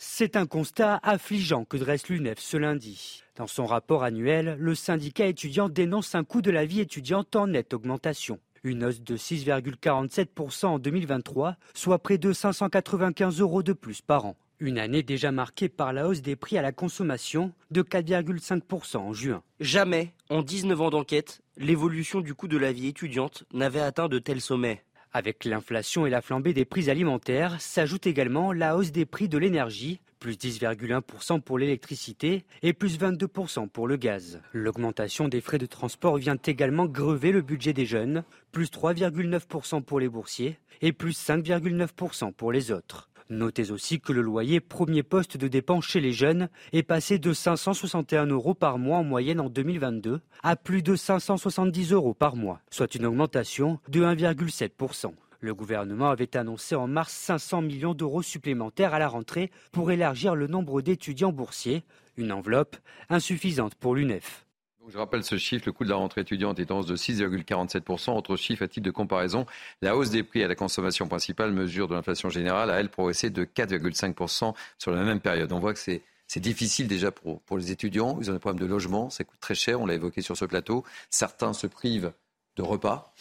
C'est un constat affligeant que dresse l'UNEF ce lundi. Dans son rapport annuel, le syndicat étudiant dénonce un coût de la vie étudiante en nette augmentation. Une hausse de 6,47% en 2023, soit près de 595 euros de plus par an. Une année déjà marquée par la hausse des prix à la consommation de 4,5% en juin. Jamais, en 19 ans d'enquête, l'évolution du coût de la vie étudiante n'avait atteint de tels sommets. Avec l'inflation et la flambée des prix alimentaires, s'ajoute également la hausse des prix de l'énergie, plus 10,1% pour l'électricité et plus 22% pour le gaz. L'augmentation des frais de transport vient également grever le budget des jeunes, plus 3,9% pour les boursiers et plus 5,9% pour les autres. Notez aussi que le loyer, premier poste de dépense chez les jeunes, est passé de 561 euros par mois en moyenne en 2022 à plus de 570 euros par mois, soit une augmentation de 1,7%. Le gouvernement avait annoncé en mars 500 millions d'euros supplémentaires à la rentrée pour élargir le nombre d'étudiants boursiers, une enveloppe insuffisante pour l'UNEF. Je rappelle ce chiffre, le coût de la rentrée étudiante est en hausse de 6,47%. Autre chiffre à titre de comparaison, la hausse des prix à la consommation principale, mesure de l'inflation générale, a elle progressé de 4,5% sur la même période. On voit que c'est difficile déjà pour, pour les étudiants. Ils ont des problèmes de logement, ça coûte très cher, on l'a évoqué sur ce plateau. Certains se privent de repas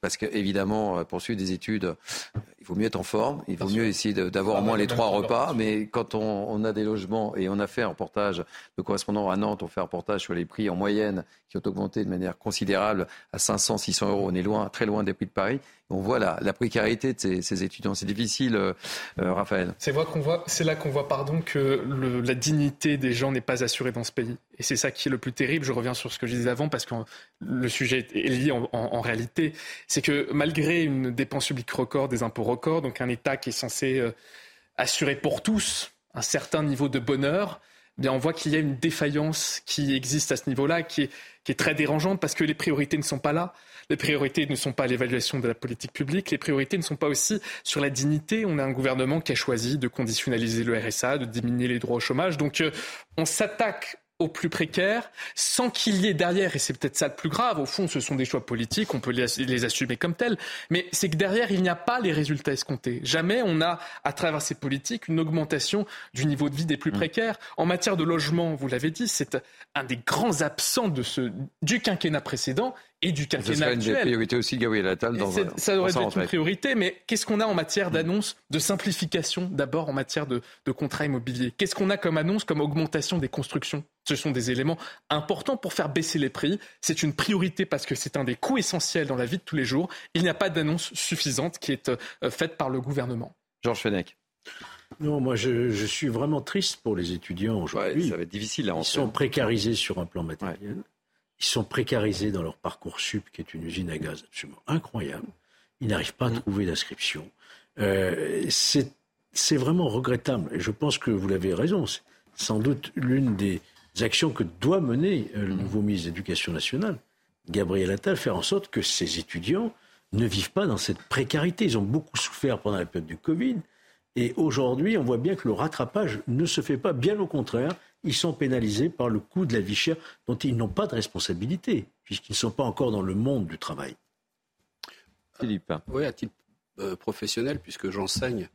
parce qu'évidemment, euh, pour suivre des études, il vaut mieux être en forme, il vaut mieux essayer d'avoir au moins les trois repas. Mais quand on, a des logements, et on a fait un reportage de correspondant à Nantes, on fait un reportage sur les prix en moyenne qui ont augmenté de manière considérable à 500, 600 euros. On est loin, très loin des prix de Paris. On voit la, précarité de ces, étudiants. C'est difficile, euh, euh Raphaël. C'est là qu'on voit, pardon, que la dignité des gens n'est pas assurée dans ce pays. Et c'est ça qui est le plus terrible. Je reviens sur ce que je disais avant parce que le sujet est lié en, réalité. C'est que malgré une dépense publique record, des impôts records, donc un État qui est censé euh, assurer pour tous un certain niveau de bonheur, bien on voit qu'il y a une défaillance qui existe à ce niveau-là, qui est très dérangeante parce que les priorités ne sont pas là. Les priorités ne sont pas l'évaluation de la politique publique. Les priorités ne sont pas aussi sur la dignité. On a un gouvernement qui a choisi de conditionnaliser le RSA, de diminuer les droits au chômage. Donc, euh, on s'attaque aux plus précaires, sans qu'il y ait derrière, et c'est peut-être ça le plus grave, au fond ce sont des choix politiques, on peut les, assumer comme tels, mais c'est que derrière il n'y a pas les résultats escomptés. Jamais on a, à travers ces politiques, une augmentation du niveau de vie des plus mmh. précaires. En matière de logement, vous l'avez dit, c'est un des grands absents de ce, du quinquennat précédent et du quinquennat actuel. une priorité aussi, Gabriel Attal. Dans ça devrait être une priorité, mais qu'est-ce qu'on a en matière d'annonce de simplification, d'abord en matière de, de contrats immobiliers? Qu'est-ce qu'on a comme annonce, comme augmentation des constructions? Ce sont des éléments importants pour faire baisser les prix. C'est une priorité parce que c'est un des coûts essentiels dans la vie de tous les jours. Il n'y a pas d'annonce suffisante qui est euh, faite par le gouvernement. Georges Fenech. Non, moi je, je, suis vraiment triste pour les étudiants aujourd'hui. ça va être difficile à Ils sont précarisés sur un plan matériel. Ils sont précarisés dans leur parcours sup, qui est une usine à gaz absolument incroyable. Ils n'arrivent pas à mmh. trouver d'inscription. Euh, c'est vraiment regrettable. Et je pense que vous l'avez raison. C'est sans doute l'une des actions que doit mener euh, le mmh. nouveau ministre de l'Éducation nationale, Gabriel Attal, faire en sorte que ces étudiants ne vivent pas dans cette précarité. Ils ont beaucoup souffert pendant la période du Covid. Et aujourd'hui, on voit bien que le rattrapage ne se fait pas, bien au contraire ils sont pénalisés par le coût de la vie chère dont ils n'ont pas de responsabilité, puisqu'ils ne sont pas encore dans le monde du travail. Philippe. Oui, à titre euh, professionnel, puisque j'enseigne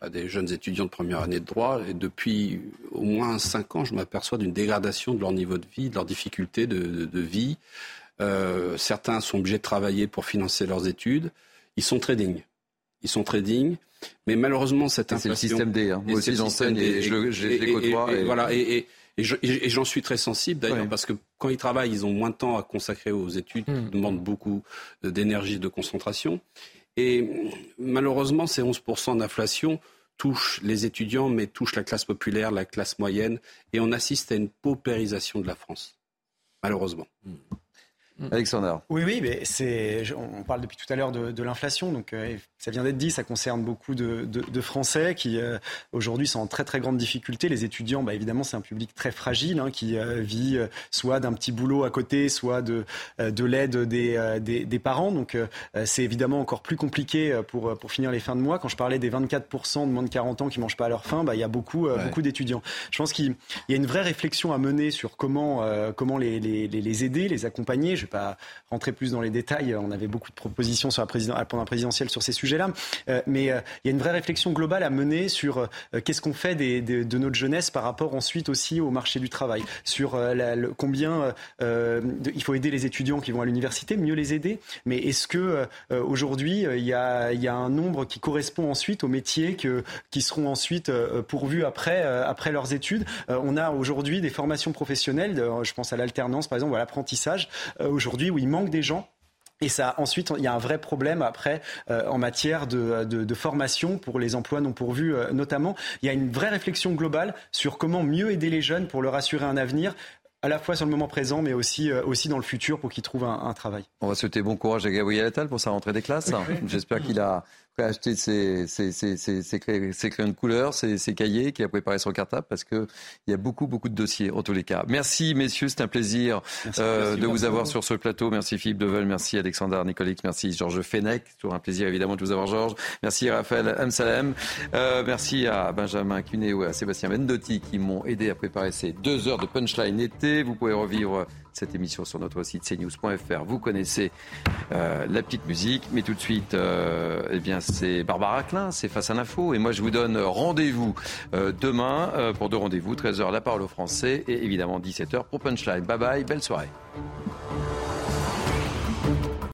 à des jeunes étudiants de première année de droit, et depuis au moins cinq ans, je m'aperçois d'une dégradation de leur niveau de vie, de leurs difficultés de, vie. Euh, certains sont obligés de travailler pour financer leurs études. Ils sont très dignes. Ils sont très dignes. Mais malheureusement, cette inflation... C'est le système D. Hein. Moi aussi, j'enseigne et, je, les côtoie. Et, voilà, et, j'en suis très sensible d'ailleurs parce que quand ils travaillent, ils ont moins de temps à consacrer aux études, qui hmm. demandent beaucoup d'énergie, de concentration. Et malheureusement, ces 11% d'inflation touchent les étudiants, mais touchent la classe populaire, la classe moyenne, et on assiste à une paupérisation de la France, malheureusement. Hmm. Mm. Alexandre. Oui, oui, mais c'est, on parle depuis tout à l'heure de, l'inflation, donc euh, ça vient d'être dit, ça concerne beaucoup de, Français qui euh, aujourd'hui sont en très très grande difficulté. Les étudiants, bah, évidemment, c'est un public très fragile hein, qui euh, vit soit d'un petit boulot à côté, soit de, de l'aide des, des, parents. Donc c'est évidemment encore plus compliqué pour, pour finir les fins de mois. Quand je parlais des 24% de moins de 40 ans qui mangent pas à leur faim, bah, il y a beaucoup, beaucoup d'étudiants. Je pense qu'il y a une vraie réflexion à mener sur comment, comment les, les, les aider, les accompagner pas rentrer plus dans les détails. On avait beaucoup de propositions sur la président, pendant la présidentielle sur ces sujets-là. Euh, mais euh, il y a une vraie réflexion globale à mener sur euh, qu'est-ce qu'on fait de notre jeunesse par rapport ensuite aussi au marché du travail. Sur combien il faut aider les étudiants qui vont à l'université, mieux les aider. Mais est-ce que aujourd'hui il y, a, un nombre qui correspond ensuite aux métiers qui seront ensuite pourvus après, après leurs études? On a aujourd'hui des formations professionnelles. je pense à l'alternance, par exemple, à l'apprentissage aujourd'hui où il manque des gens Et ça, ensuite, il y a un vrai problème après euh, en matière de, de, formation pour les emplois non pourvus, euh, notamment. Il y a une vraie réflexion globale sur comment mieux aider les jeunes pour leur assurer un avenir à la fois sur le moment présent, mais aussi, euh, aussi dans le futur pour qu'ils trouvent un, un, travail. On va souhaiter bon courage à Gabriel Attal pour sa rentrée des classes. J'espère qu'il a acheté ses, ses, ses, ses, crayons de couleur, ses, cahiers, qui a préparé son cartable, parce qu'il y a beaucoup, beaucoup de dossiers, en tous les cas. Merci, messieurs, c'est un plaisir euh, de vous avoir sur ce plateau. Merci Philippe Devel, merci Alexandre Nicolix, merci Georges Fenech. Toujours un plaisir, évidemment, de vous avoir, Georges. Merci Raphaël Amsalem. Euh, merci à Benjamin Cuneo et à Sébastien Mendotti qui m'ont aidé à préparer ces deux heures de punchline été. Vous pouvez revivre cette émission sur notre site cnews.fr. Vous connaissez euh, la petite musique, mais tout de suite, euh, eh bien, c'est Barbara Klein, c'est Face à l'info. Et moi, je vous donne rendez-vous euh, demain pour deux rendez-vous, 13h la parole aux Français et évidemment 17h pour Punchline. Bye bye, belle soirée.